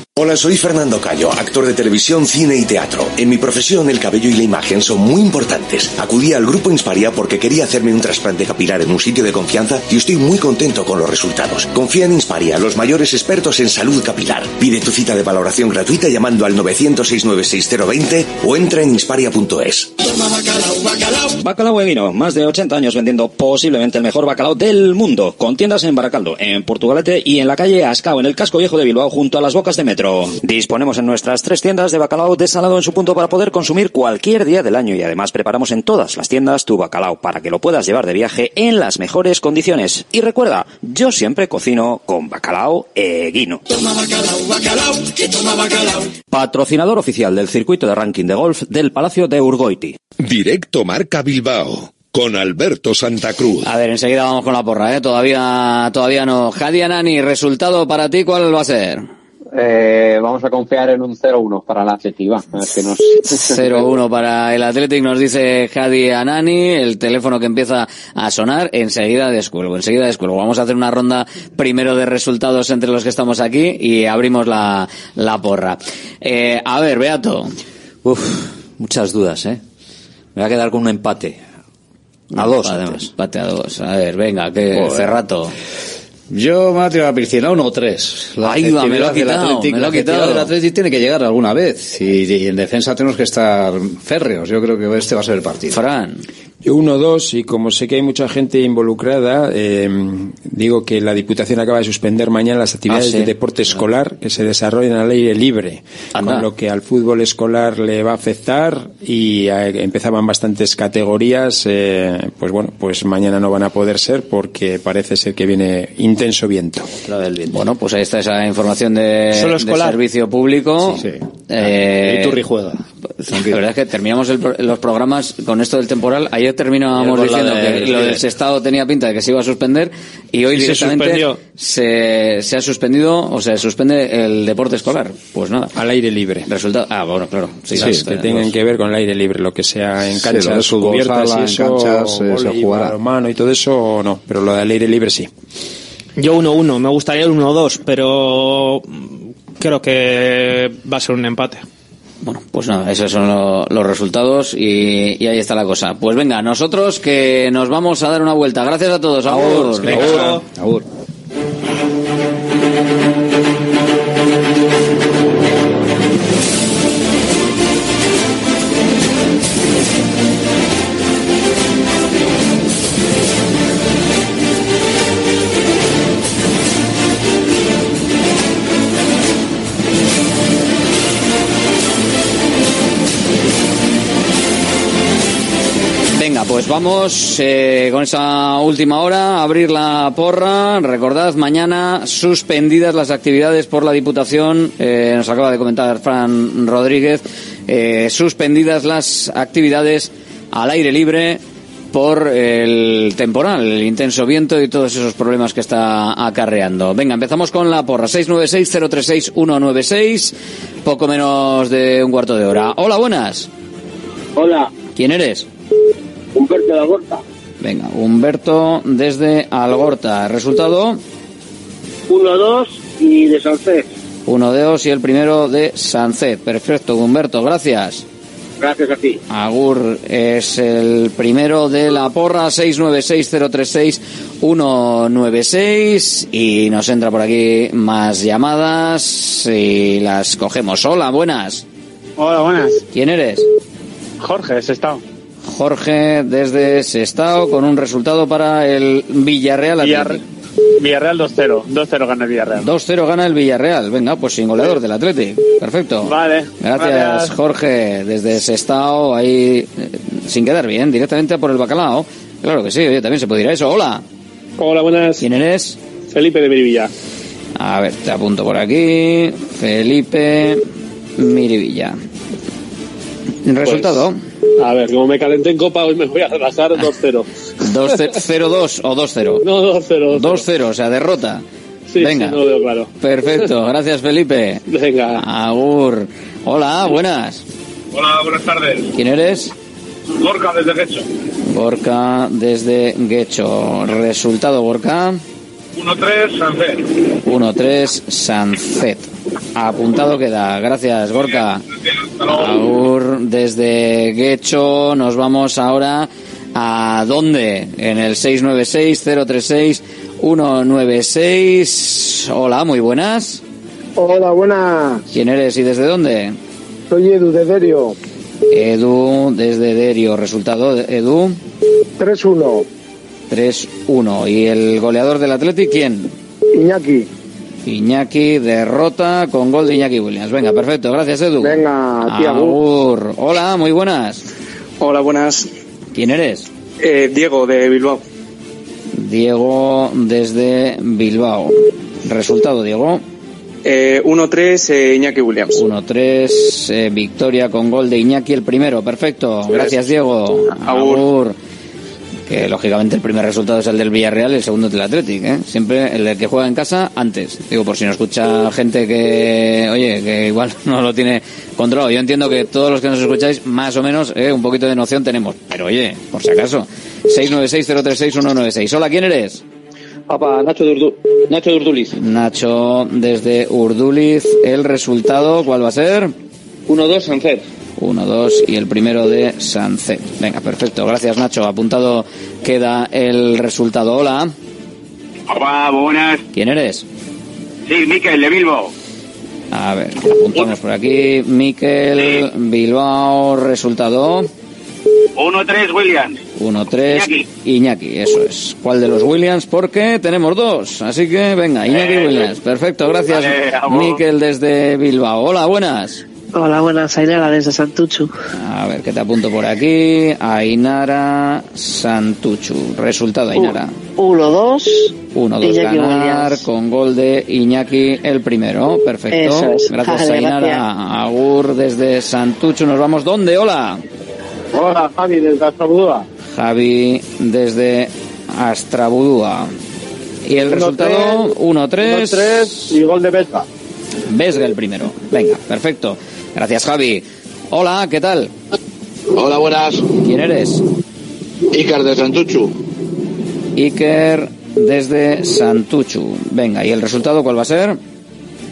Hola, soy Fernando Cayo, actor de televisión, cine y teatro. En mi profesión, el cabello y la imagen son muy importantes. Acudí al grupo Insparia porque quería hacerme un trasplante capilar en un sitio de confianza y estoy muy contento con los resultados. Confía en Insparia, los mayores expertos en salud capilar. Pide tu cita de valoración gratuita llamando al 900-696-020 o entra en insparia.es. Bacalao Eguino, más de 80 años vendiendo posiblemente el mejor bacalao del mundo, con tiendas en Baracaldo, en Portugalete y en la calle Ascao, en el casco viejo de Bilbao, junto a las bocas de metro. Disponemos en nuestras tres tiendas de bacalao desalado en su punto para poder consumir cualquier día del año y además preparamos en todas las tiendas tu bacalao para que lo puedas llevar de viaje en las mejores condiciones. Y recuerda, yo siempre cocino con bacalao Eguino. Patrocinador oficial del circuito de ranking de golf del Palacio de Urgoiti. Directo Marca Bilbao con Alberto Santa Cruz. A ver, enseguida vamos con la porra, ¿eh? Todavía, todavía no. Jadia Nani, resultado para ti, ¿cuál va a ser? Eh, vamos a confiar en un 0-1 para la afectiva. A ver qué nos... 0-1 para el Athletic, nos dice Jadi Anani, el teléfono que empieza a sonar, enseguida descuelgo, enseguida descuelgo. Vamos a hacer una ronda primero de resultados entre los que estamos aquí y abrimos la, la porra. Eh, a ver, Beato. Uf, muchas dudas, ¿eh? Me voy a quedar con un empate. A dos, Empate, además. Empate a dos. A ver, venga, que Joder. Cerrato. Yo me voy a tirar a piscina, uno o tres. La Ahí va, me lo ha quitado, Athletic- me lo ha quitado. del Athletic tiene que llegar alguna vez. Y, y en defensa tenemos que estar férreos. Yo creo que este va a ser el partido. Fran. Yo uno, dos, y como sé que hay mucha gente involucrada, eh, digo que la Diputación acaba de suspender mañana las actividades Ah, sí. de deporte escolar que se desarrollan al aire libre, Anda. con lo que al fútbol escolar le va a afectar y eh, empezaban bastantes categorías, eh, pues bueno, pues mañana no van a poder ser porque parece ser que viene intenso viento. Bueno, pues ahí está esa información de, Solo de escolar. servicio público. Eh, Iturri juega. La verdad es que terminamos el los programas con esto del temporal. Ayer terminábamos Ayer con la diciendo de- que lo del Sestado tenía pinta de que se iba a suspender y hoy Y se directamente suspendió. se, se ha suspendido o se suspende el deporte escolar. Pues nada. Al aire libre. Resultado. Ah, bueno, claro. Sí, Sí, las- que los- tengan que ver con el aire libre, lo que sea en Sí, canchas fútbol cubiertas sala, y en eso, canchas, eh, se jugará. balonmano y todo eso, no, pero lo del aire libre sí. Yo 1-1, me gustaría el 1-2, pero creo que va a ser un empate. Bueno, pues nada, esos son lo- los resultados y, y ahí está la cosa. Pues venga, nosotros que nos vamos a dar una vuelta. Gracias a todos. Agur. Agur. Vamos eh, con esa última hora a abrir la porra. Recordad, mañana suspendidas las actividades por la Diputación. eh, nos acaba de comentar Fran Rodríguez. eh, suspendidas las actividades al aire libre por el temporal, el intenso viento y todos esos problemas que está acarreando. Venga, empezamos con la porra. 696-036-196. Poco menos de un cuarto de hora. Hola, buenas. Hola, ¿Quién eres? Humberto de la Gorta. Venga, Humberto desde Algorta. Resultado 1-2 y de de dos y el primero de Sancet. Perfecto, Humberto, gracias. Gracias a ti. Agur es el primero de la porra 696-036-196 y nos entra por aquí más llamadas y las cogemos. Hola, buenas. Hola, buenas. ¿Quién eres? Jorge, Sestao. Jorge desde Sestao con un resultado para el Villarreal Atlético. Villarreal 2-0. 2-0 gana el Villarreal. 2-0 gana el Villarreal. Venga, pues sin goleador del Atlético. Perfecto. Vale. Gracias, gracias. Jorge, desde Sestao, ahí, eh, sin quedar bien, directamente por el bacalao. Claro que sí, oye, también se puede ir a eso. Hola. Hola, buenas. ¿Quién eres? Felipe de Mirivilla. A ver, te apunto por aquí. Felipe Mirivilla. ¿Resultado? A ver, como me calenté en Copa, hoy me voy a relajar 2-0. 2-0-2 o 2-0. No, 2-0. 2-0, o sea, derrota. Sí, Venga. sí, no lo veo claro. Perfecto, gracias Felipe. Venga. Agur. Hola, buenas. Hola, buenas tardes. ¿Quién eres? Gorka desde Quecho. Gorka desde Guecho. Resultado Gorka 1-3, Sánchez. 1-3 Sancet. Apuntado queda. Gracias Gorka. Agur desde Guecho. Nos vamos ahora a dónde? En el 696-036-196. Hola, muy buenas. Hola, buenas. ¿Quién eres y desde dónde? Soy Edu de Derio. Edu desde Derio. Resultado, Edu. 3-1. 3-1. ¿Y el goleador del Athletic quién? Iñaki. Iñaki derrota con gol de Iñaki Williams. Venga, perfecto. Gracias, Edu. Venga, tía, Agur. Hola, muy buenas. Hola, buenas. ¿Quién eres? Eh, Diego de Bilbao. Diego desde Bilbao. Resultado, Diego. Eh, 1-3 eh, Iñaki Williams. 1-3, eh, victoria con gol de Iñaki el primero. Perfecto. Gracias, Diego. Agur. Que lógicamente el primer resultado es el del Villarreal y el segundo del Athletic, ¿eh? Siempre el del que juega en casa antes. Digo, por si no escucha gente que, oye, que igual no lo tiene controlado. Yo entiendo que todos los que nos escucháis, más o menos, eh, un poquito de noción tenemos. Pero oye, por si acaso. 696-036-196. Hola, ¿quién eres? Papá, Nacho de, Urdu Nacho de Urduliz. Nacho desde Urduliz. ¿El resultado cuál va a ser? 1-2, Sánchez. 1-2 y el primero de Sancet. Venga, perfecto. Gracias, Nacho. Apuntado queda el resultado. Hola. Hola, buenas. ¿Quién eres? Sí, Miquel de Bilbao. A ver, apuntamos por aquí. Miquel, Bilbao, resultado 1-3, Williams. 1-3. Iñaki. eso es. ¿Cuál de los Williams? Porque tenemos dos. Así que venga, Iñaki Williams. Perfecto, gracias. Vale. Miquel desde Bilbao. Hola, buenas. Hola, buenas, Ainara desde Santuchu. A ver, ¿qué te apunto por aquí? Ainara Santuchu. Resultado, Ainara. 1-2. 1-2 Iñaki ganar Williams. con gol de Iñaki el primero. Perfecto. Eso es. Gracias, Vale, Ainara. gracias. Agur desde Santuchu. Nos vamos. ¿Dónde? Hola. Hola, Javi, desde Astrabudúa. Javi desde Astrabudúa. Y el Uno, resultado 1-3. 1-3 y gol de Vesga. Vesga el primero. Venga, perfecto. Gracias, Javi. Hola, ¿qué tal? Hola, buenas. ¿Quién eres? Icar de Santuchu. Iker desde Santuchu. Venga, ¿y el resultado cuál va a ser?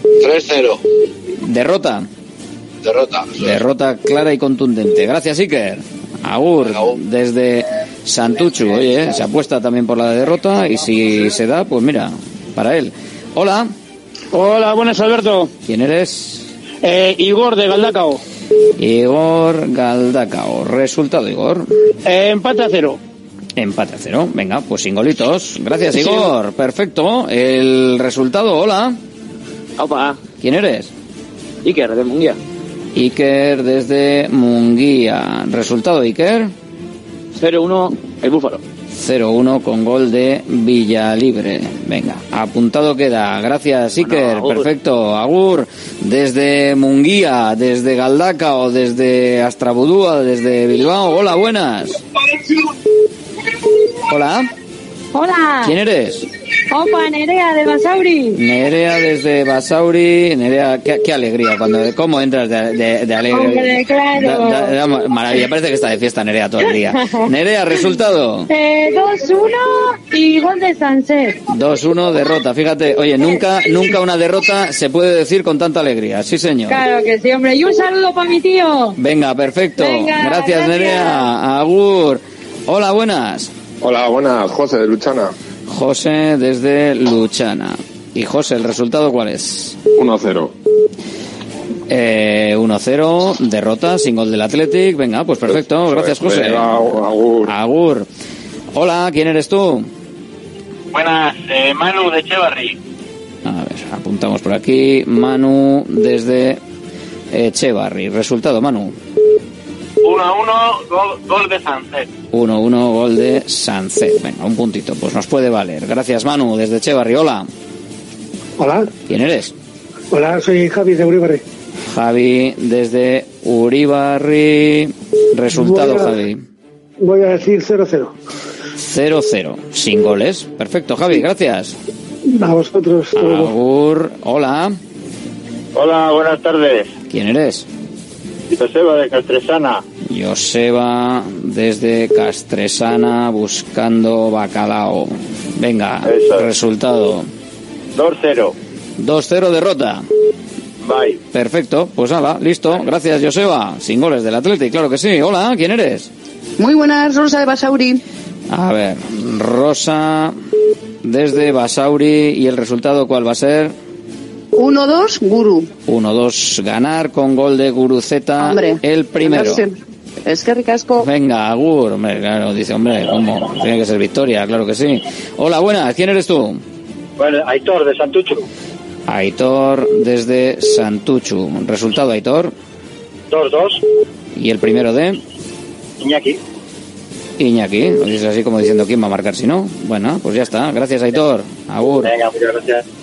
3-0. Derrota. Derrota. Derrota clara y contundente. Gracias, Iker. Agur, desde Santuchu. Oye, eh, se apuesta también por la derrota y si se da, pues mira, para él. Hola. Hola, buenas, Alberto. ¿Quién eres? Eh, Igor de Galdacao. Igor Galdacao. Resultado, Igor. Eh, empate a cero. Empate a cero. Venga, pues sin golitos. Gracias, Sí. Igor. Perfecto. El resultado, hola. Opa. ¿Quién eres? Iker de Munguía. Iker desde Munguía. Resultado, Iker. 0-1, el Búfalo. 0-1 con gol de Villalibre. Venga, apuntado queda. Gracias, Iker. agur. Perfecto. Agur. Desde Munguía, desde Galdacao, desde Astrabudúa, desde Bilbao. Hola, buenas. Hola. Hola. ¿Quién eres? Opa, Nerea de Basauri. Nerea desde Basauri. Nerea, qué, qué alegría. cuando ¿Cómo entras de, de, de alegre? Hombre, claro. Da- da- da maravilla, parece que está de fiesta Nerea todo el día. Nerea, resultado. Eh, 2-1 y gol de Sanset. 2-1, derrota. Fíjate, oye, nunca, nunca una derrota se puede decir con tanta alegría. Sí, señor. Claro que sí, hombre. Y un saludo para mi tío. Venga, perfecto. Venga, gracias, gracias. Nerea. Agur. Hola, buenas. Hola, buenas, José de Luchana. José desde Luchana. Y José, ¿el resultado cuál es? 1-0. Eh, 1-0, derrota, sin gol del Athletic. Venga, pues perfecto. Gracias, José. Agur. Agur. Hola, ¿quién eres tú? Buenas, eh, Manu de Chevarri. A ver, apuntamos por aquí. Manu desde Echevarri. Resultado, Manu. 1-1, gol, gol de Sanset. 1-1, gol de Sancet. Venga, un puntito, pues nos puede valer. Gracias, Manu, desde Echevarri. Hola. Hola, ¿Quién eres? hola, soy Javi de Uribarri. Javi desde Uribarri. Resultado, Voy a- Javi. Voy a decir 0-0. 0-0. Sin goles. Perfecto, Javi, gracias. A vosotros. Agur. Hola. Hola, buenas tardes. ¿Quién eres? Joseba de Castresana. Joseba desde Castresana buscando bacalao. Venga, Eso resultado. 2-0. 2-0 derrota. Bye. Perfecto, pues nada, listo. Gracias, Joseba. Sin goles del Atlético, claro que sí. Hola, ¿quién eres? Muy buenas, Rosa de Basauri. A ver, Rosa desde Basauri y el resultado cuál va a ser? 1-2, Guru. 1-2 ganar con gol de Guruceta Hombre. el primero. Es que ricasco. Venga, Agur, hombre, claro, dice, hombre, ¿cómo? Tiene que ser victoria, claro que sí. Hola, buenas, ¿quién eres tú? Bueno, Aitor de Santucho. Aitor desde Santuchu. Resultado, Aitor. 2-2. Y el primero de Iñaki. Iñaki. Lo dices así como diciendo quién va a marcar si no. Bueno, pues ya está. Gracias, Aitor. Agur. Venga, muchas gracias.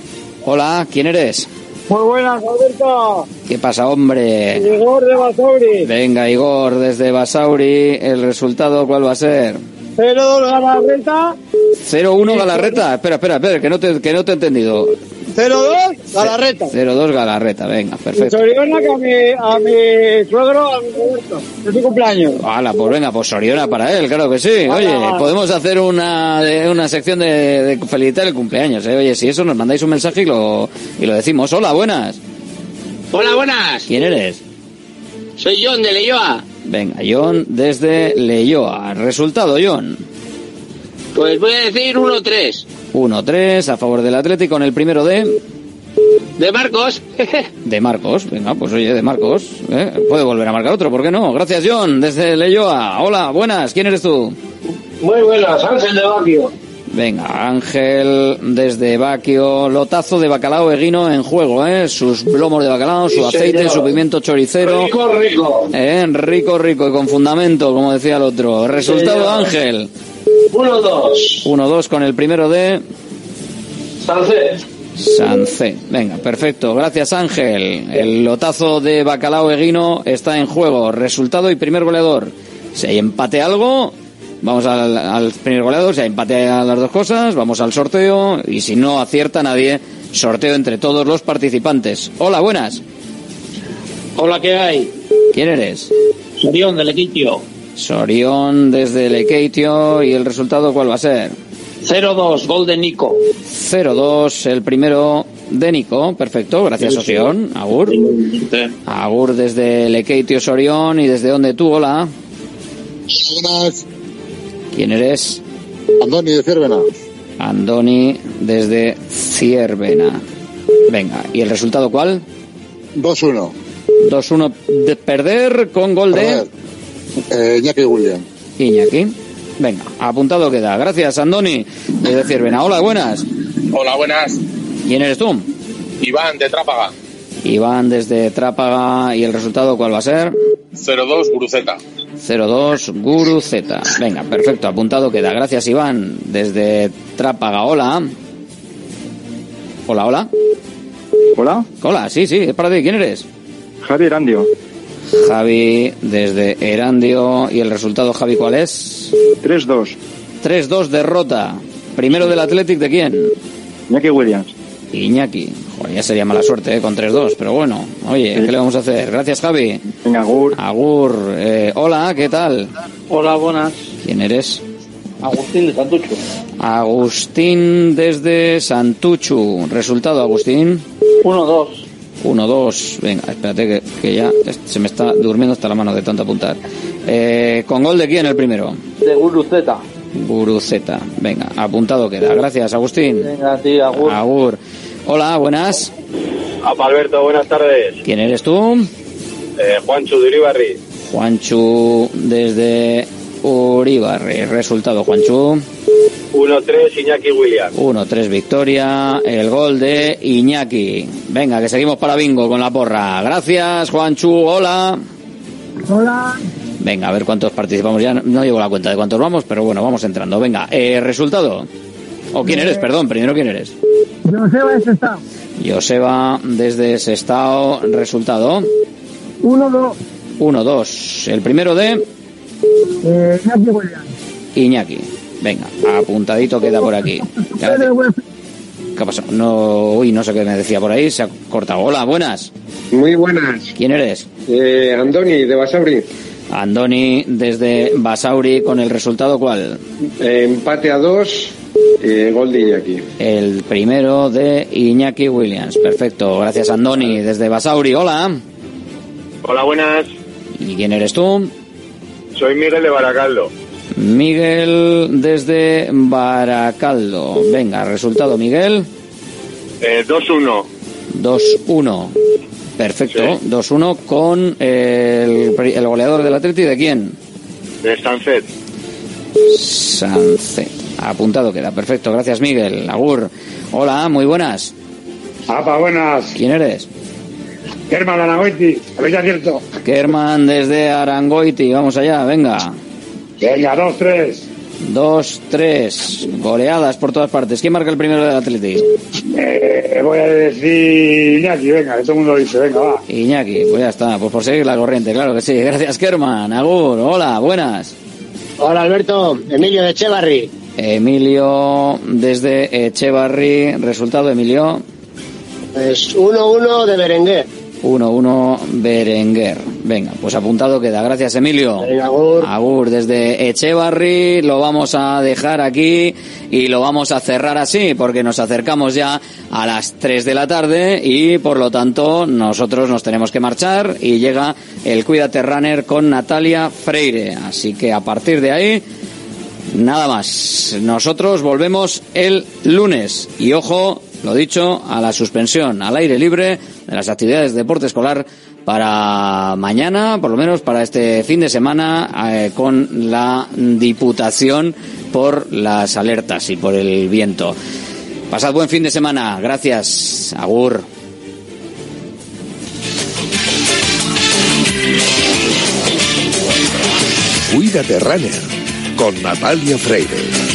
Hola, ¿quién eres? Muy buenas, Alberto. ¿Qué pasa, hombre? Igor de Basauri. Venga, Igor, desde Basauri. ¿El resultado cuál va a ser? 0-2 Galarreta. 0-1 Galarreta. Espera, espera, espera, que no te, que no te he entendido. 0-2 Galarreta. 0-2 Galarreta, venga, perfecto. Soriona que a mi, a mi suegro, a mi Roberto. Es su cumpleaños. Hala, pues venga, pues Soriona para él, claro que sí. Oye, podemos hacer una, de- una sección de, de felicitar el cumpleaños, ¿eh? Oye, si eso nos mandáis un mensaje y lo, y lo decimos. Hola, buenas. Hola, buenas. ¿Quién eres? Soy John de Leyoa. Venga, John desde Leyoa. Resultado, John. Pues voy a decir 1-3. 1-3 a favor del Atlético con el primero de... De Marcos. De Marcos, venga, pues oye, de Marcos. ¿eh? Puede volver a marcar otro, ¿por qué no? Gracias, John, desde Leyoa. Hola, buenas, ¿quién eres tú? Muy buenas, Ángel de Baquio. Venga, Ángel desde Baquio, lotazo de bacalao eguino en juego, ¿eh? Sus lomos de bacalao, su Sí, aceite, señor. su pimiento choricero. Rico, rico. ¿Eh? Rico, rico y con fundamento, como decía el otro. Resultado. Ángel. 1-2. 1-2 con el primero de Sánchez. Sancé. Venga, perfecto. Gracias, Ángel. El lotazo de bacalao eguino está en juego. Resultado y primer goleador. Si hay empate algo, vamos al, al primer goleador. Si hay empate a las dos cosas, vamos al sorteo. Y si no acierta nadie, sorteo entre todos los participantes. Hola, buenas. Hola, ¿qué hay? ¿Quién eres? Sorión del Equitio. Sorión desde Lekeitio. ¿Y el resultado cuál va a ser? 0-2, gol de Nico. 0-2, el primero de Nico. Perfecto, gracias, Sí, sí. Sorión. Agur. Agur desde Lekeitio Sorión. ¿Y desde dónde tú? Hola. Buenas, ¿Quién eres? Andoni de Ciervena. Andoni desde Ciervena. Venga, ¿y el resultado cuál? 2-1. 2-1 de perder con gol de Eh, Iñaki William. Iñaki. Venga, apuntado queda. Gracias, Andoni desde Ciervena. Hola, buenas. Hola, buenas. ¿Quién eres tú? Iván de Trápaga. Iván desde Trápaga. ¿Y el resultado cuál va a ser? 02 Guruceta. 02 Guru Z. Venga, perfecto, apuntado queda. Gracias, Iván. Desde Trápaga, hola. Hola, hola. Hola, Hola, sí, sí, es para ti. ¿Quién eres? Javier Andio. Javi, desde Erandio. ¿Y el resultado, Javi, cuál es? 3-2. 3-2 derrota. Primero del Athletic, ¿de quién? Iñaki Williams. Iñaki. Joder, ya sería mala suerte ¿eh? con 3-2, pero bueno, oye, ¿qué le vamos a hacer? Gracias, Javi. Venga, Agur. Agur. Eh, hola, ¿qué tal? Hola, buenas. ¿Quién eres? Agustín de Santucho. Agustín desde Santuchu. Resultado, Agustín. 1-2. 1-2. Venga, espérate que, que ya se me está durmiendo hasta la mano de tanto apuntar. Eh, ¿Con gol de quién el primero? De Guruceta. Guruceta. Venga, apuntado queda. Gracias, Agustín. Venga, tío, Agur. Agur. Hola, buenas. Apa Alberto, buenas tardes. ¿Quién eres tú? Eh, Juancho de Uribarri. Juanchu desde Uribarri. Resultado, Juanchu. 1-3 Iñaki William. 1-3 victoria, el gol de Iñaki. Venga, que seguimos para bingo con la porra. Gracias, Juanchu. Hola. Hola. Venga, a ver cuántos participamos. Ya no, no llevo la cuenta de cuántos vamos, pero bueno, vamos entrando. Venga, eh, resultado. ¿O quién eres? Perdón, primero quién eres. Joseba es está. Joseba desde Sestao. Resultado 1-2. 1-2. El primero de Eh, Iñaki Williams. Iñaki. Venga, apuntadito queda por aquí. ¿Qué pasó? No, uy, no sé qué me decía por ahí, se ha cortado. Hola, buenas. Muy buenas. ¿Quién eres? Eh, Andoni, de Basauri. Andoni desde Basauri con el resultado cuál? Eh, empate a dos, eh, gol de Iñaki. El primero de Iñaki Williams. Perfecto, gracias Andoni desde Basauri. Hola. Hola, buenas. ¿Y quién eres tú? Soy Miguel de Baracaldo. Miguel desde Baracaldo. Venga, resultado Miguel. Eh, 2-1. 2-1. Perfecto, 2-1 con el, el goleador del Atleti. ¿De quién? De Sunset. Sancet. Apuntado queda. Perfecto, gracias Miguel. Agur. Hola, muy buenas. Apa, buenas. ¿Quién eres? Germán Anagoiti, habéis acierto. Kerman desde Arangoiti. Vamos allá, venga. Venga, dos, tres. 2-3. Goleadas por todas partes. ¿Quién marca el primero del Atleti? Eh, voy a decir Iñaki, venga, que todo el mundo lo dice, venga, va. Iñaki, pues ya está, pues por seguir la corriente, claro que sí. Gracias, Kerman. Agur, hola, buenas. Hola Alberto, Emilio de Echevarri. Emilio desde Echevarri. Resultado, Emilio. Es 1-1 de Berenguer. 1-1 Berenguer. Venga, pues apuntado queda. Gracias, Emilio. agur. desde Echevarri. Lo vamos a dejar aquí y lo vamos a cerrar así porque nos acercamos ya a las 3 de la tarde y por lo tanto nosotros nos tenemos que marchar y llega el Cuídate Runner con Natalia Freire. Así que a partir de ahí Nada más. Nosotros volvemos el lunes. Y ojo, lo dicho, a la suspensión al aire libre de las actividades de deporte escolar para mañana, por lo menos para este fin de semana, eh, con la Diputación por las alertas y por el viento. Pasad buen fin de semana. Gracias. Agur. Cuídate con Natalia Freire.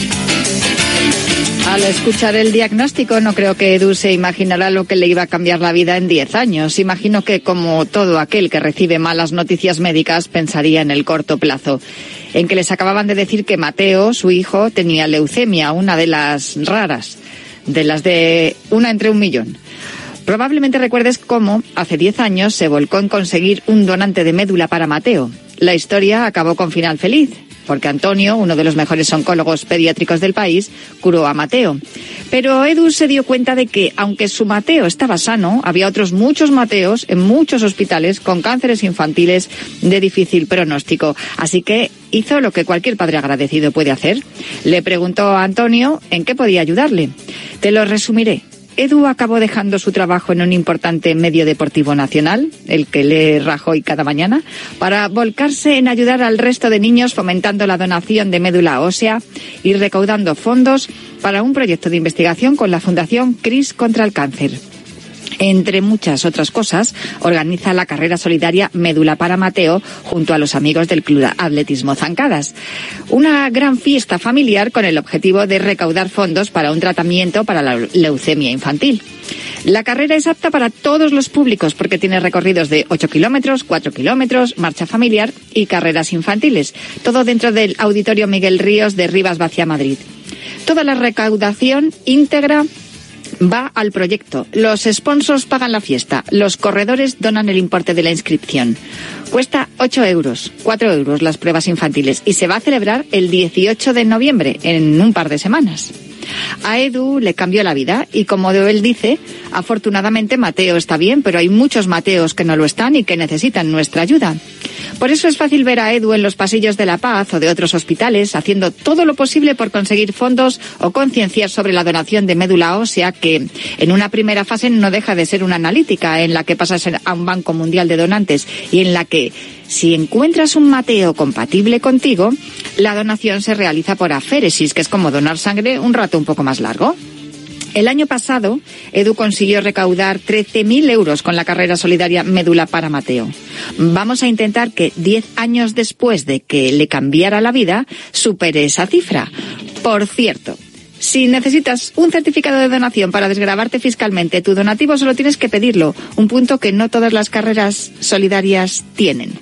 Al escuchar el diagnóstico, no creo que Edu se imaginará lo que le iba a cambiar la vida en 10 años. Imagino que, como todo aquel que recibe malas noticias médicas, pensaría en el corto plazo. En que les acababan de decir que Mateo, su hijo, tenía leucemia, una de las raras, de las de una entre un millón. Probablemente recuerdes cómo, hace 10 años, se volcó en conseguir un donante de médula para Mateo. La historia acabó con final feliz porque Antonio, uno de los mejores oncólogos pediátricos del país, curó a Mateo. Pero Edu se dio cuenta de que, aunque su Mateo estaba sano, había otros muchos Mateos en muchos hospitales con cánceres infantiles de difícil pronóstico. Así que hizo lo que cualquier padre agradecido puede hacer. Le preguntó a Antonio en qué podía ayudarle. Te lo resumiré. Edu acabó dejando su trabajo en un importante medio deportivo nacional, el que lee Rajoy cada mañana, para volcarse en ayudar al resto de niños fomentando la donación de médula ósea y recaudando fondos para un proyecto de investigación con la Fundación CRIS contra el Cáncer. Entre muchas otras cosas, organiza la carrera solidaria Médula para Mateo junto a los amigos del Club Atletismo Zancadas. Una gran fiesta familiar con el objetivo de recaudar fondos para un tratamiento para la leucemia infantil. La carrera es apta para todos los públicos porque tiene recorridos de 8 kilómetros, 4 kilómetros, marcha familiar y carreras infantiles. Todo dentro del Auditorio Miguel Ríos de Rivas Vacia Madrid. Toda la recaudación íntegra va al proyecto. Los sponsors pagan la fiesta. Los corredores donan el importe de la inscripción. Cuesta 8 euros, 4 euros las pruebas infantiles y se va a celebrar el 18 de noviembre, en un par de semanas. A Edu le cambió la vida y como él dice, afortunadamente Mateo está bien, pero hay muchos Mateos que no lo están y que necesitan nuestra ayuda. Por eso es fácil ver a Edu en los pasillos de La Paz o de otros hospitales haciendo todo lo posible por conseguir fondos o concienciar sobre la donación de médula ósea que en una primera fase no deja de ser una analítica en la que pasas a un banco mundial de donantes y en la que si encuentras un Mateo compatible contigo, la donación se realiza por aféresis, que es como donar sangre un rato un poco más largo. El año pasado, Edu consiguió recaudar 13.000 euros con la carrera solidaria Médula para Mateo. Vamos a intentar que 10 años después de que le cambiara la vida, supere esa cifra. Por cierto, si necesitas un certificado de donación para desgrabarte fiscalmente tu donativo, solo tienes que pedirlo, un punto que no todas las carreras solidarias tienen.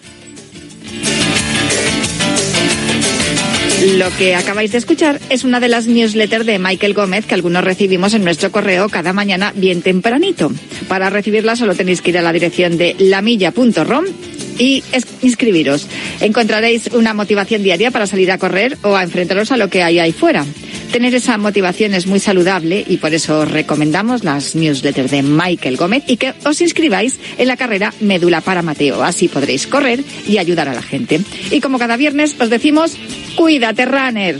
Lo que acabáis de escuchar es una de las newsletters de Michael Gómez que algunos recibimos en nuestro correo cada mañana bien tempranito. Para recibirla solo tenéis que ir a la dirección de lamilla.rom y inscribiros. Encontraréis una motivación diaria para salir a correr o a enfrentaros a lo que hay ahí fuera. Tener esa motivación es muy saludable y por eso os recomendamos las newsletters de Michael Gómez y que os inscribáis en la carrera Médula para Mateo. Así podréis correr y ayudar a la gente. Y como cada viernes os decimos, cuídate, runner.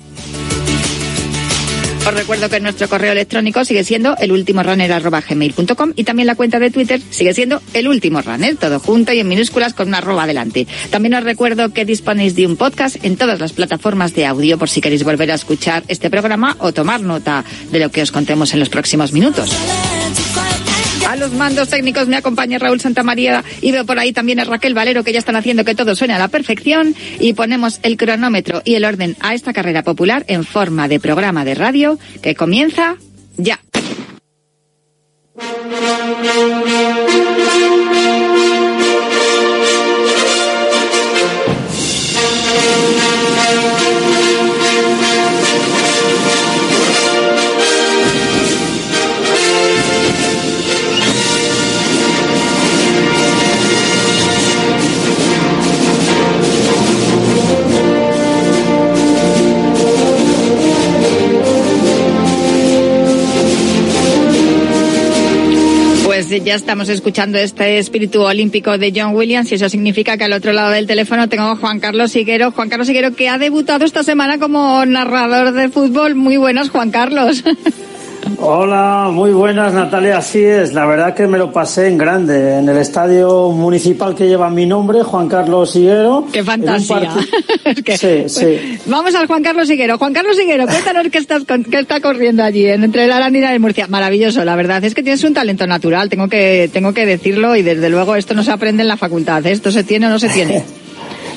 Os recuerdo que nuestro correo electrónico sigue siendo elultimorunner.gmail.com y también la cuenta de Twitter sigue siendo el último runner, todo junto y en minúsculas con una arroba adelante. También os recuerdo que disponéis de un podcast en todas las plataformas de audio por si queréis volver a escuchar este programa o tomar nota de lo que os contemos en los próximos minutos. A los mandos técnicos me acompaña Raúl Santamaría y veo por ahí también a Raquel Valero que ya están haciendo que todo suene a la perfección y ponemos el cronómetro y el orden a esta carrera popular en forma de programa de radio que comienza ya. Ya estamos escuchando este espíritu olímpico de John Williams y eso significa que al otro lado del teléfono tengo a Juan Carlos Higuero. Juan Carlos Higuero que ha debutado esta semana como narrador de fútbol. Muy buenas, Juan Carlos. Hola, muy buenas Natalia, así es, la verdad que me lo pasé en grande, en el estadio municipal que lleva mi nombre, Juan Carlos Higuero. ¡Qué fantasía! Es que, sí, sí. Vamos al Juan Carlos Higuero. Juan Carlos Higuero, cuéntanos qué, estás, qué está corriendo allí entre la Arandina y Murcia. Maravilloso, la verdad es que tienes un talento natural, tengo que, tengo que decirlo y desde luego esto no se aprende en la facultad, ¿eh? esto se tiene o no se tiene.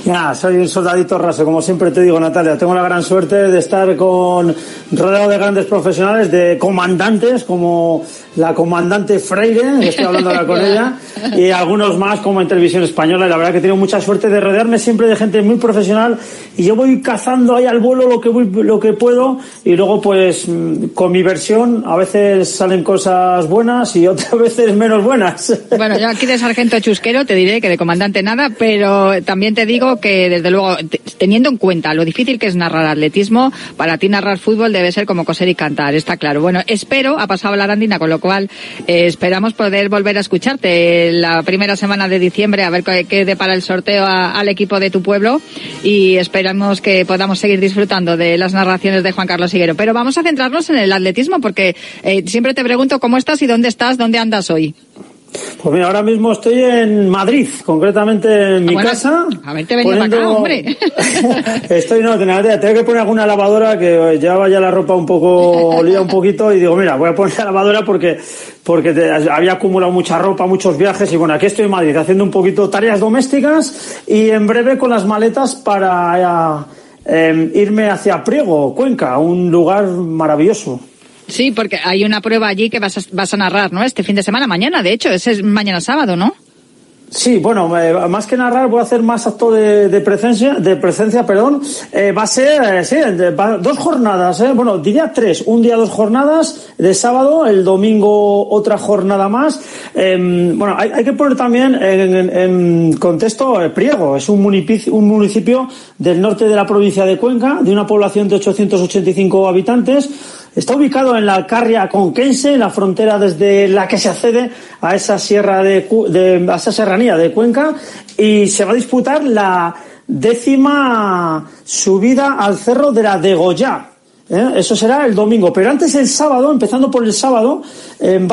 Ya, soy un soldadito raso, como siempre te digo, Natalia. Tengo la gran suerte de estar con rodeado de grandes profesionales, de comandantes, como la comandante Freire, que estoy hablando ahora con ella, y algunos más como en televisión española. Y la verdad que tengo mucha suerte de rodearme siempre de gente muy profesional y yo voy cazando ahí al vuelo lo que voy, lo que puedo y luego pues con mi versión a veces salen cosas buenas y otras veces menos buenas. Bueno, yo aquí de sargento chusquero te diré que de comandante nada, pero también te digo que desde luego teniendo en cuenta lo difícil que es narrar atletismo, para ti narrar fútbol debe ser como coser y cantar, está claro. Bueno, espero, ha pasado la arandina, con lo cual eh, esperamos poder volver a escucharte la primera semana de diciembre a ver qué, qué depara el sorteo al equipo de tu pueblo y esperamos que podamos seguir disfrutando de las narraciones de Juan Carlos Higuero. Pero vamos a centrarnos en el atletismo porque eh, siempre te pregunto cómo estás y dónde estás, dónde andas hoy. Pues mira, ahora mismo estoy en Madrid, concretamente en mi bueno, casa. A verte venido poniendo- para acá, hombre. Estoy, no, tengo tengo que poner alguna lavadora que llevaba ya la ropa un poco, olía un poquito y digo, mira, voy a poner la lavadora porque, porque te- había acumulado mucha ropa, muchos viajes y bueno, aquí estoy en Madrid haciendo un poquito tareas domésticas y en breve con las maletas para eh, irme hacia Priego, Cuenca, un lugar maravilloso. Sí, porque hay una prueba allí que vas a, vas a narrar, ¿no? Este fin de semana, mañana, de hecho, ese es mañana sábado, ¿no? Sí, bueno, eh, más que narrar voy a hacer más acto de, de presencia, de presencia, perdón. Eh, va a ser, eh, sí, va- dos jornadas, eh, bueno, diría tres. Un día dos jornadas de sábado, el domingo otra jornada más. Eh, bueno, hay, que poner también en, en- en contexto Priego. Es un municipio, un municipio del norte de la provincia de Cuenca, de una población de 885 habitantes. Está ubicado en la Alcarria conquense, en la frontera desde la que se accede a esa sierra de, de- a esa serranía de Cuenca y se va a disputar la décima subida al cerro de la Degollá. ¿eh? Eso será el domingo, pero antes el sábado, empezando por el sábado, eh, va